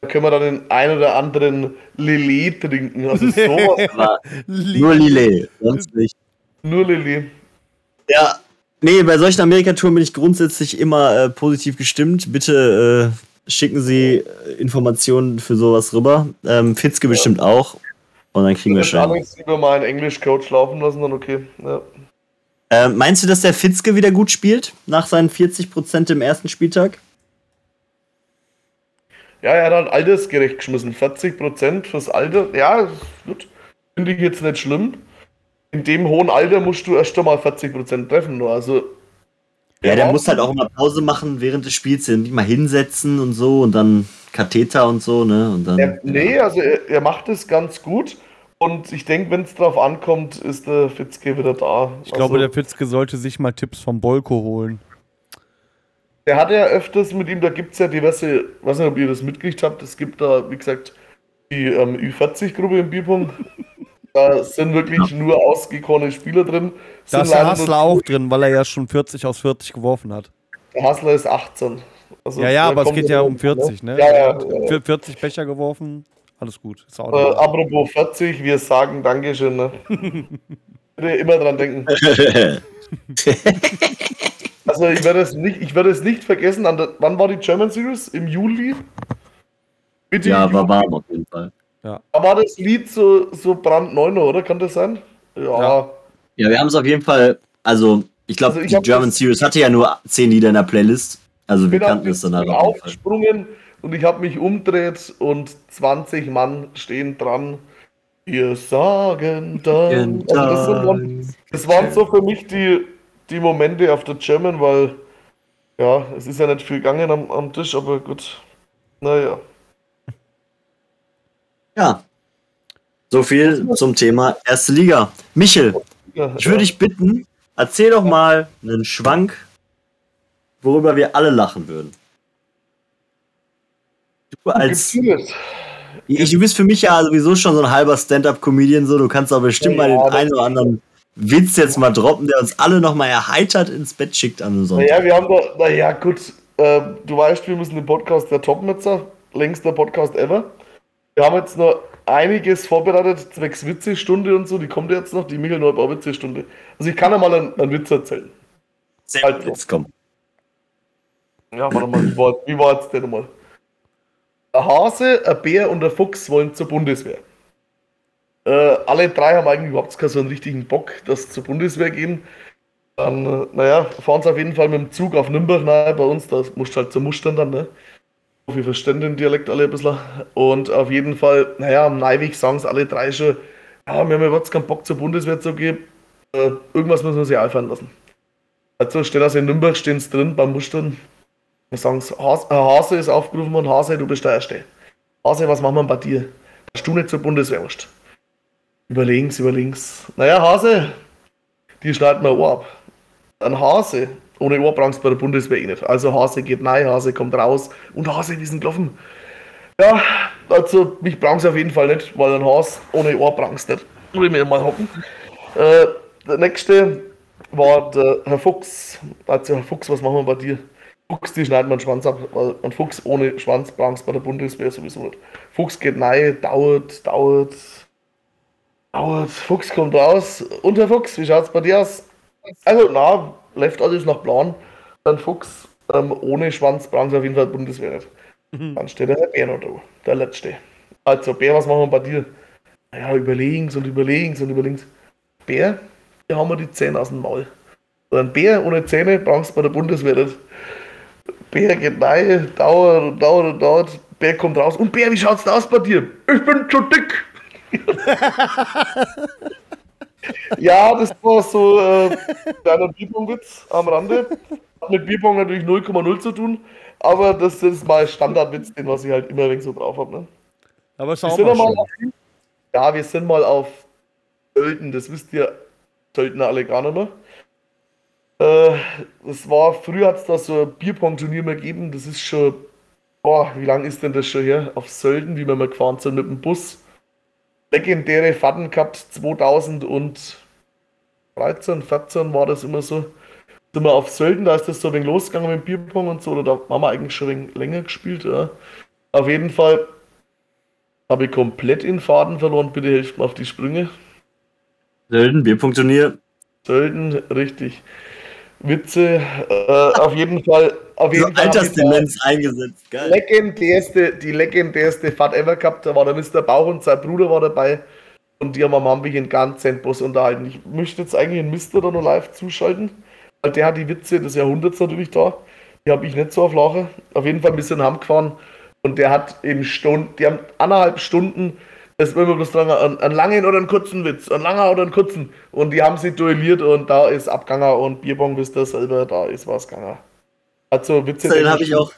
Da können wir dann den ein oder anderen Lillet trinken. Also sowas. nur Lillet, sonst nicht. Nur Lillet. Ja, nee, bei solchen Amerika-Touren bin ich grundsätzlich immer äh, positiv gestimmt. Bitte äh, schicken Sie äh, Informationen für sowas rüber. Ähm, Fitzke ja. bestimmt auch. Und dann kriegen wir schon. Alex lieber mal einen Englisch-Coach laufen lassen, dann okay. Ja. Äh, meinst du, dass der Fitzke wieder gut spielt nach seinen 40% im ersten Spieltag? Ja, er hat halt altersgerecht geschmissen. 40% fürs Alter. Ja, gut. Finde ich jetzt nicht schlimm. In dem hohen Alter musst du erst einmal 40% treffen. Nur. Also, ja, der muss halt auch immer Pause machen während des Spiels, nicht mal hinsetzen und so und dann Katheter und so, ne? Und dann, er, nee, ja. also er, er macht es ganz gut. Und ich denke, wenn es darauf ankommt, ist der Fitzke wieder da. Ich also, glaube, der Fitzke sollte sich mal Tipps vom Bolko holen. Der hat ja öfters mit ihm, da gibt es ja diverse, ich weiß nicht, ob ihr das mitgekriegt habt, es gibt da, wie gesagt, die ähm, Ü40-Gruppe im Bierpong. da sind wirklich ja. nur ausgekorene Spieler drin. Da ist der Hassler auch drin, weil er ja schon 40 aus 40 geworfen hat. Der Hassler ist 18. Also, ja, ja, aber es geht ja um 40, ne? Ja, ja, ja. 40 Becher geworfen, alles gut. Äh, apropos 40, wir sagen Dankeschön, ne? Bitte immer dran denken. also ich werde es nicht, ich werde es nicht vergessen. Der, wann war die German Series? Im Juli? Bitte ja, war warm auf jeden Fall. Ja. Da war das Lied so, so brandneu, oder? Kann das sein? Ja. Ja, ja wir haben es auf jeden Fall, also ich glaube, also die German Series hatte ja nur 10 Lieder in der Playlist. Also wir kannten es dann halt aufgesprungen und ich habe mich umdreht und 20 Mann stehen dran. Wir sagen dann. Also das, waren, das waren so für mich die, die Momente auf der German, weil ja, es ist ja nicht viel gegangen am, am Tisch, aber gut. Naja. Ja. So viel zum Thema erste Liga. Michel, ich würde dich bitten, erzähl doch mal einen Schwank, worüber wir alle lachen würden. Du als. Ich, du bist für mich ja sowieso schon so ein halber Stand-up-Comedian, so. Du kannst aber bestimmt ja, mal den einen oder anderen Witz jetzt mal droppen, der uns alle nochmal erheitert ins Bett schickt an so. Naja, wir haben da, naja, gut, äh, du weißt, wir müssen den Podcast der Topmetzer, längster Podcast ever. Wir haben jetzt noch einiges vorbereitet, zwecks Witzestunde und so, die kommt jetzt noch, die Michael Neubau Witzestunde. Also ich kann ja mal einen, einen Witz erzählen. Sehr halt, jetzt komm. Ja, warte mal, wie war, wie war jetzt der nochmal? Ein Hase, ein Bär und ein Fuchs wollen zur Bundeswehr. Äh, alle drei haben eigentlich überhaupt keinen so einen richtigen Bock, dass sie zur Bundeswehr gehen. Dann, äh, naja, fahren sie auf jeden Fall mit dem Zug auf Nürnberg nahe bei uns, da musst du halt zum Mustern dann, ne? Wir verstehen den Dialekt alle ein bisschen. Und auf jeden Fall, naja, am Neiweg sagen es alle drei schon, ja, wir haben überhaupt keinen Bock zur Bundeswehr zu gehen. Äh, irgendwas müssen wir sich einfallen lassen. Also stehen also in Nürnberg stehen sie drin beim Mustern. Wir sagen Hase, Hase ist aufgerufen worden, Hase, du bist der Erste. Hase, was machen wir bei dir? Dass du nicht zur Bundeswehr musst. Überlegen's, überlegen's. Naja, Hase, die schneiden wir Ohr ab. Ein Hase, ohne Ohr brauchst du bei der Bundeswehr eh nicht. Also Hase geht rein, Hase kommt raus und Hase, wie sind gelaufen. Ja, also mich brauchst auf jeden Fall nicht, weil ein Hase ohne Ohr brauchst nicht. Ich mir mal hocken. Äh, der nächste war der Herr Fuchs. Also Herr Fuchs, was machen wir bei dir? Fuchs, die schneiden man Schwanz ab, weil ein Fuchs ohne Schwanz brauchst bei der Bundeswehr sowieso nicht. Fuchs geht rein, dauert, dauert, dauert. Fuchs kommt raus. Und Herr Fuchs, wie schaut's bei dir aus? Also, na, läuft alles nach Plan. Ein Fuchs ähm, ohne Schwanz brauchen sie auf jeden Fall Bundeswehr nicht. Mhm. Dann steht der Bär noch da, der letzte. Also, Bär, was machen wir bei dir? Ja, überlegens und überlegens und überlegens. Bär, hier haben wir die Zähne aus dem Maul. Und ein Bär ohne Zähne brauchst du bei der Bundeswehr nicht. Bär geht rein, dauert und dauert und dauert. Bär kommt raus. Und Bär, wie schaut's da aus bei dir? Ich bin zu dick. ja, das war so äh, kleiner Bierpong-Witz am Rande. Hat mit Bierpong natürlich 0,0 zu tun, aber das ist mal Standardwitz, den was ich halt immer ein so drauf habe. Ne? Aber schau wir mal. mal auf, ja, wir sind mal auf Sölden, das wisst ihr Söldner alle gar nicht mehr. Äh, das war, früher hat es da so ein Bierpong-Turnier mehr gegeben, das ist schon, boah, wie lange ist denn das schon her? Auf Sölden, wie wir mal gefahren sind mit dem Bus legendäre Fahrten gehabt, 2013, 14 war das immer so. Sind wir auf Sölden, da ist das so ein wenig losgegangen mit Bierpong und so, oder da haben wir eigentlich schon ein wenig länger gespielt. Ja. Auf jeden Fall habe ich komplett in Faden verloren, bitte helft mir auf die Sprünge. Sölden, Bierpong-Turnier. Sölden, richtig. Witze. Äh, auf jeden Fall. Auf jeden Fall Altersdemenz eingesetzt. Geil. Legendärste, die legendärste Fahrt ever gehabt. Da war der Mr. Bauch und sein Bruder war dabei. Und die haben am Anfang einen ganz Bus unterhalten. Ich möchte jetzt eigentlich einen Mr. da noch live zuschalten. Weil der hat die Witze des Jahrhunderts natürlich da. Die habe ich nicht so auf Lache. Auf jeden Fall ein bisschen heimgefahren. Und der hat eben Stunden, die haben anderthalb Stunden es war immer bloß dran, einen, einen langen oder einen kurzen Witz, ein langer oder einen kurzen. Und die haben sich duelliert und da ist Abganger und Bierbong wisst ihr selber, da ist was gegangen. Also Witze. Den habe ich auch,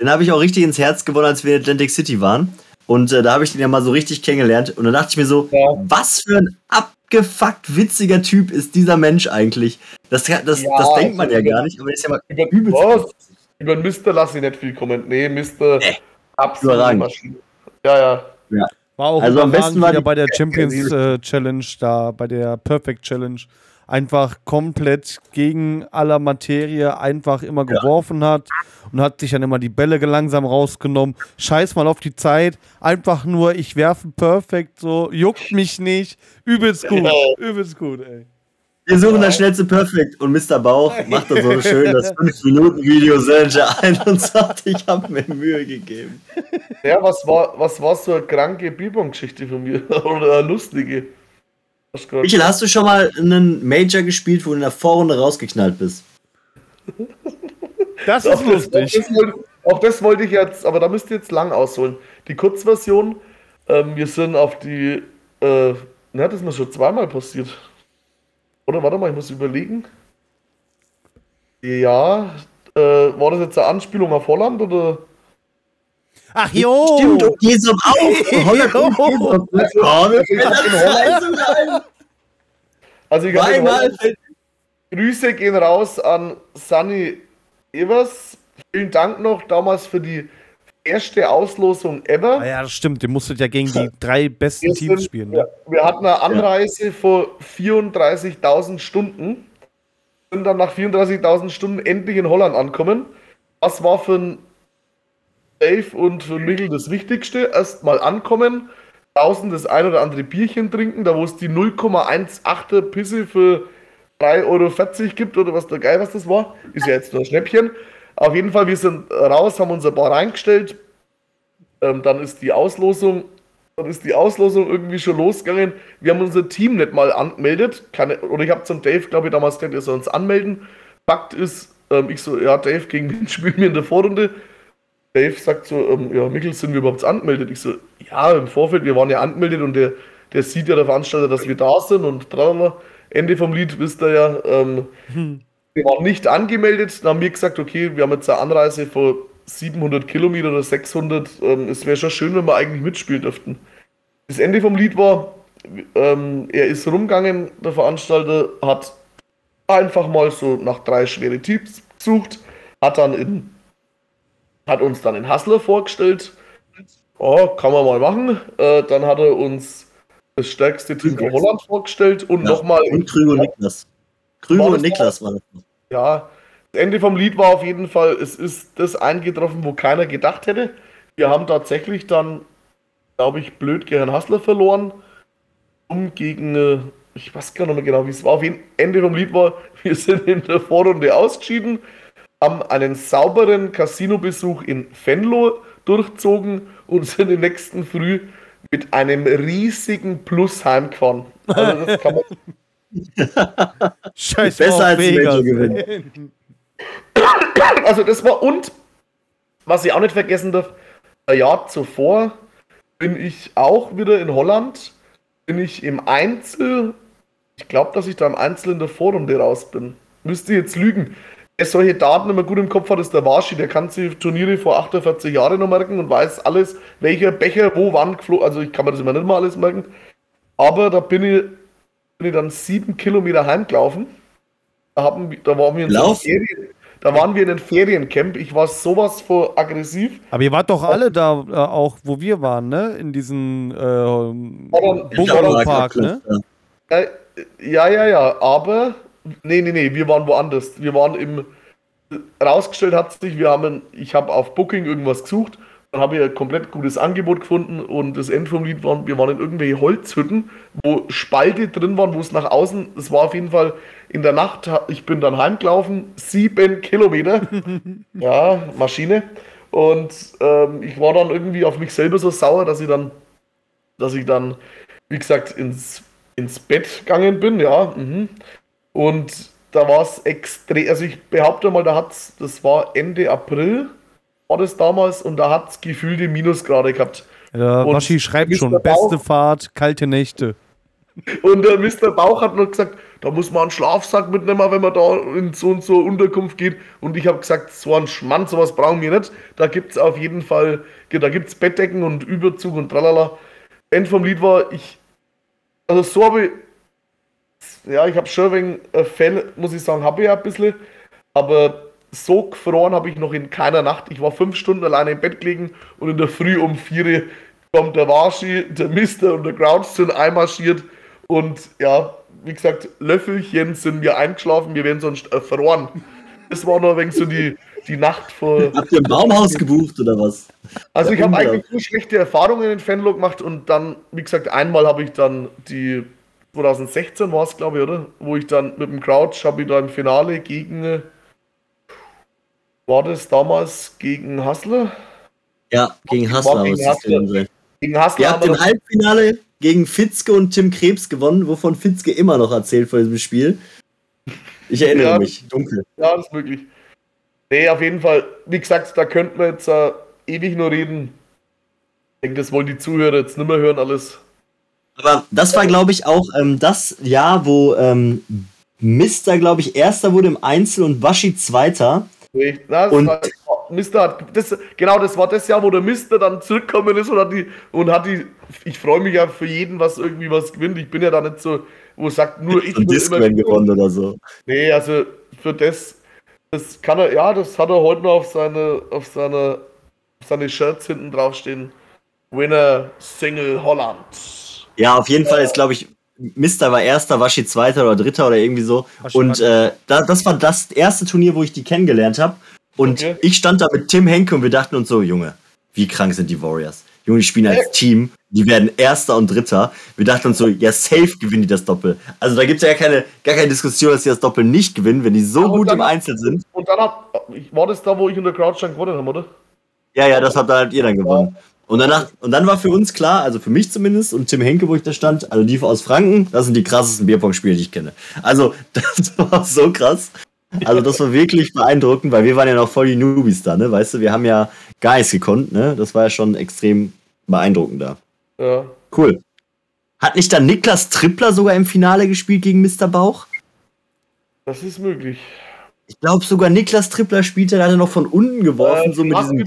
den habe ich auch richtig ins Herz gewonnen, als wir in Atlantic City waren. Und äh, da habe ich den ja mal so richtig kennengelernt. Und da dachte ich mir so, ja. was für ein abgefuckt witziger Typ ist dieser Mensch eigentlich? Das, das, ja, das denkt man ja gar nicht, aber ist ja mal über, übelst. Über Mr. lass ich nicht viel kommentieren. Nee, Mr. Äh, absolut Maschine. Ja, ja. Ja. War auch also am besten war wieder bei der Champions äh, Challenge da, bei der Perfect Challenge. einfach komplett gegen aller Materie einfach immer geworfen ja. hat und hat sich dann immer die Bälle langsam rausgenommen. Scheiß mal auf die Zeit, einfach nur ich werfe perfekt so, juckt mich nicht, übelst gut, übelst gut, ey. Wir suchen das schnellste Perfekt und Mr. Bauch macht dann so schön das 5-Minuten-Video Selger ein und sagt, ich habe mir Mühe gegeben. Ja, was war, was war so eine kranke Bibon-Geschichte von mir? Oder eine lustige? Michael, hast du schon mal einen Major gespielt, wo du in der Vorrunde rausgeknallt bist? Das ist auf lustig. Das, das wollte, auf das wollte ich jetzt, aber da müsst ihr jetzt lang ausholen. Die Kurzversion, ähm, wir sind auf die, äh, na, das ist mir schon zweimal passiert. Oder warte mal, ich muss überlegen. Ja, äh, war das jetzt eine Anspielung auf Holland oder? Ach jo! Stimmt, und Gesum auch! Also ich habe Grüße gehen raus an Sunny Evers. Vielen Dank noch damals für die erste Auslosung ever. Ah ja, das stimmt. Ihr musstet ja gegen die drei besten wir Teams spielen. Ne? wir hatten eine Anreise ja. vor 34.000 Stunden. Sind dann nach 34.000 Stunden endlich in Holland ankommen. Was war für Dave und für Michel das Wichtigste? Erstmal ankommen, draußen das ein oder andere Bierchen trinken, da wo es die 0,18er Pisse für 3,40 Euro gibt oder was der geil was das war. Ist ja jetzt nur ein Schnäppchen. Auf jeden Fall, wir sind raus, haben unser Bar reingestellt. Ähm, dann ist die Auslosung, dann ist die Auslosung irgendwie schon losgegangen. Wir haben unser Team nicht mal angemeldet. Keine, oder ich habe zum Dave, glaube ich, damals gesagt, er soll uns anmelden. Fakt ist, ähm, ich so, ja, Dave, gegen wen spielen wir in der Vorrunde? Dave sagt so, ähm, ja, Michel, sind wir überhaupt angemeldet? Ich so, ja, im Vorfeld, wir waren ja angemeldet und der, der sieht ja der Veranstalter, dass wir da sind und tralala. Ende vom Lied wisst ihr ja, ähm, hm. Wir waren nicht angemeldet. Dann haben wir gesagt, okay, wir haben jetzt eine Anreise von 700 Kilometer oder 600. Ähm, es wäre schon schön, wenn wir eigentlich mitspielen dürften. Das Ende vom Lied war, ähm, er ist rumgegangen, der Veranstalter hat einfach mal so nach drei schwere Teams gesucht, hat dann in, hat uns dann in Hassler vorgestellt. Oh, kann man mal machen. Äh, dann hat er uns das stärkste Team von Holland vorgestellt und ja, nochmal. Und Krüger Niklas. Krüger und Niklas war das ja, das Ende vom Lied war auf jeden Fall, es ist das eingetroffen, wo keiner gedacht hätte. Wir haben tatsächlich dann, glaube ich, blöd gegen Hassler verloren. Um gegen, äh, ich weiß gar nicht mehr genau, wie es war. Auf jeden Ende vom Lied war, wir sind in der Vorrunde ausgeschieden, haben einen sauberen Casino-Besuch in Venlo durchzogen und sind den nächsten Früh mit einem riesigen Plus heimgefahren. Also das kann man, Scheiß Besser als Vegas, gewinnen. Also das war und was ich auch nicht vergessen darf, ein Jahr zuvor bin ich auch wieder in Holland, bin ich im Einzel, ich glaube, dass ich da im Einzel in der Vorrunde raus bin. Müsste jetzt lügen. Wer solche Daten immer gut im Kopf hat, ist der Waschi, der kann sich Turniere vor 48 Jahren noch merken und weiß alles, welcher Becher wo wann geflogen, also ich kann mir das immer nicht mal alles merken. Aber da bin ich bin ich dann sieben Kilometer heimgelaufen. Da, haben, da, waren wir in so Ferien, da waren wir in einem Feriencamp. Ich war sowas vor aggressiv. Aber ihr wart doch alle da äh, auch, wo wir waren, ne? In diesem äh, Bungalowpark, ne? Ja, ja, ja. Aber, nee, nee, nee, wir waren woanders. Wir waren im, rausgestellt hat sich, wir haben, ich habe auf Booking irgendwas gesucht dann habe ich ein komplett gutes Angebot gefunden und das End vom Lied war, wir waren in irgendwelche Holzhütten, wo Spalte drin waren, wo es nach außen, es war auf jeden Fall in der Nacht, ich bin dann heimgelaufen, sieben Kilometer, ja, Maschine. Und ähm, ich war dann irgendwie auf mich selber so sauer, dass ich dann, dass ich dann, wie gesagt, ins, ins Bett gegangen bin, ja. Mhm. Und da war es extrem, also ich behaupte mal, da hat's, das war Ende April, war das damals und da hat es gefühlte Minusgrade gehabt. Ja, und Waschi schreibt Mr. schon, Bauch, beste Fahrt, kalte Nächte. Und der Mr. Bauch hat noch gesagt, da muss man einen Schlafsack mitnehmen, wenn man da in so und so Unterkunft geht. Und ich habe gesagt, so ein Schmann, sowas brauchen wir nicht. Da gibt es auf jeden Fall, da gibt es Bettdecken und Überzug und tralala. End vom Lied war, ich, also so habe ich, ja, ich habe schon wegen Fälle, muss ich sagen, habe ich ja ein bisschen, aber so gefroren habe ich noch in keiner Nacht. Ich war fünf Stunden alleine im Bett gelegen und in der Früh um vier kommt der Warschi, der Mister und der Grouch sind einmarschiert und ja, wie gesagt, Löffelchen sind wir eingeschlafen, wir wären sonst äh, verloren. Das war noch ein wenig so die, die Nacht vor. Habt ihr ein Baumhaus gebucht oder was? Also ich habe eigentlich nur schlechte Erfahrungen in Fanlo gemacht und dann, wie gesagt, einmal habe ich dann die 2016 war es, glaube ich, oder? Wo ich dann mit dem Crouch habe ich da im Finale gegen war das damals gegen Hassler? Ja, gegen Hassler. Gegen Hassler. Gegen Hassler. Ihr habt im Halbfinale gegen Fitzke und Tim Krebs gewonnen, wovon Fitzke immer noch erzählt vor diesem Spiel. Ich erinnere ja, mich, dunkel. Ja, das ist möglich. Nee, auf jeden Fall, wie gesagt, da könnten wir jetzt äh, ewig nur reden. Ich denke, das wollen die Zuhörer jetzt nicht mehr hören, alles. Aber das war, glaube ich, auch ähm, das Jahr, wo ähm, Mister, glaube ich, Erster wurde im Einzel und Waschi Zweiter. Na, und war, Mister hat das, genau, das war das Jahr, wo der Mister dann zurückgekommen ist und hat die und hat die. Ich freue mich ja für jeden, was irgendwie was gewinnt. Ich bin ja da nicht so, wo sagt nur ich. Und Discman gewonnen oder so. Nee, also für das, das kann er, ja, das hat er heute noch auf seine, auf seine, auf seine Shirts hinten draufstehen. Winner Single Holland. Ja, auf jeden Fall ist, glaube ich, Mister war erster, Waschi zweiter oder dritter oder irgendwie so. Waschi und äh, da, das war das erste Turnier, wo ich die kennengelernt habe. Und okay. ich stand da mit Tim Henke und wir dachten uns so, Junge, wie krank sind die Warriors? Junge, die spielen als Team, die werden Erster und Dritter. Wir dachten uns so, ja, safe gewinnen die das Doppel. Also da gibt es ja keine, gar keine Diskussion, dass sie das Doppel nicht gewinnen, wenn die so ja, gut dann, im Einzel sind. Und dann hat, war das da, wo ich in der Crowd stand gewonnen habe, oder? Ja, ja, das habt halt ihr dann gewonnen. Ja. Und, danach, und dann war für uns klar, also für mich zumindest und Tim Henke, wo ich da stand, also die aus Franken, das sind die krassesten Bierpong-Spiele, die ich kenne. Also, das war so krass. Also, das war wirklich beeindruckend, weil wir waren ja noch voll die Newbies da, ne? Weißt du, wir haben ja gar nichts gekonnt, ne? Das war ja schon extrem beeindruckend da. Ja. Cool. Hat nicht dann Niklas Trippler sogar im Finale gespielt gegen Mr. Bauch? Das ist möglich. Ich glaube sogar Niklas Trippler spielte, da hat er noch von unten geworfen, äh, so mit diesem.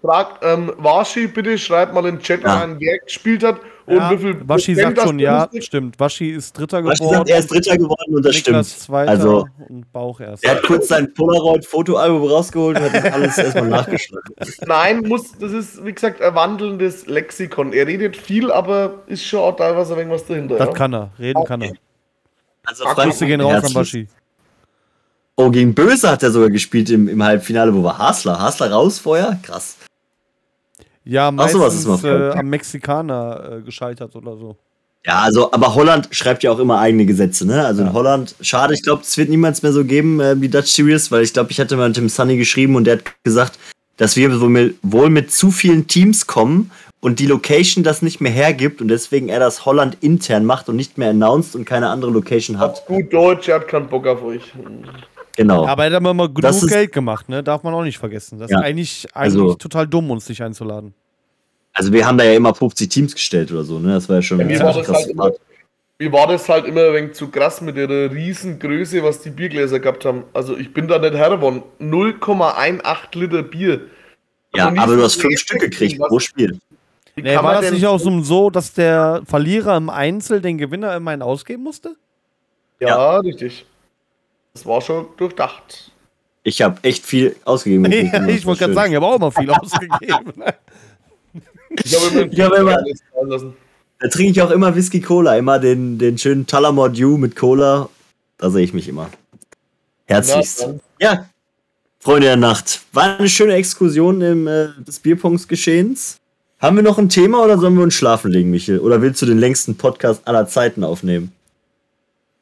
Fragt ähm, Waschi, bitte schreibt mal in den Chat ja. rein, wer gespielt hat und ja, wie viel Waschi sagt schon ja, ist. stimmt. Waschi ist Dritter geworden. Waschi sagt, er ist Dritter geworden und das Niklas stimmt. Zweiter also, und Bauch erst. Er hat kurz sein Polaroid-Fotoalbum rausgeholt und hat das alles erstmal nachgeschlagen. Nein, muss, das ist, wie gesagt, ein wandelndes Lexikon. Er redet viel, aber ist schon auch teilweise irgendwas dahinter. Das ja? kann er, reden okay. kann er. Also, Grüße gehen raus an Waschi. Oh, gegen Böse hat er sogar gespielt im, im Halbfinale. Wo war Hasler? Hasler raus vorher? Krass. Ja, meistens so, äh, am Mexikaner äh, gescheitert oder so. Ja, also, aber Holland schreibt ja auch immer eigene Gesetze, ne? Also ja. in Holland, schade, ich glaube, es wird niemals mehr so geben äh, wie Dutch Series, weil ich glaube, ich hatte mal mit dem Sunny geschrieben und der hat gesagt, dass wir wohl mit, wohl mit zu vielen Teams kommen und die Location das nicht mehr hergibt und deswegen er das Holland intern macht und nicht mehr announced und keine andere Location hat. Gut Deutsch, er hat keinen Bock auf euch. Genau. Aber er hat aber mal genug Geld gemacht, ne? Darf man auch nicht vergessen. Das ja. ist eigentlich, eigentlich also, total dumm, uns nicht einzuladen. Also wir haben da ja immer 50 Teams gestellt oder so, ne? Das war ja schon ja, mir, war das halt immer, mir war das halt immer ein wenig zu krass mit der Riesengröße, was die Biergläser gehabt haben. Also ich bin da nicht hergeworden. 0,18 Liter Bier. Ja, aber du hast fünf Stück gekriegt pro Spiel. Nee, war das nicht auch so, dass der Verlierer im Einzel den Gewinner immerhin ausgeben musste? Ja, ja. richtig. Das war schon durchdacht. Ich habe echt viel ausgegeben. Nee, ich wollte gerade sagen, ich habe auch immer viel ausgegeben. ich habe immer, hab immer da trinke ich auch immer Whisky Cola, immer den, den schönen Tullamore Dew mit Cola. Da sehe ich mich immer. Herzlichst. Ja, ja, Freunde der Nacht. War eine schöne Exkursion im, äh, des Bierpunksgeschehens. Haben wir noch ein Thema oder sollen wir uns schlafen legen, Michel? Oder willst du den längsten Podcast aller Zeiten aufnehmen?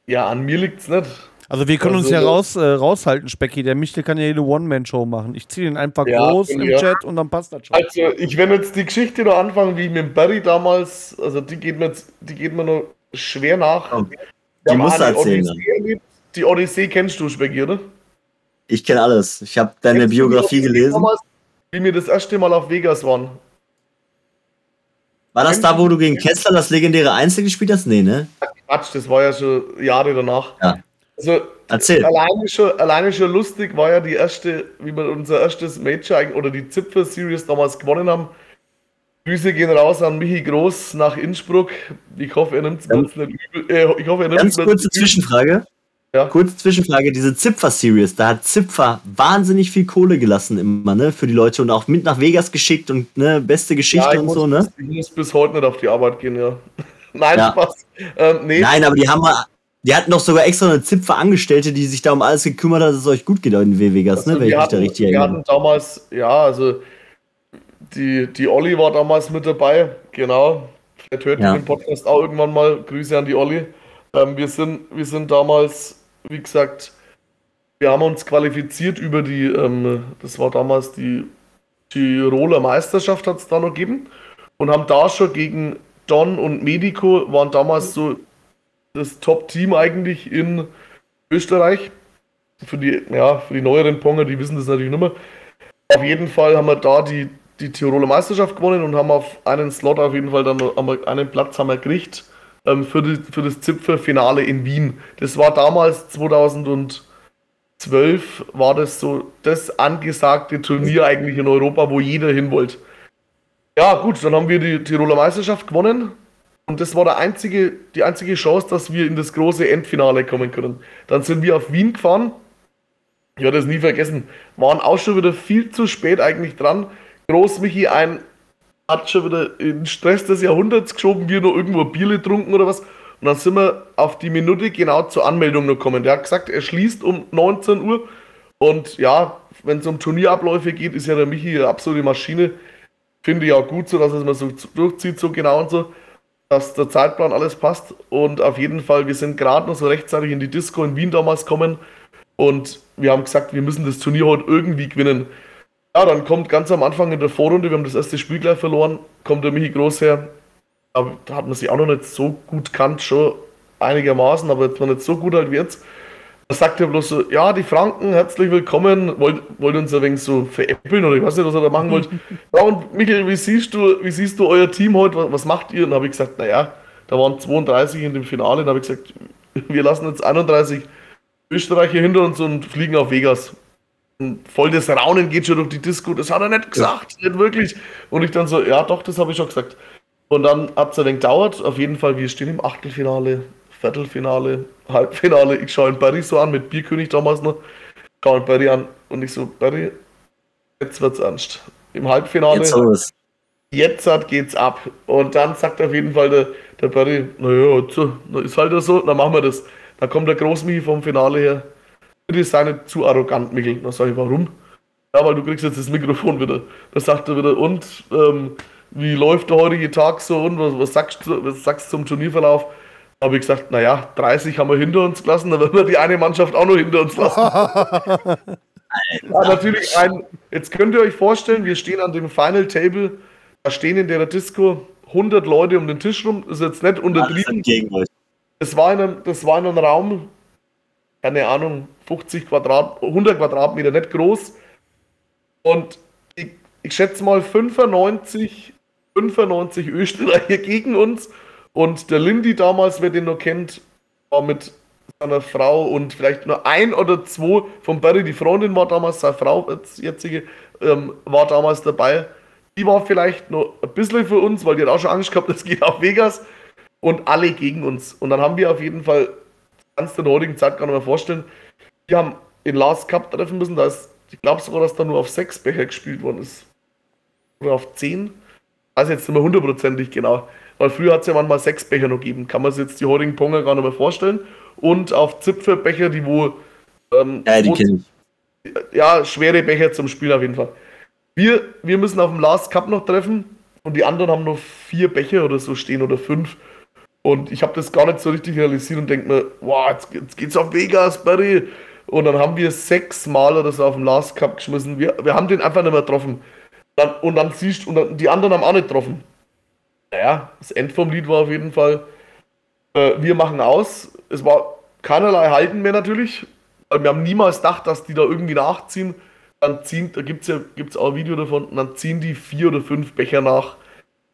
Ja, an mir liegt's nicht. Also wir können also, uns ja raus, äh, raushalten, Specki. Der Michel kann ja jede One-Man-Show machen. Ich ziehe den einfach ja, groß im ja. Chat und dann passt das schon. Also ich werde jetzt die Geschichte noch anfangen, wie ich mit Barry damals, also die geht mir jetzt, die geht mir noch schwer nach. Oh, die musst du erzählen. Odyssee, die Odyssee kennst du, Specki, oder? Ich kenne alles. Ich habe deine kennst Biografie gelesen. Damals, wie wir das erste Mal auf Vegas waren. War das da, wo du gegen Kessler das legendäre Einzel gespielt hast? Nee, ne? Quatsch, das war ja schon Jahre danach. Ja. Also, Erzähl. Alleine schon, alleine schon lustig war ja die erste, wie wir unser erstes Major oder die Zipfer Series damals gewonnen haben. Grüße gehen raus an Michi Groß nach Innsbruck. Ich hoffe, er nimmt es uns nicht übel. Äh, ich hoffe, er nimmt Ganz kurze Zwischenfrage. Ja. Kurze Zwischenfrage, diese Zipfer Series, da hat Zipfer wahnsinnig viel Kohle gelassen immer, ne, für die Leute und auch mit nach Vegas geschickt und ne, beste Geschichte ja, und muss, so, ne? Ich muss bis heute nicht auf die Arbeit gehen, ja. Nein, ja. Spaß. Ähm, nee. Nein, aber die haben Die hatten doch sogar extra eine Zipfer-Angestellte, die sich da um alles gekümmert hat, dass es euch gut geht in Vegas, also ne? Wenn ich mich da richtig erinnere. Wir hatten damals, ja, also die, die Olli war damals mit dabei, genau. Vielleicht hört ja. den Podcast auch irgendwann mal. Grüße an die Olli. Ähm, wir, sind, wir sind damals, wie gesagt, wir haben uns qualifiziert über die, ähm, das war damals die Tiroler Meisterschaft, hat es da noch gegeben. Und haben da schon gegen Don und Medico, waren damals so das Top-Team eigentlich in Österreich. Für die, ja, für die neueren Ponger, die wissen das natürlich nicht mehr. Auf jeden Fall haben wir da die die Tiroler Meisterschaft gewonnen und haben auf einen Slot auf jeden Fall dann einen Platz haben wir gekriegt ähm, für, die, für das Zipfelfinale in Wien. Das war damals 2012 war das so das angesagte Turnier eigentlich in Europa, wo jeder hin wollte. Ja gut, dann haben wir die Tiroler Meisterschaft gewonnen und das war der einzige, die einzige Chance, dass wir in das große Endfinale kommen können. Dann sind wir auf Wien gefahren. Ich werde das nie vergessen. Waren auch schon wieder viel zu spät eigentlich dran Großmichi ein hat schon wieder in Stress des Jahrhunderts geschoben, wir noch irgendwo Bier getrunken oder was. Und dann sind wir auf die Minute genau zur Anmeldung noch gekommen. Der hat gesagt, er schließt um 19 Uhr. Und ja, wenn es um Turnierabläufe geht, ist ja der Michi eine absolute Maschine. Finde ich auch gut so, dass es mal so durchzieht, so genau und so, dass der Zeitplan alles passt. Und auf jeden Fall, wir sind gerade noch so rechtzeitig in die Disco in Wien damals gekommen. Und wir haben gesagt, wir müssen das Turnier heute irgendwie gewinnen. Ja, dann kommt ganz am Anfang in der Vorrunde, wir haben das erste Spiel gleich verloren, kommt der Michi Groß her. Da hat man sich auch noch nicht so gut kannt, schon einigermaßen, aber jetzt noch nicht so gut halt wie jetzt. Da sagt er bloß so, ja, die Franken, herzlich willkommen, wollt, wollt uns ein wenig so veräppeln oder ich weiß nicht, was er da machen wollte. ja, und Michael, wie siehst du, wie siehst du euer Team heute, was, was macht ihr? Und habe ich gesagt, naja, da waren 32 in dem Finale, und habe ich gesagt, wir lassen jetzt 31 Österreicher hinter uns und fliegen auf Vegas voll das Raunen geht schon durch die Disco. Das hat er nicht gesagt, ja. nicht wirklich. Und ich dann so, ja doch, das habe ich schon gesagt. Und dann hat es ein wenig gedauert. Auf jeden Fall, wir stehen im Achtelfinale, Viertelfinale, Halbfinale. Ich schaue ihn Barry so an, mit Bierkönig damals noch. Schaue ihn Barry an und ich so, Barry, jetzt wird's ernst. Im Halbfinale. Jetzt, jetzt geht's ab. Und dann sagt auf jeden Fall der, der Barry, naja, ist halt so, dann machen wir das. Dann kommt der Großmichi vom Finale her bitte sei nicht zu arrogant, Michael. Dann sage ich, warum? Ja, weil du kriegst jetzt das Mikrofon wieder. Da sagt er wieder, und ähm, wie läuft der heutige Tag so und was, was, sagst, du, was sagst du zum Turnierverlauf? Habe ich gesagt, naja, 30 haben wir hinter uns gelassen, dann werden wir die eine Mannschaft auch noch hinter uns lassen. ja, natürlich ein, jetzt könnt ihr euch vorstellen, wir stehen an dem Final Table, da stehen in der Disco 100 Leute um den Tisch rum, das ist jetzt nicht untertrieben. Das war, in einem, das war in einem Raum, keine Ahnung, 50 Quadrat, 100 Quadratmeter, nicht groß. Und ich, ich schätze mal 95, 95 Österreicher gegen uns. Und der Lindy damals, wer den noch kennt, war mit seiner Frau und vielleicht nur ein oder zwei von Barry, die Freundin war damals, seine Frau, jetzt jetzige, ähm, war damals dabei. Die war vielleicht noch ein bisschen für uns, weil die hat auch schon Angst gehabt, das geht auf Vegas. Und alle gegen uns. Und dann haben wir auf jeden Fall, kannst du in der heutigen Zeit gar nicht mehr vorstellen, wir haben in Last Cup treffen müssen, da ist, ich glaube sogar, dass da nur auf sechs Becher gespielt worden ist. Oder auf zehn. Also jetzt nicht mehr hundertprozentig genau. Weil früher hat es ja manchmal sechs Becher noch gegeben. Kann man sich jetzt die heutigen Ponger gar nicht mehr vorstellen. Und auf Zipfelbecher, die wo. Ähm, ja, die kenne ich. Ja, schwere Becher zum Spiel auf jeden Fall. Wir, wir müssen auf dem Last Cup noch treffen und die anderen haben noch vier Becher oder so stehen oder fünf. Und ich habe das gar nicht so richtig realisiert und denke mir, wow, jetzt, jetzt geht's auf Vegas, Barry. Und dann haben wir sechs Mal oder so auf dem Last Cup geschmissen. Wir, wir haben den einfach nicht mehr getroffen. Dann, und dann siehst du, und dann, die anderen haben auch nicht getroffen. Naja, das End vom Lied war auf jeden Fall, äh, wir machen aus. Es war keinerlei Halten mehr natürlich. Wir haben niemals gedacht, dass die da irgendwie nachziehen. Dann ziehen, da gibt es ja gibt's auch ein Video davon, und dann ziehen die vier oder fünf Becher nach.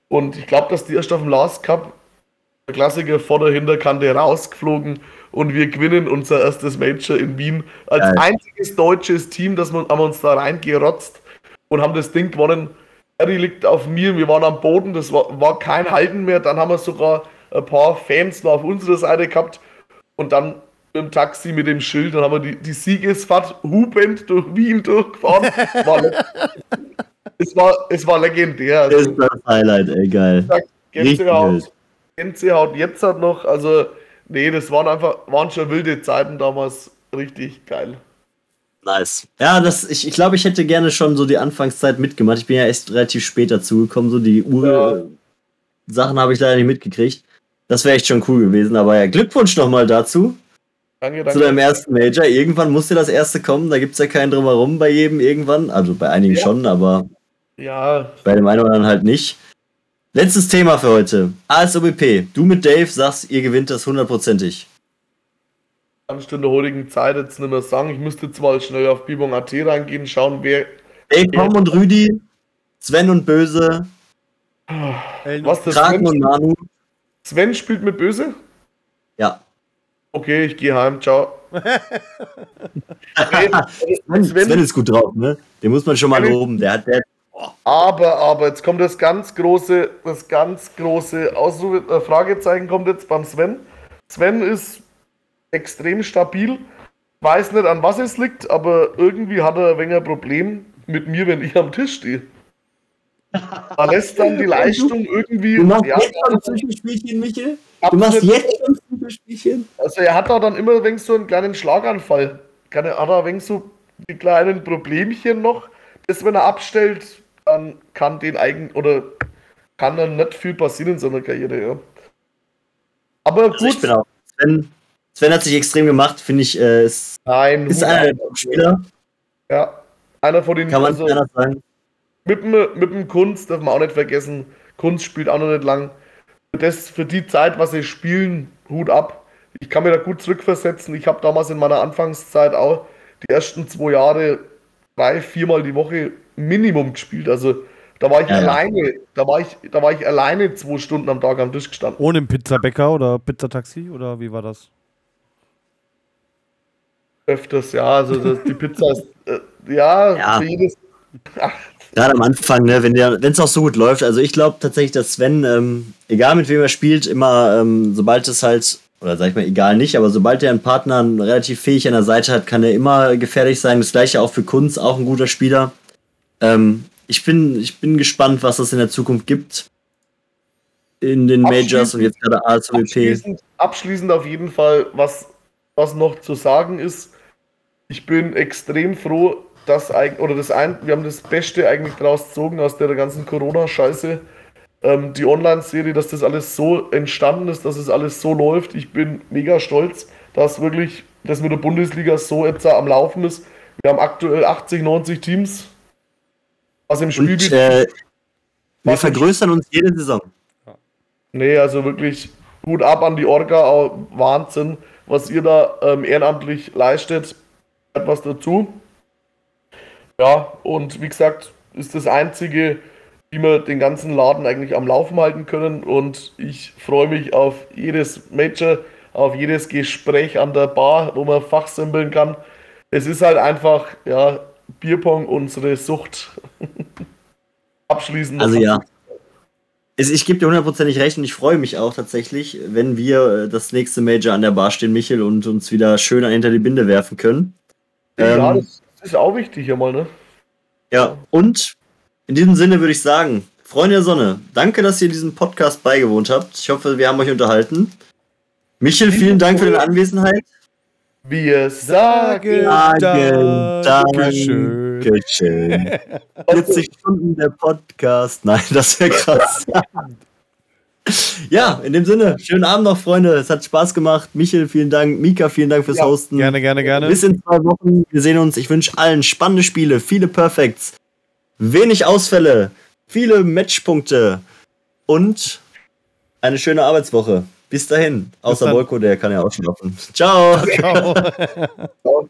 Und ich glaube, dass die erst auf dem Last Cup, der Klassiker vor der Hinterkante rausgeflogen und wir gewinnen unser erstes Major in Wien. Als Geil. einziges deutsches Team, das wir, haben uns da reingerotzt und haben das Ding gewonnen. Harry liegt auf mir, wir waren am Boden, das war, war kein Halten mehr. Dann haben wir sogar ein paar Fans noch auf unserer Seite gehabt und dann im Taxi mit dem Schild, dann haben wir die, die Siegesfahrt hupend durch Wien durchgefahren. War es, war, es war legendär. Also, das ist das Highlight, ey, geil. Gänsehaut, Gänsehaut jetzt hat noch, also nee, das waren einfach, waren schon wilde Zeiten damals richtig geil. Nice. Ja, das, ich, ich glaube, ich hätte gerne schon so die Anfangszeit mitgemacht. Ich bin ja erst relativ spät dazugekommen, so die Ur-Sachen habe ich leider nicht mitgekriegt. Das wäre echt schon cool gewesen, aber ja, Glückwunsch nochmal dazu. Danke, danke. Zu deinem ersten Major. Irgendwann musste das erste kommen, da gibt es ja keinen drumherum bei jedem irgendwann. Also bei einigen ja. schon, aber ja. bei dem einen oder anderen halt nicht. Letztes Thema für heute. ASOBP. Du mit Dave sagst, ihr gewinnt das hundertprozentig. Kannst du in der heutigen Zeit jetzt nicht mehr sagen. Ich müsste jetzt mal schnell auf Bibong.at reingehen, schauen, wer. Dave, Tom und Rüdi, Sven und Böse, Was das Kraken und Manu. Sven spielt mit Böse? Ja. Okay, ich gehe heim, ciao. Sven, Sven, ist gut drauf, ne? Den muss man schon mal loben. Der hat, der, aber, aber, jetzt kommt das ganz große, das ganz große Ausrufe, äh, Fragezeichen kommt jetzt beim Sven. Sven ist extrem stabil. Weiß nicht, an was es liegt, aber irgendwie hat er ein wenig ein Problem mit mir, wenn ich am Tisch stehe. Da lässt dann die Leistung irgendwie. Du machst ja, jetzt schon Zwischenspielchen, Michel? Du machst jetzt schon Zwischenspielchen? Also, er hat da dann immer ein wenig so einen kleinen Schlaganfall. Hat er ein wenig so die kleinen Problemchen noch, dass wenn er abstellt, dann kann den eigen oder kann dann nicht viel passieren in seiner Karriere, ja. Aber gut. Also ich bin auch. Sven, Sven hat sich extrem gemacht, finde ich. Äh, ist, Nein, ist einer der Spieler. Ja, einer von den. Kann man also, sagen. Mit dem, mit dem Kunst darf man auch nicht vergessen. Kunst spielt auch noch nicht lang. Für, das, für die Zeit, was sie spielen, Hut ab. Ich kann mir da gut zurückversetzen. Ich habe damals in meiner Anfangszeit auch die ersten zwei Jahre drei, viermal die Woche Minimum gespielt. Also da war ich ja, alleine, ja. da war ich, da war ich alleine zwei Stunden am Tag am Tisch gestanden. Ohne Pizzabäcker oder Pizzataxi oder wie war das? Öfters, ja. Also das, die Pizza ist äh, ja, ja. für jedes. Gerade am Anfang, ne, wenn es auch so gut läuft. Also ich glaube tatsächlich, dass Sven, ähm, egal mit wem er spielt, immer, ähm, sobald es halt oder sag ich mal, egal nicht, aber sobald er einen Partner relativ fähig an der Seite hat, kann er immer gefährlich sein. Das gleiche auch für Kunz, auch ein guter Spieler. Ähm, ich, bin, ich bin gespannt, was es in der Zukunft gibt. In den Majors und jetzt gerade ASWP. Abschließend, abschließend auf jeden Fall, was, was noch zu sagen ist. Ich bin extrem froh, dass oder das ein, wir haben das Beste eigentlich daraus gezogen aus der ganzen Corona-Scheiße ähm, die Online-Serie, dass das alles so entstanden ist, dass es alles so läuft. Ich bin mega stolz, dass wirklich das mit der Bundesliga so jetzt am Laufen ist. Wir haben aktuell 80, 90 Teams. Was im Spiel Und, äh, wir vergrößern uns jede Saison. Nee, also wirklich gut ab an die Orga, Wahnsinn, was ihr da ähm, ehrenamtlich leistet. Etwas dazu. Ja, und wie gesagt, ist das einzige, wie wir den ganzen Laden eigentlich am Laufen halten können. Und ich freue mich auf jedes Major, auf jedes Gespräch an der Bar, wo man fachsimpeln kann. Es ist halt einfach, ja, Bierpong unsere Sucht. Abschließend. Also ja. Ich gebe dir hundertprozentig recht und ich freue mich auch tatsächlich, wenn wir äh, das nächste Major an der Bar stehen, Michel, und uns wieder schön hinter die Binde werfen können. Ja, ähm, das ist auch wichtig hier mal, ne? Ja, und in diesem Sinne würde ich sagen, Freunde der Sonne, danke, dass ihr diesem Podcast beigewohnt habt. Ich hoffe, wir haben euch unterhalten. Michel, vielen Dank für deine Anwesenheit. Wir sagen, sagen Dankeschön. Dankeschön. 40 Stunden der Podcast. Nein, das wäre krass. ja, in dem Sinne, schönen Abend noch, Freunde. Es hat Spaß gemacht. Michel, vielen Dank. Mika, vielen Dank fürs ja, Hosten. Gerne, gerne, gerne. Bis in zwei Wochen. Wir sehen uns. Ich wünsche allen spannende Spiele, viele Perfects wenig Ausfälle, viele Matchpunkte und eine schöne Arbeitswoche. Bis dahin. Außer Bolko, der kann ja auch schlafen. Ciao. Ciao.